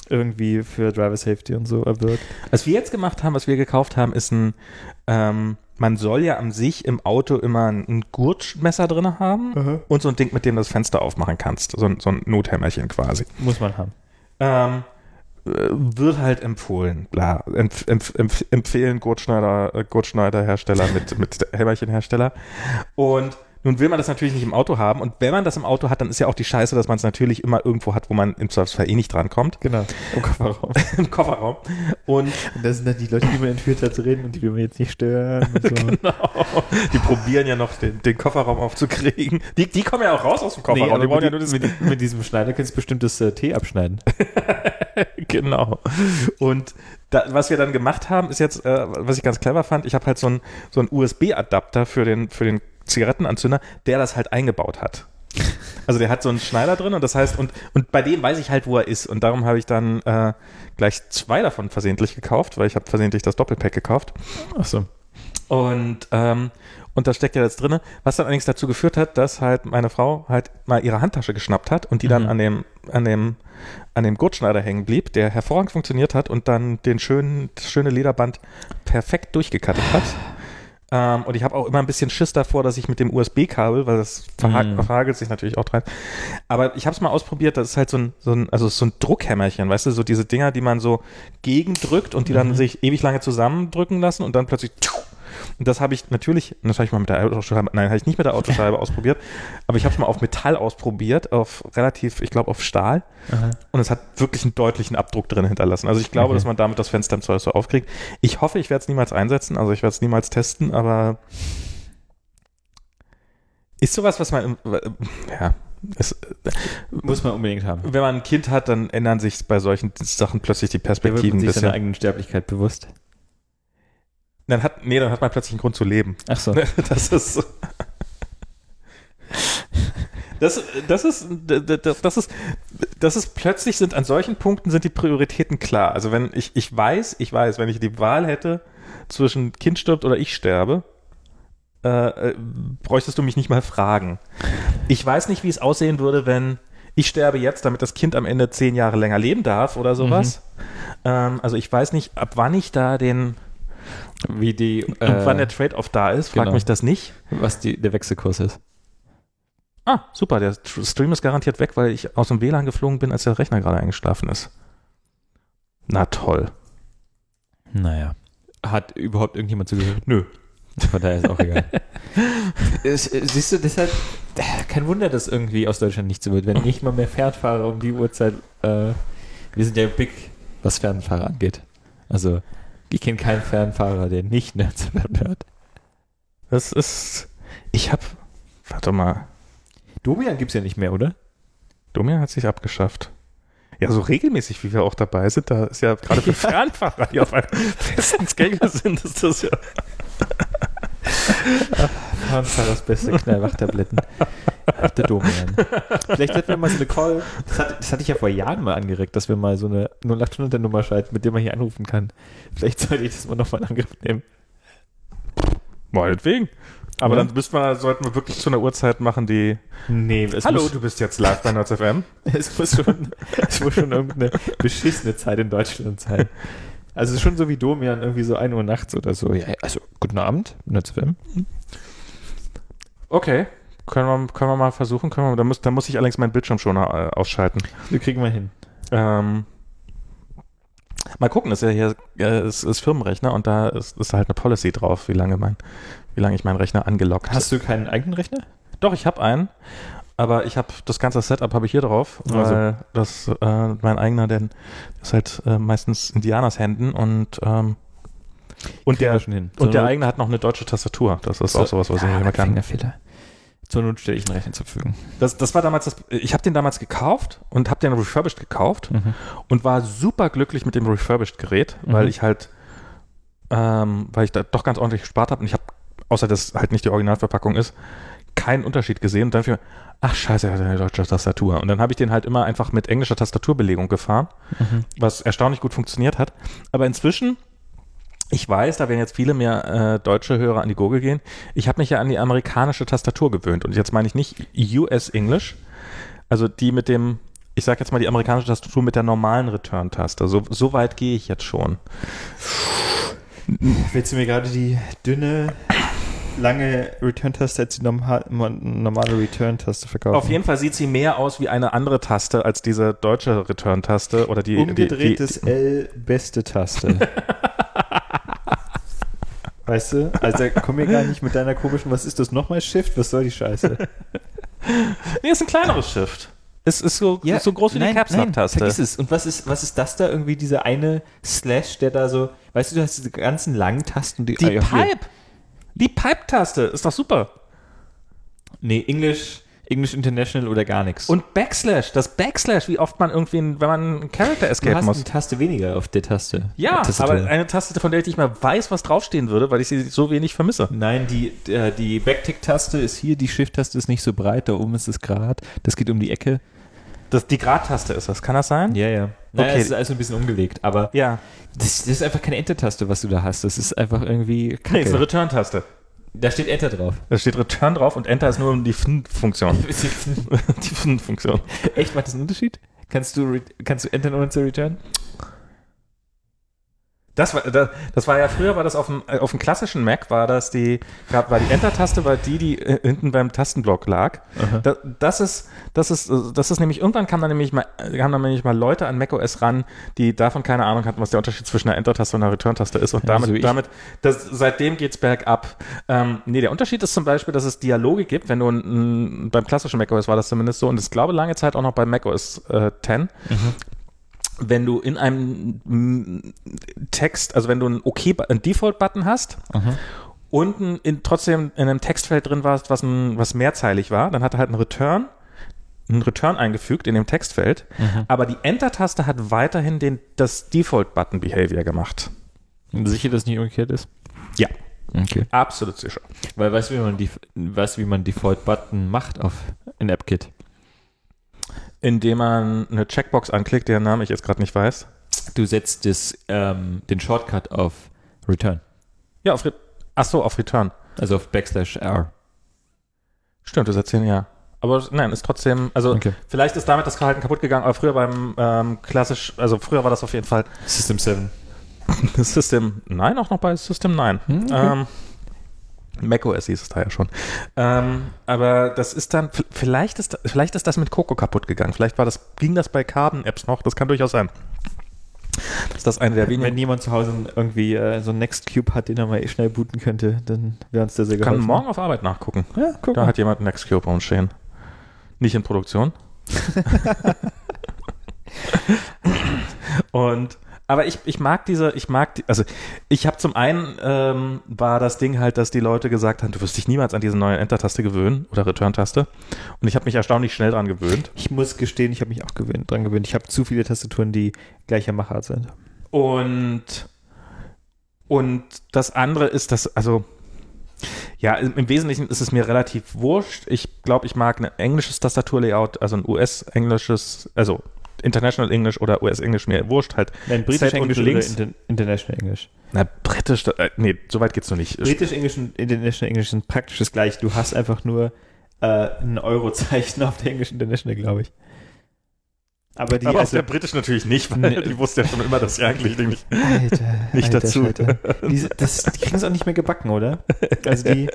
irgendwie für Driver Safety und so erwirkt. Was wir jetzt gemacht haben, was wir gekauft haben, ist ein, ähm, man soll ja an sich im Auto immer ein, ein Gurtmesser drin haben und so ein Ding, mit dem du das Fenster aufmachen kannst. So ein, so ein Nothämmerchen quasi. Muss man haben. Ähm, äh, wird halt empfohlen, bla. Empf, empf, empf, empfehlen Gurtschneider, äh, Gurtschneider-Hersteller mit, mit Hämmerchen-Hersteller. Und nun will man das natürlich nicht im Auto haben. Und wenn man das im Auto hat, dann ist ja auch die Scheiße, dass man es natürlich immer irgendwo hat, wo man im Zweifelsfall eh nicht drankommt. Genau. Im Kofferraum. Im Kofferraum. Und Und das sind dann die Leute, die man entführt hat, drin und die will man jetzt nicht stören. So. Genau. Die probieren ja noch den, den Kofferraum aufzukriegen. Die, die kommen ja auch raus aus dem Kofferraum. aber die brauchen ja mit, nur das, mit, mit diesem Schneider kannst du bestimmt das äh, Tee abschneiden. genau. Und da, was wir dann gemacht haben, ist jetzt, äh, was ich ganz clever fand, ich habe halt so einen so einen USB-Adapter für den, für den Zigarettenanzünder, der das halt eingebaut hat. Also der hat so einen Schneider drin und das heißt, und, und bei dem weiß ich halt, wo er ist. Und darum habe ich dann äh, gleich zwei davon versehentlich gekauft, weil ich habe versehentlich das Doppelpack gekauft. Ach so. Und, ähm, und da steckt ja das drinne, was dann allerdings dazu geführt hat, dass halt meine Frau halt mal ihre Handtasche geschnappt hat und die dann Mhm. an dem, an dem, an dem Gurtschneider hängen blieb, der hervorragend funktioniert hat und dann den schönen, das schöne Lederband perfekt durchgekattet hat. Ähm, und ich habe auch immer ein bisschen Schiss davor, dass ich mit dem USB-Kabel, weil das verha Mhm. verhagelt sich natürlich auch dran. Aber ich habe es mal ausprobiert, das ist halt so ein, so ein, also so ein Druckhämmerchen, weißt du, so diese Dinger, die man so gegendrückt und die dann Mhm. sich ewig lange zusammendrücken lassen und dann plötzlich und das habe ich natürlich, das habe ich mal mit der Autoscheibe, nein, habe ich nicht mit der Autoscheibe ausprobiert, aber ich habe es mal auf Metall ausprobiert, auf relativ, ich glaube auf Stahl Aha. und es hat wirklich einen deutlichen Abdruck drin hinterlassen. Also ich glaube, Okay. dass man damit das Fenster im Zweifel so aufkriegt. Ich hoffe, ich werde es niemals einsetzen, also ich werde es niemals testen, aber ist sowas, was man, im- ja, es, Muss man unbedingt haben. wenn man ein Kind hat, dann ändern sich bei solchen Sachen plötzlich die Da wird Perspektiven man sich seiner eigenen Sterblichkeit bewusst. Dann hat, nee, dann hat man plötzlich einen Grund zu leben. Ach so. Das ist. Das, das ist, das ist, das ist plötzlich sind an solchen Punkten sind die Prioritäten klar. Also wenn ich, ich weiß, ich weiß, wenn ich die Wahl hätte zwischen Kind stirbt oder ich sterbe, äh, äh, bräuchtest du mich nicht mal fragen. Ich weiß nicht, wie es aussehen würde, wenn ich sterbe jetzt, damit das Kind am Ende zehn Jahre länger leben darf oder sowas. Ähm, also ich weiß nicht, ab wann ich da den, Wie die, und wann der äh, Trade-off da ist, frag genau. mich das nicht. was die, der Wechselkurs ist. Ah, super, der Tr- Stream ist garantiert weg, weil ich aus dem WLAN geflogen bin, als der Rechner gerade eingeschlafen ist. Na toll. Naja. Hat überhaupt irgendjemand zugehört? Nö. Von daher ist auch egal. es, äh, siehst du, deshalb, äh, kein Wunder, dass irgendwie aus Deutschland nichts so wird, wenn nicht mal mehr Fernfahrer um die Uhrzeit, äh, wir sind ja big, was Fernfahrer angeht. Also, ich kenne keinen Fernfahrer, der nicht Nerds hört. Das ist. Ich hab. Warte mal. Domian gibt's ja nicht mehr, oder? Domian hat sich abgeschafft. Ja, so regelmäßig, wie wir auch dabei sind, da ist ja gerade für Fernfahrer, die auf einem festen Schedule sind, ist das ja. Fernfahrers beste Knallwachtabletten. Der Domian. Vielleicht hätten wir mal so eine Call, das, hat, das hatte ich ja vor Jahren mal angeregt, dass wir mal so eine 0800er Nummer schalten, mit der man hier anrufen kann. Vielleicht sollte ich das mal nochmal in Angriff nehmen. Meinetwegen. Aber Ja. dann müssen wir, sollten wir wirklich zu einer Uhrzeit machen, die. Nee, es Hallo, muss, du bist jetzt live bei Nerds FM. es muss schon, es muss schon irgendeine beschissene Zeit in Deutschland sein. Also es ist schon so wie Domian, irgendwie so 1 Uhr nachts oder so. Ja, also, guten Abend, NetzFM. Okay. Können wir, können wir mal versuchen? Können wir, da, muss, da muss ich allerdings meinen Bildschirm schon äh, ausschalten. Wir kriegen wir hin. Ähm, mal gucken, ist ja hier ist, ist Firmenrechner und da ist, ist halt eine Policy drauf, wie lange mein, wie lange ich meinen Rechner angelockt Hast du keinen eigenen Rechner? Doch, ich habe einen, aber ich habe das ganze Setup habe ich hier drauf, Also. weil das äh, mein eigener, denn ist halt äh, meistens Indianers Händen und ähm, und der hin. und der eigene hat noch eine deutsche Tastatur. Das ist auch sowas, was ich nicht mehr kann. Fehler. Zur Not stelle ich einen Rechner zur Verfügung. Das, das war damals das. Ich habe den damals gekauft und habe den refurbished gekauft Mhm. und war super glücklich mit dem refurbished Gerät, weil Mhm. ich halt, ähm, weil ich da doch ganz ordentlich gespart habe und ich habe, außer dass halt nicht die Originalverpackung ist, keinen Unterschied gesehen und dann fiel mir, ach scheiße, er hat eine deutsche Tastatur. Und dann habe ich den halt immer einfach mit englischer Tastaturbelegung gefahren, was erstaunlich gut funktioniert hat. Aber inzwischen, ich weiß, da werden jetzt viele mehr äh, deutsche Hörer an die Gurgel gehen, ich habe mich ja an die amerikanische Tastatur gewöhnt. Und jetzt meine ich nicht US English, also die mit dem, ich sage jetzt mal die amerikanische Tastatur mit der normalen Return-Taste. So, so weit gehe ich jetzt schon. Willst du mir gerade die dünne, lange Return-Taste als die normal, normale Return-Taste verkaufen? Auf jeden Fall sieht sie mehr aus wie eine andere Taste als diese deutsche Return-Taste oder die Umgedrehtes Die, die, L, beste Taste. weißt du? Also komm mir gar nicht mit deiner komischen, was ist das nochmal Shift? Was soll die Scheiße? nee, ist ein kleineres Shift. Es ist so, ist so groß wie die Caps Lock Taste. Vergiss es. Und was ist, was ist das da irgendwie, dieser eine Slash, der da so, weißt du, du hast diese ganzen langen Tasten. Die ja, hier. Pipe. Die Pipe-Taste ist doch super. Nee, English, English International oder gar nichts. Und Backslash, das Backslash, wie oft man irgendwie, wenn man einen Character du escape hast muss. eine Taste weniger auf der Taste. Ja, Tastatur. aber eine Taste, von der ich nicht mehr weiß, was draufstehen würde, weil ich sie so wenig vermisse. Nein, die, äh, die Backtick-Taste ist hier, die Shift-Taste ist nicht so breit, da oben ist es Grad. Das geht um die Ecke. Das, die Grad-Taste ist das, kann das sein? Ja, ja. Naja, Okay. es ist alles ein bisschen umgelegt, aber Ja. das, das ist einfach keine Enter-Taste, was du da hast. Das ist einfach irgendwie Nee, ist kacke. eine Return-Taste. da steht Enter drauf. Da steht Return drauf und Enter ist nur die Fun-Funktion. die Fun-Funktion. Echt, macht das einen Unterschied? Kannst du, kannst du Enter ohne zu return? Das war, das, das war ja früher, war das auf dem, äh, auf dem klassischen Mac, war das die, gab, war die Enter-Taste, war die, die äh, hinten beim Tastenblock lag. Da, das ist, das ist, äh, das ist nämlich, irgendwann kamen dann nämlich mal, kamen dann nämlich mal Leute an macOS ran, die davon keine Ahnung hatten, was der Unterschied zwischen einer Enter-Taste und einer Return-Taste ist. Und Ja, damit, so damit, das, seitdem geht's bergab. Ähm, nee, der Unterschied ist zum Beispiel, dass es Dialoge gibt, wenn du ein, ein, beim klassischen macOS war das zumindest so, und ich glaube lange Zeit auch noch bei macOS äh, 10, wenn du in einem Text, also wenn du einen OK, einen Default-Button hast und ein, in, trotzdem in einem Textfeld drin warst, was, ein, was mehrzeilig war, dann hat er halt einen Return, einen Return eingefügt in dem Textfeld, aber die Enter-Taste hat weiterhin den, das Default-Button-Behavior gemacht. Sicher, dass es nicht umgekehrt ist? Ja, Okay. absolut sicher. Weil weißt du, wie man, die, weißt, du, wie man Default-Button macht auf in AppKit? Indem man eine Checkbox anklickt, deren Name ich jetzt gerade nicht weiß. Du setzt das, ähm, den Shortcut auf Return. Ja, auf Re Ach so, auf Return. Also auf Backslash R. Stimmt, du setzt den ja. Aber nein, ist trotzdem, also Okay. vielleicht ist damit das Verhalten kaputt gegangen, aber früher beim ähm, klassisch, also früher war das auf jeden Fall System 7. System 9, auch noch bei System 9. Hm, okay. ähm, macOS hieß es da ja schon. Ähm, aber das ist dann, vielleicht ist, vielleicht ist das mit Coco kaputt gegangen. Vielleicht war das, ging das bei Carbon-Apps noch, das kann durchaus sein. Dass das eine der Wenn wenigen, jemand zu Hause irgendwie äh, so einen Nextcube hat, den er mal schnell booten könnte, dann wäre uns der sehr kann geholfen. morgen auf Arbeit nachgucken. Ja, guck Da hat jemand Nextcube bei uns stehen. Nicht in Produktion. Und aber ich, ich mag diese, ich mag, die, also ich habe zum einen ähm, war das Ding halt, dass die Leute gesagt haben, du wirst dich niemals an diese neue Enter-Taste gewöhnen oder Return-Taste. Und ich habe mich erstaunlich schnell dran gewöhnt. Ich muss gestehen, ich habe mich auch gewöhnt, dran gewöhnt. Ich habe zu viele Tastaturen, die gleicher Machart sind. Und und das andere ist, dass, also ja, im, im Wesentlichen ist es mir relativ wurscht. Ich glaube, ich mag ein englisches Tastaturlayout, also ein US-englisches, also International English oder US-Englisch mir wurscht halt. Nein, Set britisch und Englisch links. oder Inter International Englisch. Na, britisch, äh, nee, so weit geht's noch nicht. Britisch Englisch und International Englisch sind praktisch das gleiche. Du hast einfach nur äh, ein Eurozeichen auf der Englisch International, glaube ich. Aber die, Aber auf also, der britisch natürlich nicht, weil Nee. die wusste ja schon immer, dass sie eigentlich nicht. Alter, Nicht alter dazu. Diese, das, die kriegen es auch nicht mehr gebacken, oder? Also die,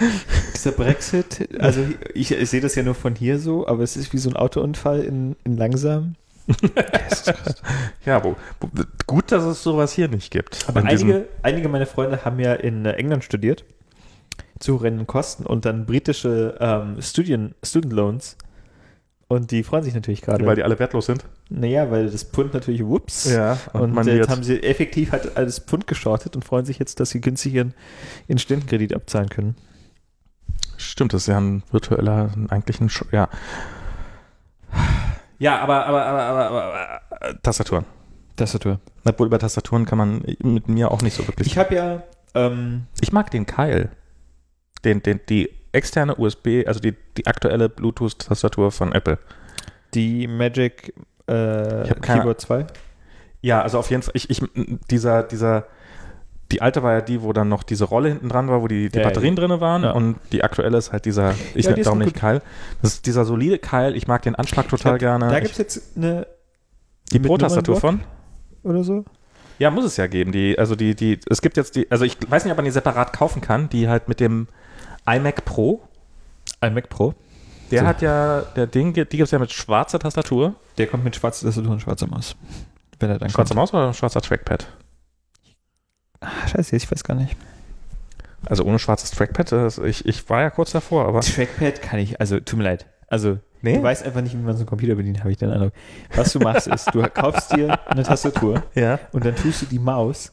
dieser Brexit, also ich, ich sehe das ja nur von hier so, aber es ist wie so ein Autounfall in, in langsam. Ja, wo, wo, gut, dass es sowas hier nicht gibt. Aber einige, einige meiner Freunde haben ja in England studiert, zu horrenden Kosten und dann britische ähm, Studien, Student Loans. Und die freuen sich natürlich gerade. weil die alle wertlos sind. naja, weil das Pfund natürlich, whoops. Ja, Und jetzt jetzt, haben sie effektiv halt alles Pfund geschortet und freuen sich jetzt, dass sie günstig ihren, ihren Stundenkredit abzahlen können. Stimmt, das ist ja ein virtueller, eigentlich ein, Sch- ja. Ja, aber, aber, aber, aber, aber äh, Tastaturen. Tastatur. Obwohl über Tastaturen kann man mit mir auch nicht so wirklich. Ich habe ja, ähm, Ich mag den Keil. Den, den, die externe USB, also die, die aktuelle Bluetooth-Tastatur von Apple. Die Magic äh, Keyboard 2? Ja, also auf jeden Fall, ich, ich, dieser, dieser, die alte war ja die, wo dann noch diese Rolle hinten dran war, wo die, die Ja, Batterien drinne waren ja. und die aktuelle ist halt dieser, ich Ja, nenne auch nicht. Keil. Das ist dieser solide Keil, ich mag den Anschlag total glaub, gerne. Da gibt es jetzt eine die Pro-Tastatur von? Oder so. Ja, muss es ja geben. Die, also die, die, es gibt jetzt die, also ich weiß nicht, ob man die separat kaufen kann, die halt mit dem iMac Pro, Ein Mac Pro. der So. hat ja, der Ding, die gibt es ja mit schwarzer Tastatur. Der kommt mit schwarzer Tastatur und schwarzer Maus. Wenn er dann Schwarzer kommt. Maus oder schwarzer Trackpad? Ah, scheiße, ich weiß gar nicht. Also ohne schwarzes Trackpad, das, ich, ich war ja kurz davor, aber. Trackpad kann ich, also tut mir leid. Also Nee? du weißt einfach nicht, wie man so einen Computer bedient, habe ich den Eindruck. Was du machst ist, du kaufst dir eine Tastatur Ja. und dann tust du die Maus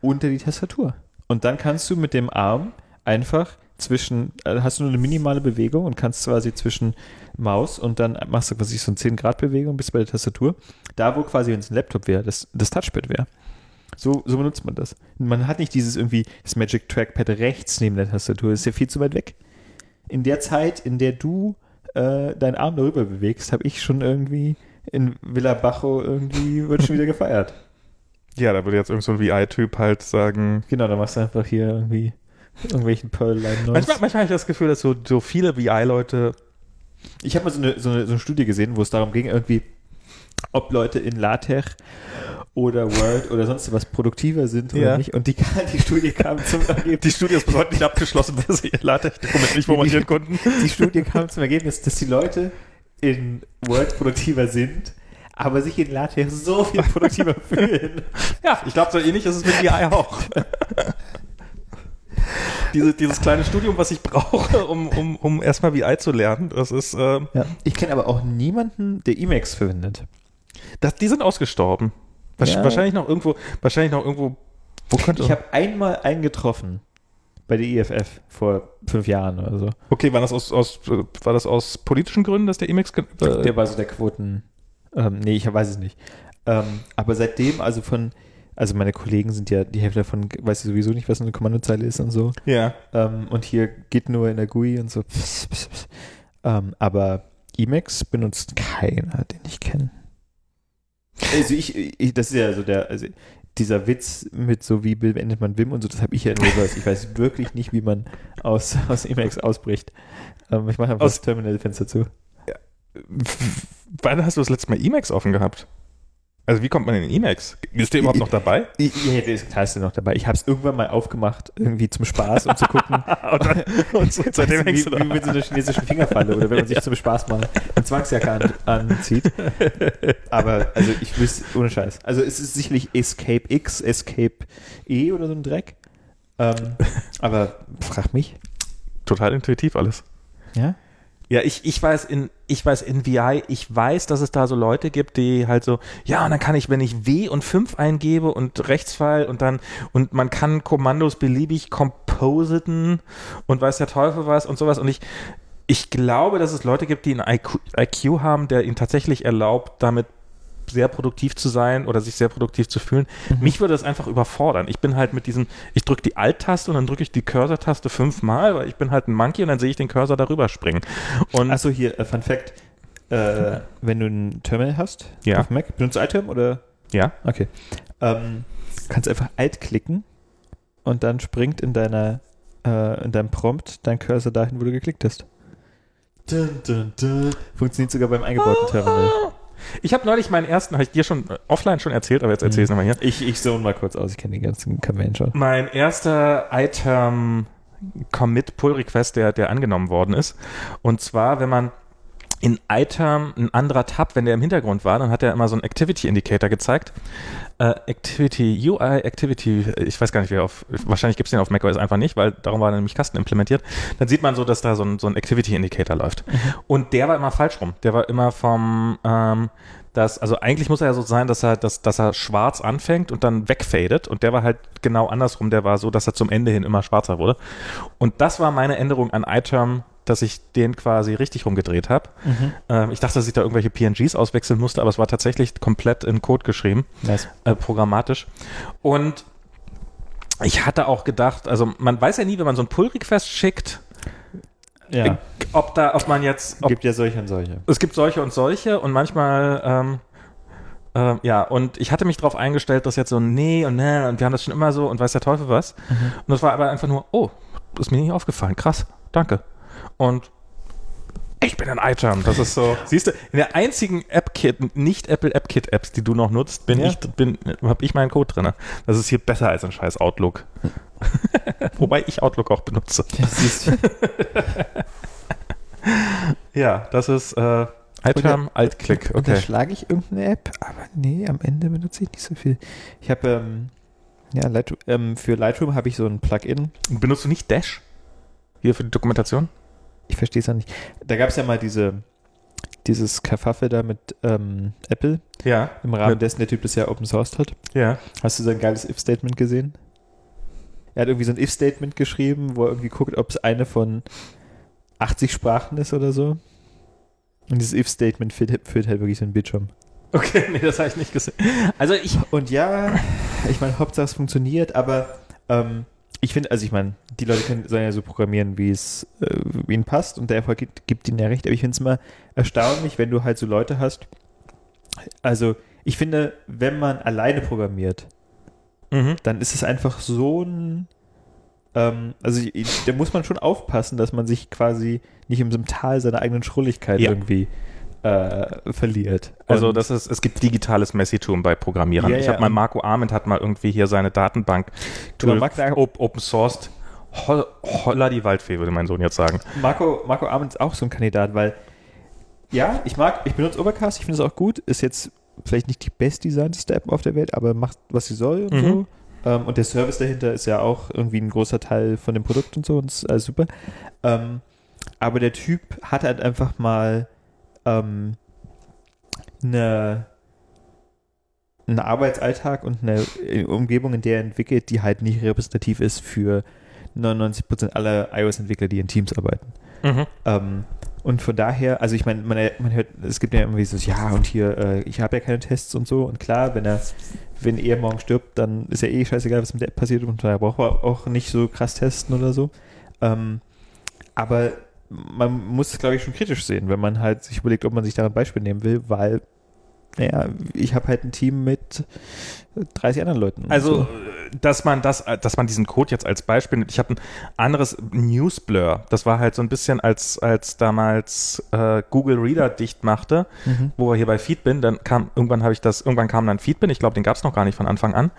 unter die Tastatur. Und dann kannst du mit dem Arm einfach zwischen, also hast du nur eine minimale Bewegung und kannst quasi zwischen Maus und dann machst du quasi so eine 10 Grad Bewegung bis bei der Tastatur. Da, wo quasi, wenn es ein Laptop wäre, das, das Touchpad wäre. So, so benutzt man das. Man hat nicht dieses irgendwie, das Magic Trackpad rechts neben der Tastatur, das ist ja viel zu weit weg. In der Zeit, in der du äh, deinen Arm darüber bewegst, habe ich schon irgendwie in Villa Bajo irgendwie, wird schon wieder gefeiert. Ja, da würde jetzt irgend so ein VI-Typ halt sagen. Genau, dann machst du einfach hier irgendwie irgendwelchen Pearl-Line. Manchmal, manchmal habe ich das Gefühl, dass so, so viele VI-Leute. Ich habe mal so eine, so, eine, so eine Studie gesehen, wo es darum ging, irgendwie, ob Leute in LaTeX oder Word oder sonst was produktiver sind oder Ja. nicht. Und die, die Studie kam zum Ergebnis. Die Studie ist bis heute nicht abgeschlossen, weil sie ihr LaTeX-Dokument nicht formatieren konnten. Die Studie kam zum Ergebnis, dass die Leute in Word produktiver sind, aber sich in LaTeX so viel produktiver fühlen. Ja, ich glaube, so ähnlich ist es mit VI auch. Diese, dieses kleine Studium, was ich brauche, um, um, um erstmal VI zu lernen, das ist, ähm, Ja. Ich kenne aber auch niemanden, der Emacs verwendet. Das, die sind ausgestorben. Ja. Wahrscheinlich noch irgendwo, wahrscheinlich noch irgendwo, wo könnte Ich habe einmal einen getroffen bei der IFF vor fünf Jahren oder so. Okay, war das aus, aus, äh, war das aus politischen Gründen, dass der Emacs, äh, Der war so der Quoten. Ähm, nee, ich weiß es nicht. Ähm, aber seitdem, also von, also meine Kollegen sind ja, die Hälfte davon weiß ich sowieso nicht, was eine Kommandozeile ist und so. ja. Ähm, und hier geht nur in der GUI und so. Ähm, aber Emacs benutzt keiner, den ich kenne. Also ich, ich, das ist ja so der, also dieser Witz mit so, wie beendet man Wim und so, das habe ich ja in Reverse. Ich weiß wirklich nicht, wie man aus, aus Emacs ausbricht. Ähm, ich mache einfach Aus- das Terminal-Fenster zu. Wann hast du das letzte Mal Emacs offen gehabt? Also wie kommt man in Emacs? Ist der überhaupt noch dabei? Ja, der ist, klar ist der noch dabei. Ich habe es irgendwann mal aufgemacht, irgendwie zum Spaß, um zu gucken. und, dann, und so, seitdem wie, wie mit so einer chinesischen Fingerfalle oder wenn man sich zum Spaß mal eine Zwangsjacke an, anzieht. Aber also ich wüsste, ohne Scheiß. Also es ist sicherlich Escape X, Escape E oder so ein Dreck. Ähm, aber frag mich. Total intuitiv alles. Ja? Ja, ich, ich weiß in, ich weiß in VI, ich weiß, dass es da so Leute gibt, die halt so, ja, und dann kann ich, wenn ich W und 5 eingebe und Rechtsfall und dann, und man kann Kommandos beliebig compositen und weiß der Teufel was und sowas. Und ich, ich glaube, dass es Leute gibt, die einen IQ, IQ haben, der ihnen tatsächlich erlaubt, damit sehr produktiv zu sein oder sich sehr produktiv zu fühlen. Mich würde das einfach überfordern. Ich bin halt mit diesem, ich drücke die Alt-Taste und dann drücke ich die Cursor-Taste fünfmal, weil ich bin halt ein Monkey und dann sehe ich den Cursor darüber springen. Und Achso, hier, äh, Fun Fact. Äh, wenn du ein Terminal hast Ja. auf Mac, benutzt du iTerm oder? ja, Okay. Ähm, kannst einfach Alt klicken und dann springt in deiner äh, in deinem Prompt dein Cursor dahin, wo du geklickt hast. Dun, dun, dun. Funktioniert sogar beim eingebauten Terminal. Ich habe neulich meinen ersten, habe ich dir schon äh, offline schon erzählt, aber jetzt erzähle ich es nochmal hier. Ich, ich zone mal kurz aus, ich kenne den ganzen Command schon. Mein erster iTerm Commit Pull Request, der, der angenommen worden ist. Und zwar, wenn man in iTerm ein anderer Tab, wenn der im Hintergrund war, dann hat er immer so einen Activity Indicator gezeigt. Äh, Activity, UI Activity, ich weiß gar nicht, wie er auf, wahrscheinlich gibt es den auf macOS einfach nicht, weil darum war nämlich Kasten implementiert. Dann sieht man so, dass da so ein, so ein Activity Indicator läuft. Und der war immer falsch rum. Der war immer vom, ähm, das, also eigentlich muss er ja so sein, dass er, dass, dass er schwarz anfängt und dann wegfadet. Und der war halt genau andersrum. Der war so, dass er zum Ende hin immer schwarzer wurde. Und das war meine Änderung an iTerm, dass ich den quasi richtig rumgedreht habe. Ähm, ich dachte, dass ich da irgendwelche PNGs auswechseln musste, aber es war tatsächlich komplett in Code geschrieben Nice. äh, programmatisch. Und ich hatte auch gedacht, also man weiß ja nie, wenn man so einen Pull-Request schickt, Ja. ob da, ob man jetzt, ob Gibt ja solche und solche. es gibt solche und solche und manchmal, ähm, ähm, ja, und ich hatte mich darauf eingestellt, dass jetzt so, nee und ne, und wir haben das schon immer so und weiß der Teufel was. Und das war aber einfach nur, oh, ist mir nicht aufgefallen, krass, danke. Und ich bin ein iTerm, das ist so. Siehst du, in der einzigen App-Kit, nicht Apple App-Kit-Apps, die du noch nutzt, bin Ja. ich, bin, habe ich meinen Code drin. Das ist hier besser als ein scheiß Outlook. Wobei ich Outlook auch benutze. Siehst du? Ja, das ist äh, iTerm, Alt-Click, okay. Unterschlage ich irgendeine App, aber nee, am Ende benutze ich nicht so viel. Ich habe, ähm, ja, Lightroom, ähm, für Lightroom habe ich so ein Plugin. Benutzt du nicht Dash? Hier für die Dokumentation? Ich verstehe es auch nicht. Da gab es ja mal diese, dieses Kerfuffle da mit ähm, Apple, Ja. im Rahmen Mit- dessen der Typ das ja open sourced hat. Ja. Hast du sein geiles If-Statement gesehen? Er hat irgendwie so ein If-Statement geschrieben, wo er irgendwie guckt, ob es eine von 80 Sprachen ist oder so. Und dieses If-Statement füllt, füllt halt wirklich so einen Bildschirm. Okay, nee, das habe ich nicht gesehen. Also ich. Und ja, ich meine, Hauptsache es funktioniert, aber ähm, ich finde, also ich meine, die Leute können, sollen ja so programmieren, wie es äh, wie ihnen passt und der Erfolg gibt, gibt ihnen ja recht, aber ich finde es immer erstaunlich, wenn du halt so Leute hast. Also ich finde, wenn man alleine programmiert, Mhm. dann ist es einfach so ein. Ähm, also ich, ich, da muss man schon aufpassen, dass man sich quasi nicht einem Tal seiner eigenen Schrulligkeit Ja. irgendwie äh, verliert. Also das ist, es gibt digitales Messitum bei Programmierern. Ja, ich habe mal Marco Arment hat mal irgendwie hier seine Datenbank Genau, Tool Marc- op open sourced. Ho Holla die Waldfee, würde mein Sohn jetzt sagen. Marco, Marco Arment ist auch so ein Kandidat, weil ja, ich mag, ich benutze Overcast, ich finde es auch gut, ist jetzt vielleicht nicht die bestdesignte App auf der Welt, aber macht, was sie soll und Mhm. so. Ähm, und der Service dahinter ist ja auch irgendwie ein großer Teil von dem Produkt und so und ist alles super. Ähm, aber der Typ hat halt einfach mal ähm, eine einen Arbeitsalltag und eine Umgebung, in der er entwickelt, die halt nicht repräsentativ ist für 99% aller iOS-Entwickler, die in Teams arbeiten. Mhm. Ähm, und von daher, also ich meine, man, man hört, es gibt ja irgendwie so, ja, und hier, äh, ich habe ja keine Tests und so. Und klar, wenn er, wenn er morgen stirbt, dann ist ja eh scheißegal, was mit der App passiert und daher braucht er auch nicht so krass testen oder so. Ähm, aber man muss es, glaube ich, schon kritisch sehen, wenn man halt sich überlegt, ob man sich daran Beispiel nehmen will, weil, naja, ich habe halt ein Team mit 30 anderen Leuten. Also, so. äh, dass man das, äh, dass man diesen Code jetzt als Beispiel nimmt. Ich habe ein anderes Newsblur. Das war halt so ein bisschen als, als damals äh, Google Reader dicht machte, Mhm. wo wir hier bei Feedbin, dann kam, irgendwann habe ich das, irgendwann kam dann Feedbin, ich glaube, den gab es noch gar nicht von Anfang an.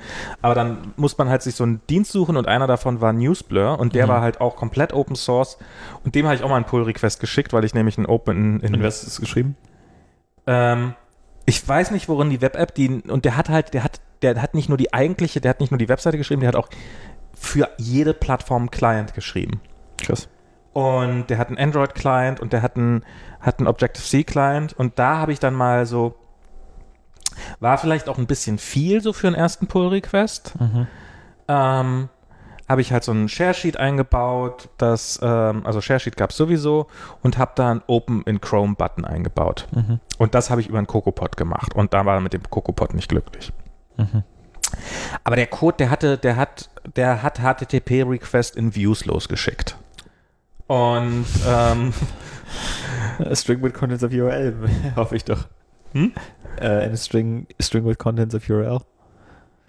Aber dann muss man halt sich so einen Dienst suchen und einer davon war Newsblur und der Mhm. war halt auch komplett Open Source und dem habe ich auch mal einen Pull-Request geschickt, weil ich nämlich einen Open in, Und was ist geschrieben? ähm, ich weiß nicht, worin die Web-App, die, und der hat halt, der hat, der hat nicht nur die eigentliche, der hat nicht nur die Webseite geschrieben, der hat auch für jede Plattform Client geschrieben. Krass. Und der hat einen Android-Client und der hat einen, hat einen Objective-C-Client und da habe ich dann mal so, war vielleicht auch ein bisschen viel so für einen ersten Pull-Request. Mhm. Ähm, habe ich halt so einen Share-Sheet eingebaut, das, ähm, also Share-Sheet gab es sowieso und habe da einen Open in Chrome-Button eingebaut. Mhm. Und das habe ich über einen CocoaPod gemacht. Und da war er mit dem CocoaPod nicht glücklich. Mhm. Aber der Code, der hatte, der hat, der hat HTTP-Request in Views losgeschickt. Und ähm, A string with contents of URL, hoffe ich doch. Hm? Äh, eine string, string with contents of URL.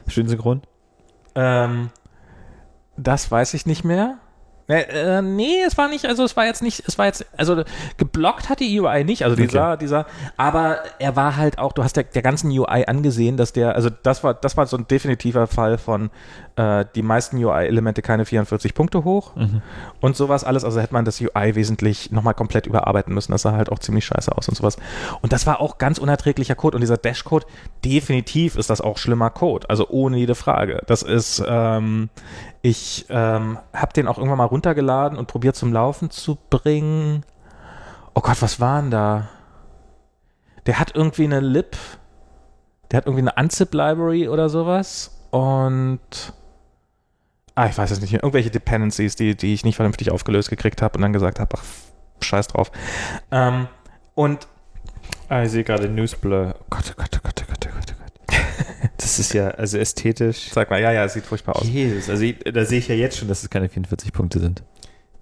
Schön synchron. ähm, das weiß ich nicht mehr. Äh, äh, nee, es war nicht, also es war jetzt nicht, es war jetzt, also geblockt hat die UI nicht, also dieser, dieser, aber er war halt auch, du hast der, der ganzen UI angesehen, dass der, also das war, das war so ein definitiver Fall von äh, die meisten UI-Elemente keine 44 Punkte hoch und sowas alles, also hätte man das UI wesentlich nochmal komplett überarbeiten müssen, das sah halt auch ziemlich scheiße aus und sowas. Und das war auch ganz unerträglicher Code und dieser Dash-Code, definitiv ist das auch schlimmer Code, also ohne jede Frage. Das ist, ähm, ich ähm, habe den auch irgendwann mal runtergeladen und probiert zum Laufen zu bringen. Oh Gott, was war denn da? Der hat irgendwie eine Lib, der hat irgendwie eine Unzip-Library oder sowas und ah, ich weiß es nicht, irgendwelche Dependencies, die, die ich nicht vernünftig aufgelöst gekriegt habe und dann gesagt habe, ach, scheiß drauf. Ähm, und Ah, ich sehe gerade Newsblur. Oh Gott, oh Gott, oh Gott, oh Gott, oh Gott, oh Gott. Das ist ja, also ästhetisch. sag mal, ja, ja, es sieht furchtbar aus. Jesus, also ich, da sehe ich ja jetzt schon, dass es keine 44 Punkte sind.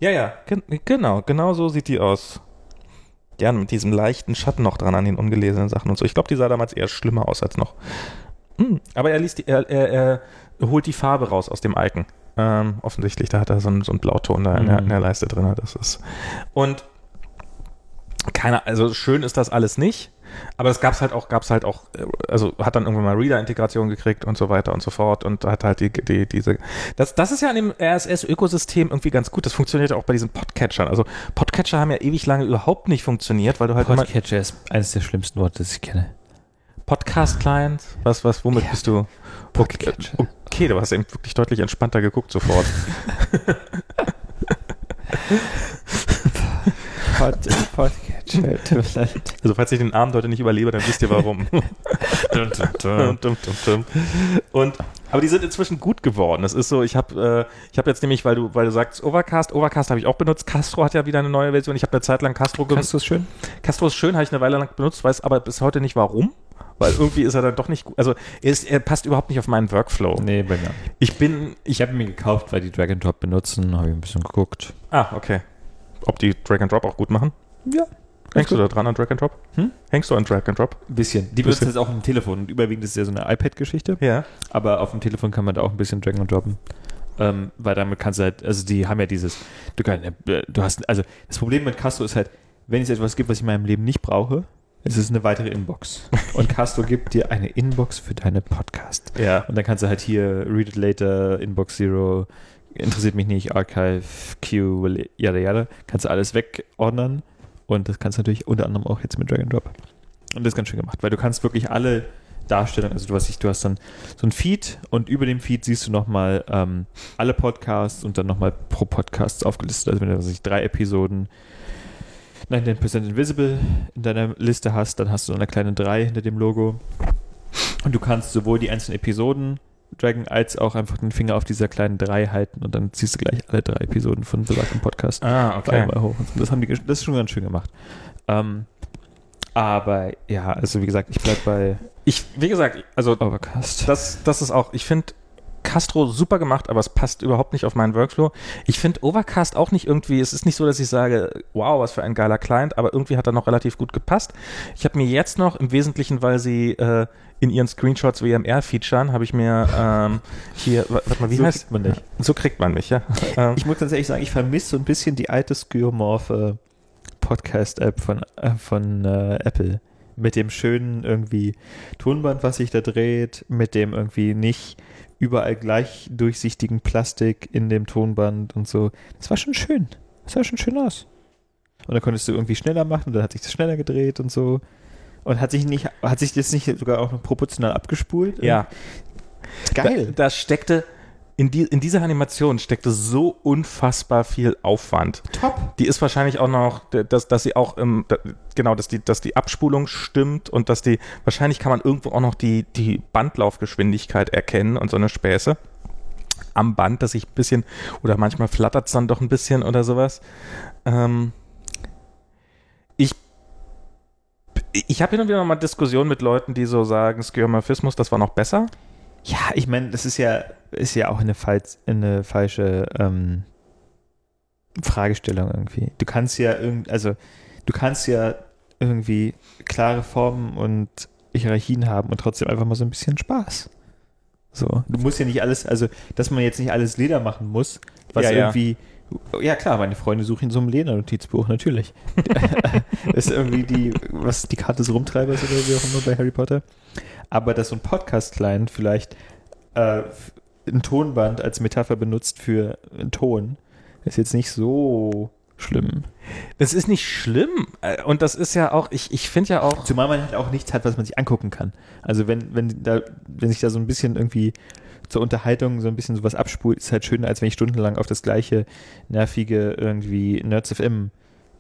Ja, ja, gen genau, genau so sieht die aus. Gerne mit diesem leichten Schatten noch dran an den ungelesenen Sachen und so. Ich glaube, die sah damals eher schlimmer aus als noch. Hm, aber er, liest die, er, er, er holt die Farbe raus aus dem Icon. Ähm, offensichtlich, da hat er so einen, so einen Blauton da in, der, in der Leiste drin. Das ist. Und keine, also schön ist das alles nicht. Aber es gab's halt auch, gab's halt auch, äh, also hat dann irgendwann mal Reader-Integration gekriegt und so weiter und so fort und hat halt die, die, diese, das, das ist ja an dem RSS-Ökosystem irgendwie ganz gut. Das funktioniert ja auch bei diesen Podcatchern. Also Podcatcher haben ja ewig lange überhaupt nicht funktioniert, weil du halt Podcatcher ist eines der schlimmsten Worte, das ich kenne. Podcast-Client? Was, was, womit ja. bist du? Podcatcher. Okay, okay, du hast eben wirklich deutlich entspannter geguckt sofort. Pod, Podcatcher, Also falls ich den Abend heute nicht überlebe, dann wisst ihr warum. Und aber die sind inzwischen gut geworden. Es ist so, ich habe äh, ich habe jetzt nämlich, weil du weil du sagst Overcast, Overcast habe ich auch benutzt. Castro hat ja wieder eine neue Version. Ich habe eine Zeit lang Castro genutzt. Castro ist schön. Castro ist schön, habe ich eine Weile lang benutzt, weiß aber bis heute nicht warum. Weil irgendwie ist er dann doch nicht gut. Also er, ist, er passt überhaupt nicht auf meinen Workflow. Nee, bei mir. Ich bin. Ich habe ihn mir gekauft, weil die Drag and Drop benutzen, habe ich ein bisschen geguckt. Ah, okay ob die Drag and Drop auch gut machen? Ja. Hängst gut. du da dran an Drag and Drop? Hm? Hängst du an Drag and Drop? Ein bisschen. Die benutzen das auch im Telefon. Und überwiegend ist es ja so eine iPad-Geschichte. Ja. Aber auf dem Telefon kann man da auch ein bisschen Drag and Droppen. Ähm, weil damit kannst du halt, also die haben ja dieses, du, kannst, äh, du hast, also das Problem mit Castro ist halt, wenn es etwas gibt, was ich in meinem Leben nicht brauche, es ist eine weitere Inbox. Und Castro gibt dir eine Inbox für deine Podcast. Ja. Und dann kannst du halt hier Read It Later, Inbox Zero, interessiert mich nicht, Archive, Q, yada yada, kannst du alles wegordnen und das kannst du natürlich unter anderem auch jetzt mit Drag and Drop. Und das ist ganz schön gemacht, weil du kannst wirklich alle Darstellungen, also du hast, du hast dann so ein Feed und über dem Feed siehst du nochmal ähm, alle Podcasts und dann nochmal pro Podcast aufgelistet. Also wenn du also drei Episoden 99% Invisible in deiner Liste hast, dann hast du eine kleine 3 hinter dem Logo. Und du kannst sowohl die einzelnen Episoden Dragon als auch einfach den Finger auf dieser kleinen 3 halten und dann ziehst du gleich alle drei Episoden von besagtem Podcast ah, okay. einmal hoch. Und so. Das haben die, das ist schon ganz schön gemacht. Ähm, aber ja, also wie gesagt, ich bleib bei. Ich, wie gesagt, also Overcast. Das, das ist auch, ich finde Castro super gemacht, aber es passt überhaupt nicht auf meinen Workflow. Ich finde Overcast auch nicht irgendwie, es ist nicht so, dass ich sage, wow, was für ein geiler Client, aber irgendwie hat er noch relativ gut gepasst. Ich habe mir jetzt noch im Wesentlichen, weil sie äh, in ihren Screenshots WMR featuren, habe ich mir ähm, hier, warte mal, wie so heißt man dich? So kriegt man mich, ja. Ähm, ich muss ganz ehrlich sagen, ich vermisse so ein bisschen die alte Skyromorphe Podcast-App von, äh, von äh, Apple. Mit dem schönen irgendwie Tonband, was sich da dreht, mit dem irgendwie nicht überall gleich durchsichtigen Plastik in dem Tonband und so. Das war schon schön. Das sah schon schön aus. Und dann konntest du irgendwie schneller machen und dann hat sich das schneller gedreht und so. Und hat sich nicht, hat sich das nicht sogar auch noch proportional abgespult? Ja. Geil. Da, da steckte, in, die, in dieser Animation steckte so unfassbar viel Aufwand. Top. Die ist wahrscheinlich auch noch, dass, dass sie auch, ähm, genau, dass die, dass die Abspulung stimmt und dass die, wahrscheinlich kann man irgendwo auch noch die, die Bandlaufgeschwindigkeit erkennen und so eine Späße am Band, dass ich ein bisschen, oder manchmal flattert es dann doch ein bisschen oder sowas. Ähm, ich ich habe hin und wieder mal Diskussionen mit Leuten, die so sagen, Skeuomorphismus, das war noch besser. Ja, ich meine, das ist ja, ist ja auch eine, falsch, eine falsche ähm, Fragestellung irgendwie. Du kannst ja irgendwie, also du kannst ja irgendwie klare Formen und Hierarchien haben und trotzdem einfach mal so ein bisschen Spaß. So, du musst ja nicht alles, also dass man jetzt nicht alles Leder machen muss, was Ja, ja. irgendwie ja klar, meine Freunde suchen in so einem Leder-Notizbuch, natürlich. das ist irgendwie die, was die Karte des Rumtreibers oder wie auch immer bei Harry Potter. Aber dass so ein Podcast-Client vielleicht äh, ein Tonband als Metapher benutzt für einen Ton, ist jetzt nicht so schlimm. Das ist nicht schlimm. Äh, Und das ist ja auch, ich, ich finde ja auch. Zumal man halt auch nichts hat, was man sich angucken kann. Also wenn, wenn da, wenn sich da so ein bisschen irgendwie zur Unterhaltung so ein bisschen sowas abspult, ist halt schöner, als wenn ich stundenlang auf das gleiche nervige irgendwie Nerds FM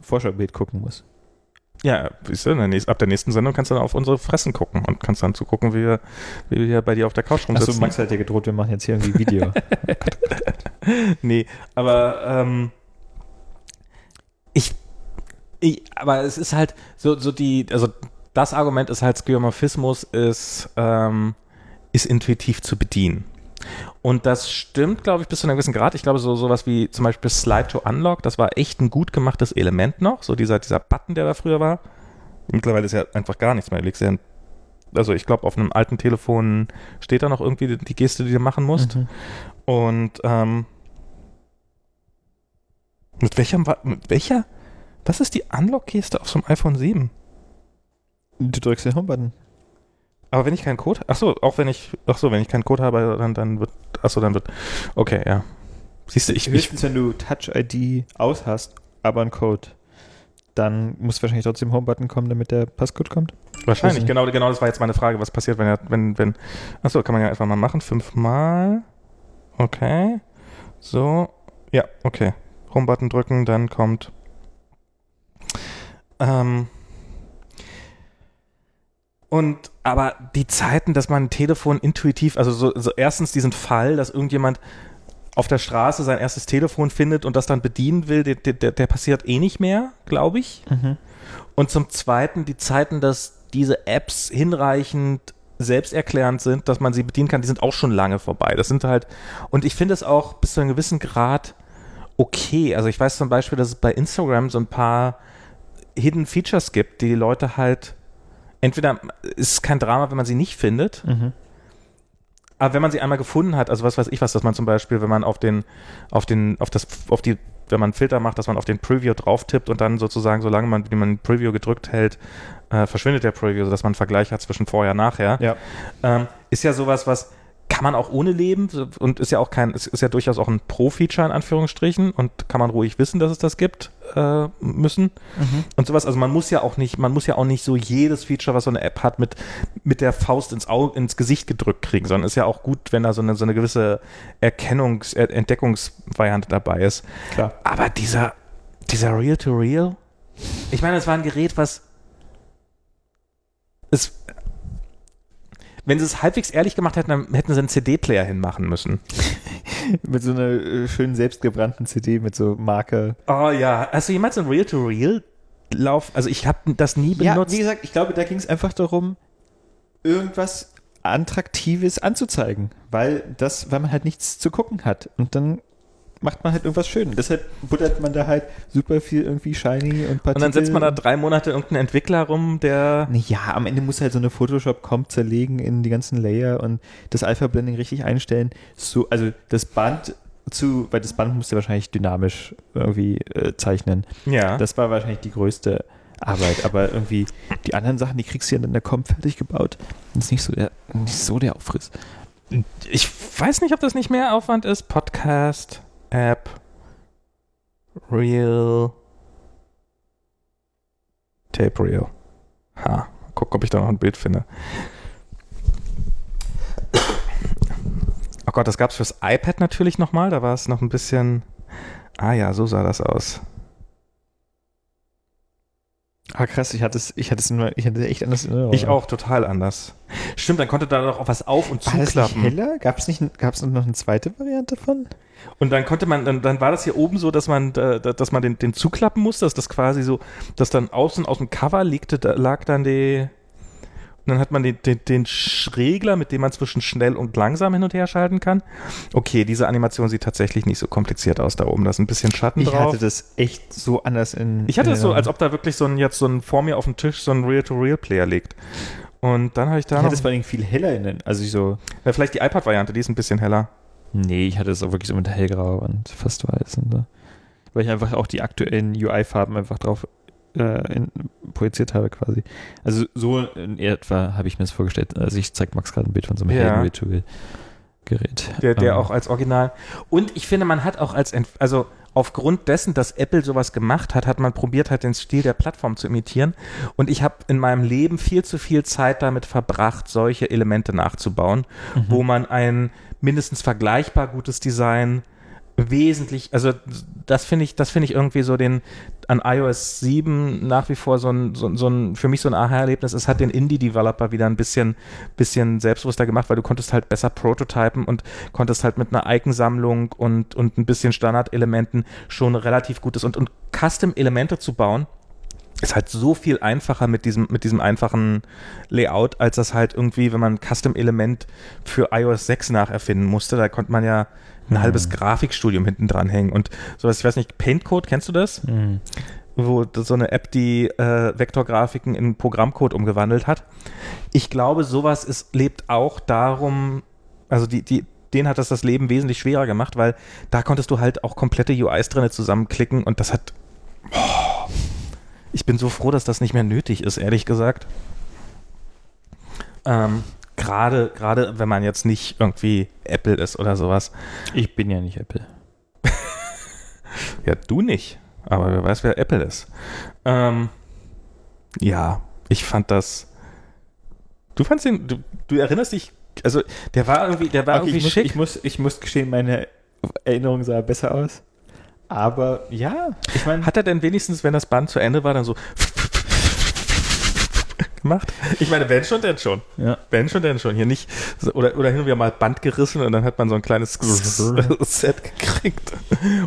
Vorschaubild gucken muss. Ja, siehst du, ab der nächsten Sendung kannst du dann auf unsere Fressen gucken und kannst dann zugucken, wie wir, wie wir hier bei dir auf der Couch Achso, rumsitzen. Max hat ja gedroht, wir machen jetzt hier irgendwie Video. nee, aber ähm, ich, ich, aber es ist halt so, so die, also das Argument ist halt, Skeuomorphismus ist, ähm, ist intuitiv zu bedienen. Und das stimmt, glaube ich, bis zu einem gewissen Grad. Ich glaube, so sowas wie zum Beispiel Slide to Unlock, das war echt ein gut gemachtes Element noch. So dieser, dieser Button, der da früher war. Mittlerweile ist ja einfach gar nichts mehr. Du legst ja also ich glaube, auf einem alten Telefon steht da noch irgendwie die, die Geste, die du machen musst. Mhm. Und ähm, mit welcher, mit welcher, was ist die Unlock-Geste auf so einem iPhone 7? Du drückst den Homebutton. Aber wenn ich keinen Code, ach so, auch wenn ich, ach so, wenn ich keinen Code habe, dann, dann wird, ach so, dann wird, okay, ja. Siehst du, ich, ich, Höchstens, wenn du Touch-ID aus hast, aber ein Code, dann muss wahrscheinlich trotzdem Homebutton kommen, damit der Passcode kommt. wahrscheinlich, genau, genau, das war jetzt meine Frage, was passiert, wenn er, wenn, wenn, ach so, kann man ja einfach mal machen, fünfmal, okay, so, ja, okay, Home-Button drücken, dann kommt, ähm, und aber die Zeiten, dass man ein Telefon intuitiv, also so, so erstens diesen Fall, dass irgendjemand auf der Straße sein erstes Telefon findet und das dann bedienen will, der, der, der passiert eh nicht mehr, glaube ich. Und zum Zweiten die Zeiten, dass diese Apps hinreichend selbsterklärend sind, dass man sie bedienen kann, die sind auch schon lange vorbei. Das sind halt, und ich finde es auch bis zu einem gewissen Grad okay. Also ich weiß zum Beispiel, dass es bei Instagram so ein paar Hidden Features gibt, die die Leute halt entweder ist es kein Drama, wenn man sie nicht findet, Mhm. aber wenn man sie einmal gefunden hat, also was weiß ich was, dass man zum Beispiel, wenn man auf den, auf den, auf das, auf die, wenn man einen Filter macht, dass man auf den Preview drauf tippt und dann sozusagen, solange man, wie man Preview gedrückt hält, äh, verschwindet der Preview, sodass man einen Vergleich hat zwischen vorher und nachher. Ja. Ähm, ist ja sowas, was kann man auch ohne leben und ist ja auch kein, es ist ja durchaus auch ein Pro-Feature in Anführungsstrichen und kann man ruhig wissen, dass es das gibt äh, müssen und sowas. Also man muss ja auch nicht, man muss ja auch nicht so jedes Feature, was so eine App hat, mit, mit der Faust ins Auge, ins Gesicht gedrückt kriegen, sondern ist ja auch gut, wenn da so eine, so eine gewisse Erkennungs-, Er- Entdeckungsvariante dabei ist. Klar. Aber dieser, dieser Real-to-Real, ich meine, es war ein Gerät, was es, wenn sie es halbwegs ehrlich gemacht hätten, dann hätten sie einen CD-Player hinmachen müssen. Mit so einer äh, schönen selbstgebrannten CD mit so Marke. Oh ja, hast du jemals ein Real-to-Real-Lauf? Also ich habe das nie Ja, benutzt. wie gesagt, ich glaube, da ging es einfach darum, irgendwas Attraktives anzuzeigen, weil das, weil man halt nichts zu gucken hat. Und dann macht man halt irgendwas schön. Deshalb buttert man da halt super viel irgendwie shiny und Partikel. und dann setzt man da drei Monate irgendeinen Entwickler rum, der Ja, am Ende muss halt so eine Photoshop-Com zerlegen in die ganzen Layer und das Alpha-Blending richtig einstellen. So, also das Band zu, weil das Band musste wahrscheinlich dynamisch irgendwie äh, zeichnen. ja. Das war wahrscheinlich die größte Arbeit, aber irgendwie die anderen Sachen, die kriegst du ja dann in der Com fertig gebaut. Das ist nicht so der, nicht so der Aufriss. Ich weiß nicht, ob das nicht mehr Aufwand ist. Podcast, App, Real, Tape Real. Ha, guck, ob ich da noch ein Bild finde. Oh Gott, das gab es fürs iPad natürlich nochmal. Da war es noch ein bisschen. Ah ja, so sah das aus. Ah krass, ich hatte es, ich hatte es nur, ich hatte es echt anders in Erinnerung. Ich auch, total anders. Stimmt, dann konnte da auch was auf- und War das nicht zuklappen. heller? Gab es nicht, gab es noch eine zweite Variante von? Und dann konnte man, dann, dann war das hier oben so, dass man, äh, dass man den, den zuklappen musste, dass das quasi so, dass dann außen aus dem Cover liegte, da lag dann die, und dann hat man den, den, den Regler, mit dem man zwischen schnell und langsam hin und her schalten kann. Okay, diese Animation sieht tatsächlich nicht so kompliziert aus da oben. Da ist ein bisschen Schatten Ich drauf. hatte das echt so anders in. ich hatte es so, als ob da wirklich so ein, jetzt so ein vor mir auf dem Tisch so ein Real-to-Real-Player liegt. Und dann habe ich da Ich hatte es vor allem viel heller in den, also ich so. ja, vielleicht die iPad-Variante, die ist ein bisschen heller. Nee, ich hatte es auch wirklich so mit hellgrau und fast weiß und so. Weil ich einfach auch die aktuellen UI-Farben einfach drauf äh, in, projiziert habe quasi. Also so in etwa habe ich mir das vorgestellt. Also ich zeige Max gerade ein Bild von so einem Ja. hellen Virtual Gerät. Der, der Ähm, auch als Original. Und ich finde, man hat auch als, Ent also aufgrund dessen, dass Apple sowas gemacht hat, hat man probiert, halt den Stil der Plattform zu imitieren. Und ich habe in meinem Leben viel zu viel Zeit damit verbracht, solche Elemente nachzubauen, Mhm. wo man ein mindestens vergleichbar gutes Design wesentlich, also das finde ich, das finde ich irgendwie so den an iOS 7 nach wie vor so ein, so, so ein für mich so ein Aha-Erlebnis. Es hat den Indie-Developer wieder ein bisschen, bisschen selbstbewusster gemacht, weil du konntest halt besser prototypen und konntest halt mit einer Iconsammlung und, und ein bisschen Standardelementen schon relativ gutes und, und Custom-Elemente zu bauen, ist halt so viel einfacher mit diesem, mit diesem einfachen Layout, als das halt irgendwie, wenn man ein Custom-Element für iOS 6 nacherfinden musste, da konnte man ja ein Mhm. halbes Grafikstudium hinten dran hängen und sowas, ich weiß nicht, Paintcode, kennst du das? Mhm. wo so eine App die äh, Vektorgrafiken in Programmcode umgewandelt hat. Ich glaube, sowas ist, lebt auch darum, also die, die, denen hat das das Leben wesentlich schwerer gemacht, weil da konntest du halt auch komplette UIs drinne zusammenklicken und das hat. Oh, ich bin so froh, dass das nicht mehr nötig ist, ehrlich gesagt. Ähm, Gerade, gerade wenn man jetzt nicht irgendwie Apple ist oder sowas. Ich bin ja nicht Apple. Ja, du nicht. Aber wer weiß, wer Apple ist. Ähm, ja, ich fand das. Du fandst den. Du, du erinnerst dich. Also, der war irgendwie, der war Okay, irgendwie ich, muss, schick. ich, muss, ich muss gestehen, meine Erinnerung sah besser aus. Aber ja, ich meine, Hat er denn wenigstens, wenn das Band zu Ende war, dann so gemacht? Ich meine, wenn schon, denn schon. ja. Wenn schon, denn schon. Hier nicht. Oder, oder hin und wieder mal Band gerissen und dann hat man so ein kleines Set gekriegt.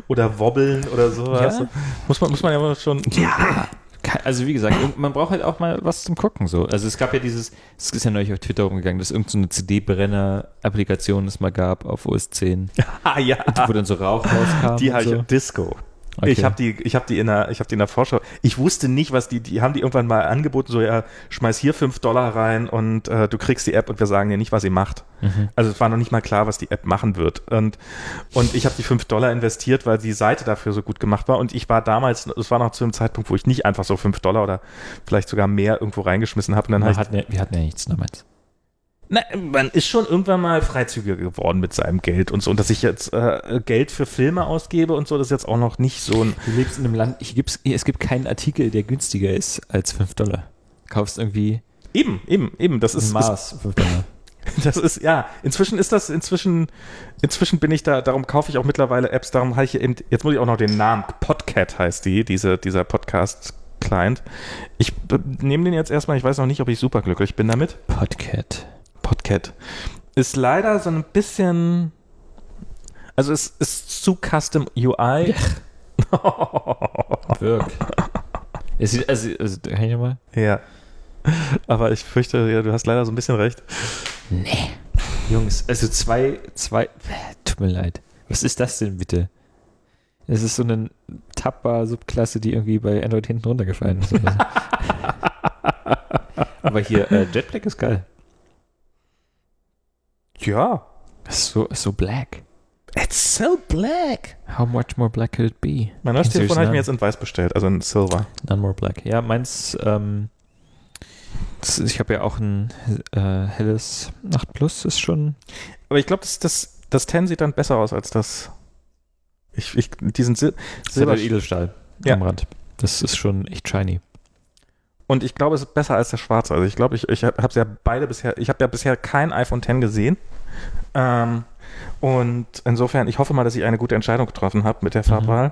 Oder wobbeln oder sowas. Ja. Muss, man, muss man ja immer schon. Ja. Also wie gesagt, man braucht halt auch mal was zum Gucken. So. Also es gab ja dieses, es ist ja neulich auf Twitter rumgegangen, dass irgendeine so CD-Brenner-Applikation es mal gab auf OS 10, Ah, ja. wo dann so Rauch rauskam. Die habe so. Disco. Okay. Ich habe die, ich habe die in der, ich habe die in der Vorschau. Ich wusste nicht, was die, die haben die irgendwann mal angeboten, so ja, schmeiß hier fünf Dollar rein und äh, du kriegst die App und wir sagen dir nicht, was sie macht. Mhm. Also es war noch nicht mal klar, was die App machen wird. Und, und ich habe die fünf Dollar investiert, weil die Seite dafür so gut gemacht war. Und ich war damals, es war noch zu einem Zeitpunkt, wo ich nicht einfach so fünf Dollar oder vielleicht sogar mehr irgendwo reingeschmissen habe. Und dann Wir ich hatten, ja, wir hatten ja nichts damals. Na, man ist schon irgendwann mal freizügiger geworden mit seinem Geld und so. Und dass ich jetzt äh, Geld für Filme ausgebe und so, das ist jetzt auch noch nicht so ein. Du lebst in einem Land, ich gibt's, es gibt keinen Artikel, der günstiger ist als 5 Dollar. Kaufst irgendwie Eben, eben, eben. Das ist, ist Mars 5 Dollar. das ist, ja, inzwischen ist das, inzwischen, inzwischen bin ich da, darum kaufe ich auch mittlerweile Apps, darum habe ich eben, jetzt muss ich auch noch den Namen, Podcat heißt die, diese, dieser Podcast-Client. Ich äh, nehme den jetzt erstmal, ich weiß noch nicht, ob ich super glücklich bin damit. Podcat. Podcat. Ist leider so ein bisschen, also es ist zu Custom UI. Wirk. Es sieht, also, also, kann ich nochmal? Ja. Aber ich fürchte, ja, du hast leider so ein bisschen recht. Nee. Jungs, also zwei, zwei, tut mir leid. Was ist das denn bitte? Es ist so eine Tapper-Subklasse, die irgendwie bei Android hinten runtergefallen ist. Aber hier, äh, Jetpack ist geil. Ja. So, so black. It's so black. How much more black could it be? Mein neues Telefon habe ich mir jetzt in weiß bestellt, also in Silver. None more black. Ja, meins, ähm, das, ich habe ja auch ein äh, helles 8 Plus, ist schon. Aber ich glaube, das, das, das 10 sieht dann besser aus als das. Ich, ich, diesen Sil Silber Silber. Edelstahl Ja. am Rand. Das ist schon echt shiny. Und ich glaube, es ist besser als der schwarze. Also ich glaube, ich, ich habe ja beide bisher, ich habe ja bisher kein iPhone 10 gesehen. Ähm, und insofern, ich hoffe mal, dass ich eine gute Entscheidung getroffen habe mit der Farbwahl.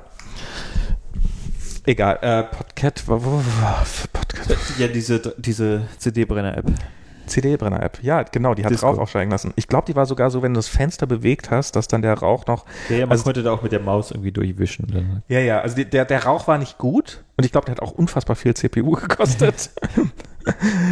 Egal, äh, Podcat, Podcat. Ja, diese, diese CD-Brenner-App. CD-Brenner-App. Ja, genau, die hat Disco. Rauch aufsteigen lassen. Ich glaube, die war sogar so, wenn du das Fenster bewegt hast, dass dann der Rauch noch Ja, ja, man Also- konnte da auch mit der Maus irgendwie durchwischen. Dann. Ja, ja, also der, der Rauch war nicht gut und ich glaube, der hat auch unfassbar viel CPU gekostet.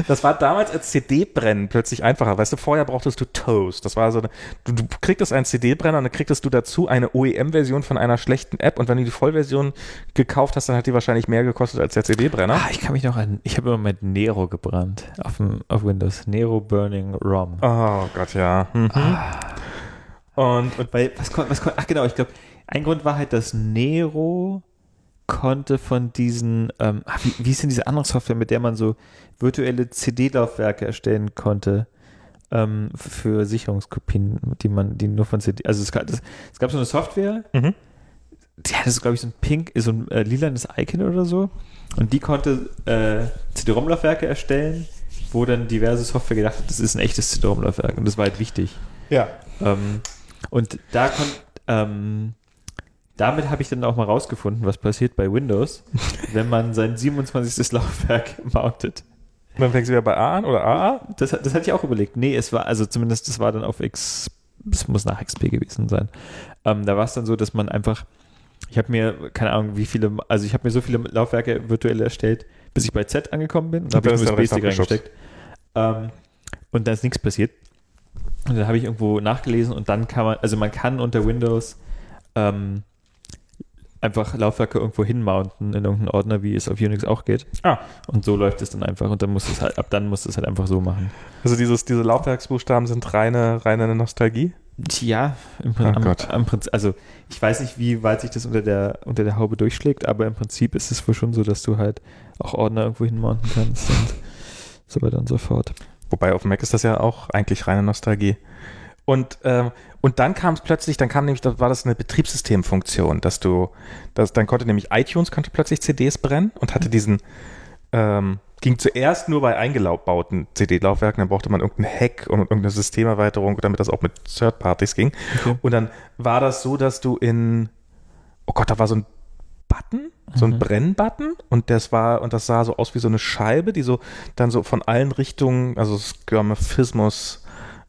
das war damals als CD-Brennen plötzlich einfacher. Weißt du, vorher brauchtest du Toast. Das war so, eine, du, du kriegtest einen CD-Brenner und dann kriegtest du dazu eine OEM-Version von einer schlechten App und wenn du die Vollversion gekauft hast, dann hat die wahrscheinlich mehr gekostet als der CD-Brenner. Ah, ich kann mich noch an, ich habe immer mit Nero gebrannt auf, dem, auf Windows. Nero Burning ROM. Oh Gott, ja. Mhm. Und, und Weil, was, kon- was kon- ach genau, ich glaube, ein Grund war halt, dass Nero konnte von diesen, ähm, wie, wie ist denn diese andere Software, mit der man so virtuelle CD-Laufwerke erstellen konnte ähm, für Sicherungskopien, die man, die nur von CD, also es, gab- das, es gab so eine Software, Mhm. die hatte so, glaube ich, so ein pink, so ein äh, lilanes Icon oder so und die konnte äh, CD-ROM-Laufwerke erstellen, wo dann diverse Software gedacht hat, das ist ein echtes CD-ROM-Laufwerk und das war halt wichtig. ja. Ähm, und da kon, ähm, damit habe ich dann auch mal rausgefunden, was passiert bei Windows, wenn man sein 27. Laufwerk mountet. Dann fängst du wieder bei A an oder AA? Das, das hatte ich auch überlegt. Nee, es war, also zumindest das war dann auf X, es muss nach XP gewesen sein. Ähm, da war es dann so, dass man einfach, ich habe mir, keine Ahnung, wie viele, also ich habe mir so viele Laufwerke virtuell erstellt, bis ich bei Z angekommen bin. Und habe einen USB-Stick Rechner reingesteckt. Ähm, und da ist nichts passiert. Und dann habe ich irgendwo nachgelesen und dann kann man, also man kann unter Windows ähm, einfach Laufwerke irgendwo hinmounten in irgendeinen Ordner, wie es auf Unix auch geht. Ah. Und so läuft es dann einfach und dann muss es halt, ab dann muss es halt einfach so machen. Also dieses, diese Laufwerksbuchstaben sind reine, reine Nostalgie. Ja, im Oh am, am Prinzip, also ich weiß nicht, wie weit sich das unter der, unter der Haube durchschlägt, aber im Prinzip ist es wohl schon so, dass du halt auch Ordner irgendwo hinmounten kannst und so weiter und so fort. Wobei auf dem Mac ist das ja auch eigentlich reine Nostalgie. Und, ähm, und dann kam es plötzlich, dann kam nämlich, da war das eine Betriebssystemfunktion, dass du, dass, dann konnte nämlich iTunes konnte plötzlich CDs brennen und hatte diesen, ähm, ging zuerst nur bei eingebauten CD-Laufwerken, dann brauchte man irgendeinen Hack und irgendeine Systemerweiterung, damit das auch mit Third-Parties ging. Okay. Und dann war das so, dass du in, oh Gott, da war so ein Button, so ein Mhm. Brennbutton und das war, und das sah so aus wie so eine Scheibe, die so dann so von allen Richtungen, also Skirmophismus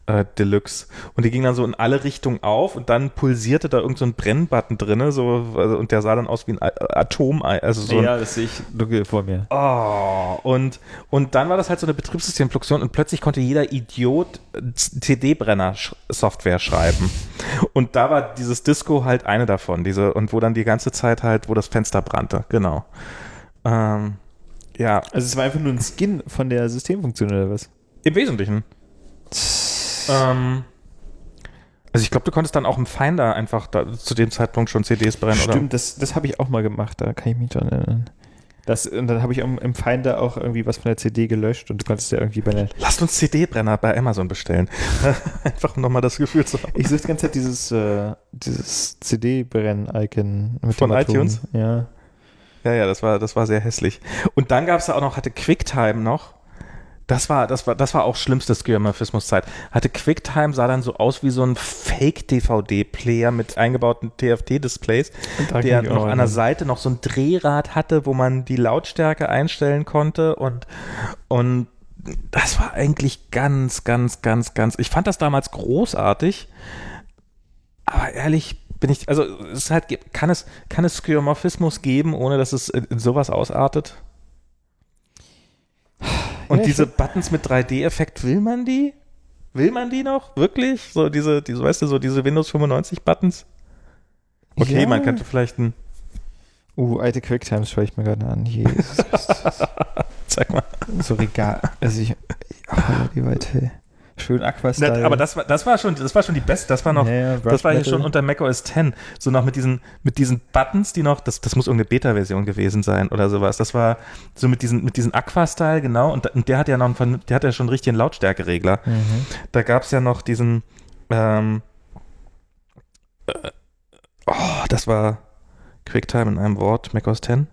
äh, Deluxe, und die ging dann so in alle Richtungen auf und dann pulsierte da irgend so ein Brennbutton drinne, so, also, und der sah dann aus wie ein Atom, also so ein, ja, das sehe ich vor mir. Oh, und, und dann war das halt so eine Betriebssystemfunktion und plötzlich konnte jeder Idiot CD-Brenner-Software schreiben. Und da war dieses Disco halt eine davon, diese, und wo dann die ganze Zeit halt, wo das Fenster brannte, genau. Ähm, ja, Also es war einfach nur ein Skin von der Systemfunktion oder was? im Wesentlichen. Ähm, also ich glaube, du konntest dann auch im Finder einfach da, zu dem Zeitpunkt schon CDs brennen, oder? Stimmt, das, das habe ich auch mal gemacht, da kann ich mich dran erinnern. Das, und dann habe ich im, im Finder auch irgendwie was von der CD gelöscht und du konntest ja irgendwie bei der. Lasst uns CD-Brenner bei Amazon bestellen. Einfach um nochmal das Gefühl zu haben. Ich suche die ganze Zeit dieses, äh, dieses CD-Brenn-Icon Von iTunes? Ja. Ja, ja, das war, das war sehr hässlich. Und dann gab es da auch noch, hatte QuickTime noch. Das war, das war, das war auch schlimmste Skeuomorphismus-Zeit. Hatte QuickTime, sah dann so aus wie so ein Fake-DVD-Player mit eingebauten TFT-Displays, der noch an der. Seite noch so ein Drehrad hatte, wo man die Lautstärke einstellen konnte und, und das war eigentlich ganz, ganz, ganz, ganz, ich fand das damals großartig, aber ehrlich bin ich, also es ist halt, kann es, kann es Skeuomorphismus geben, ohne dass es in, in sowas ausartet? Und Ja, diese Buttons mit 3D-Effekt, will man die? Will man die noch? Wirklich? So diese, diese, weißt du, so diese Windows 95 Buttons? Okay, Ja. man könnte vielleicht ein, Uh, alte Quicktimes schaue ich mir gerade an. Jesus Christus. sag mal. so Regal. Also ich. Oh, die Weite. Schön Aquastyle. aber das war, das war schon, das war schon die beste, das war noch, Ja, das war hier schon unter macOS 10, so noch mit diesen, mit diesen Buttons, die noch, das, das muss irgendeine Beta-Version gewesen sein oder sowas. Das war so mit diesen, mit diesen Aqua-Style, genau, und, und der hat ja noch, einen, der hat ja schon einen richtigen Lautstärkeregler. Mhm. Da gab es ja noch diesen, ähm, äh, oh, das war QuickTime in einem Wort, macOS 10.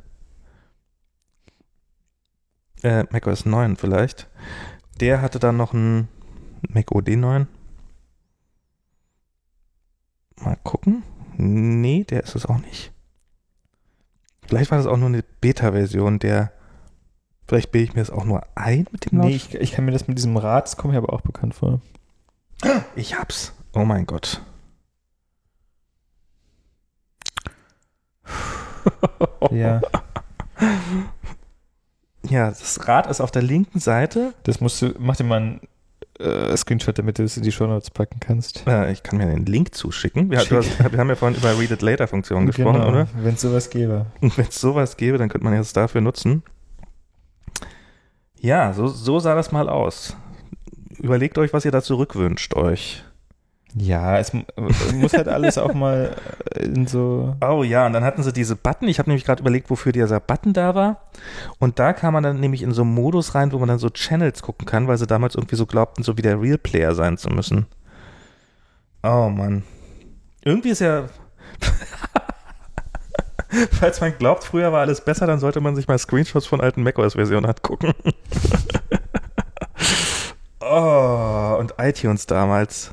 Äh, macOS 9 vielleicht. Der hatte dann noch ein Mac OD 9. Mal gucken. Nee, der ist es auch nicht. Vielleicht war das auch nur eine Beta-Version, der. Vielleicht bilde ich mir das auch nur ein mit dem Nee, Lautstärke. ich, ich kann mir das mit diesem Rad, das kommt mir aber auch bekannt vor. Ich hab's. Oh mein Gott. Ja. Ja, das Rad ist auf der linken Seite. Das musst du, mach dir mal einen äh, Screenshot, damit du es in die Shownotes packen kannst. Äh, ich kann mir den Link zuschicken. Wir, hast, wir haben ja vorhin über Read It Later Funktion gesprochen, oder? Wenn es sowas gäbe. Wenn es sowas gäbe, dann könnte man es dafür nutzen. Ja, so, so sah das mal aus. Überlegt euch, was ihr da zurückwünscht euch. Ja, es mu- muss halt alles auch mal in so. Oh ja, und dann hatten sie diese Button. Ich habe nämlich gerade überlegt, wofür dieser Button da war. Und da kam man dann nämlich in so einen Modus rein, wo man dann so Channels gucken kann, weil sie damals irgendwie so glaubten, so wie der Real Player sein zu müssen. Oh Mann. Irgendwie ist ja. Falls man glaubt, früher war alles besser, dann sollte man sich mal Screenshots von alten macOS-Versionen angucken. oh, und iTunes damals.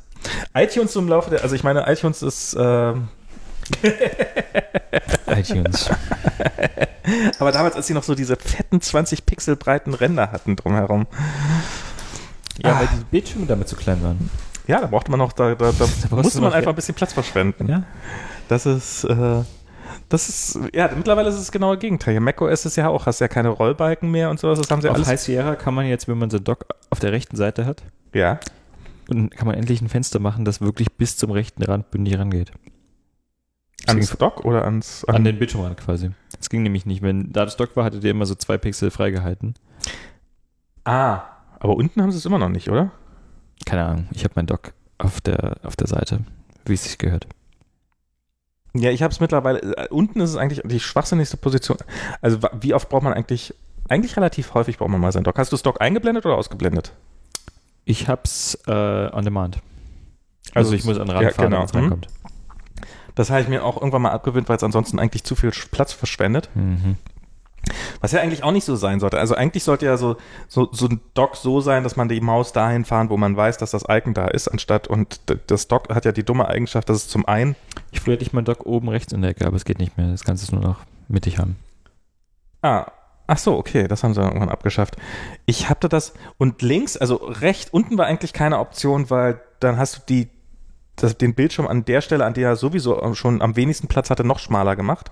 iTunes im Laufe der, also ich meine, iTunes ist, ähm, iTunes. aber damals, als sie noch so diese fetten 20 Pixel breiten Ränder hatten drumherum. Ja, Ah. weil die Bildschirme damit zu klein waren. Ja, da brauchte man noch, da, da, da brauchst musste man einfach ein bisschen Platz verschwenden. Ja. Das ist, äh, Das ist, ja, mittlerweile ist es genau das Gegenteil. macOS ist ja auch, hast ja keine Rollbalken mehr und sowas. Das haben sie Auf alles. High Sierra kann man jetzt, wenn man so Dock auf der rechten Seite hat, ja. Und kann man endlich ein Fenster machen, das wirklich bis zum rechten Rand bündig rangeht. Ans Dock oder ans. An den Bildschirmrand quasi. Das ging nämlich nicht. Wenn da das Dock war, hattet ihr immer so zwei Pixel freigehalten. ah. Aber unten haben sie es immer noch nicht, oder? Keine Ahnung. Ich habe mein Dock auf der, auf der Seite, wie es sich gehört. Ja, ich habe es mittlerweile. Äh, unten ist es eigentlich die schwachsinnigste Position. Also, wie oft braucht man eigentlich. Eigentlich relativ häufig braucht man mal sein Dock. Hast du das Dock eingeblendet oder ausgeblendet? Ich hab's äh, on demand. Also, ich muss an den Rand ja, fahren, genau. wenn es reinkommt. Das habe ich mir auch irgendwann mal abgewöhnt, weil es ansonsten eigentlich zu viel Platz verschwendet. Mhm. Was ja eigentlich auch nicht so sein sollte. Also eigentlich sollte ja so, so, so ein Dock so sein, dass man die Maus dahin fahren, wo man weiß, dass das Icon da ist, anstatt, und das Dock hat ja die dumme Eigenschaft, dass es zum einen, Ich früher hatte ich mein Dock oben rechts in der Ecke, aber es geht nicht mehr. Das kannst du nur noch mittig haben. ah, ach so, okay, das haben sie dann irgendwann abgeschafft. Ich hatte das, und links, also rechts, unten war eigentlich keine Option, weil dann hast du die, das, den Bildschirm an der Stelle, an der er sowieso schon am wenigsten Platz hatte, noch schmaler gemacht.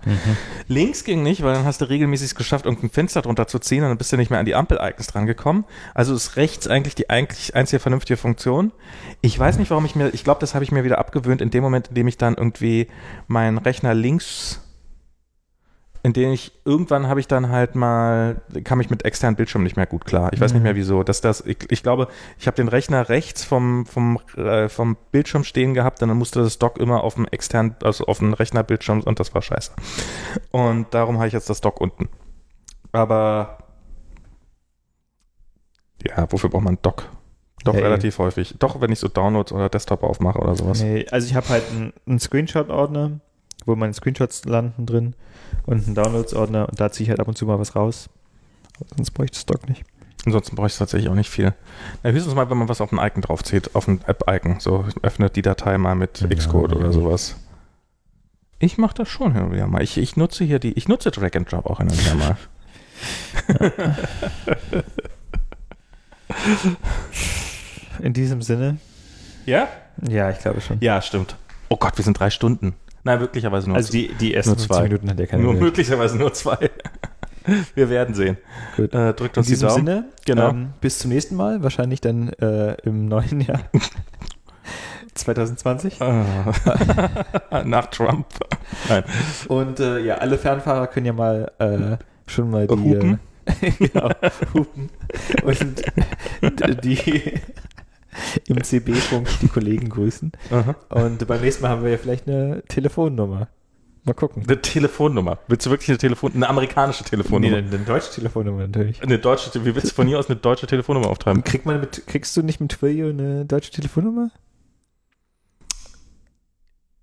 Links ging nicht, weil dann hast du regelmäßig es geschafft, irgendein Fenster drunter zu ziehen und dann bist du nicht mehr an die Ampel-Icons drangekommen. Also ist rechts eigentlich die eigentlich einzige vernünftige Funktion. Ich weiß nicht, warum ich mir, ich glaube, das habe ich mir wieder abgewöhnt in dem Moment, in dem ich dann irgendwie meinen Rechner links, in dem ich, irgendwann habe ich dann halt mal, kam ich mit externen Bildschirmen nicht mehr gut klar. Ich weiß nicht Mhm. mehr wieso. Dass das, ich, ich glaube, ich habe den Rechner rechts vom, vom, äh, vom Bildschirm stehen gehabt, dann musste das Dock immer auf dem externen, also auf dem Rechnerbildschirm und das war scheiße. Und darum habe ich jetzt das Dock unten. Aber ja, wofür braucht man Dock? Doch Hey. relativ häufig. Doch, wenn ich so Downloads oder Desktop aufmache oder sowas. Nee, also ich habe halt einen, einen Screenshot-Ordner, wo meine Screenshots landen drin und einen Downloads-Ordner und da ziehe ich halt ab und zu mal was raus. Sonst bräuchte ich das Dock nicht. Ansonsten brauche ich tatsächlich auch nicht viel. Na, höchstens mal, wenn man was auf ein Icon draufzieht, auf ein App-Icon. So öffnet die Datei mal mit Ja, Xcode oder ja. sowas. Ich mache das schon hin und wieder mal. Ich, ich nutze hier die, ich nutze Drag and Drop auch hin und wieder mal. In diesem Sinne? Ja? Ja, ich glaube schon. Ja, stimmt. Oh Gott, wir sind drei Stunden. Nein, möglicherweise nur Also die, die ersten nur zwei. 15 Minuten hat ja keine nur Welt. möglicherweise nur zwei. Wir werden sehen. Gut. Äh, drückt In uns die diesem Daumen. Sinne, Genau. ähm, bis zum nächsten Mal, wahrscheinlich dann äh, im neuen Jahr 2020. Äh, Nach Trump. Nein. Und äh, ja, alle Fernfahrer können ja mal äh, schon mal die Hupen. Äh, genau, hupen und die im CB-Funk die Kollegen grüßen. Aha. Und beim nächsten Mal haben wir ja vielleicht eine Telefonnummer. Mal gucken. Eine Telefonnummer. Willst du wirklich eine Telefon, eine amerikanische Telefonnummer? Nee, eine, eine deutsche Telefonnummer natürlich. Eine deutsche, wie willst du von hier aus eine deutsche Telefonnummer auftreiben? Kriegt man mit, kriegst du nicht mit Twilio eine deutsche Telefonnummer?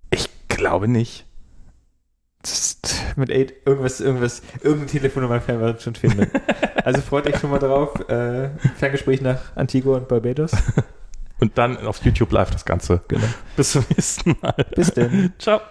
Ich glaube nicht. Mit Aid irgendwas, irgendwas, irgendeine Telefonnummer werden wir schon finden. also freut euch schon mal drauf. Äh, Ferngespräch nach Antigua und Barbados. Und dann auf YouTube live das Ganze. Genau. Bis zum nächsten Mal. Bis denn. Ciao.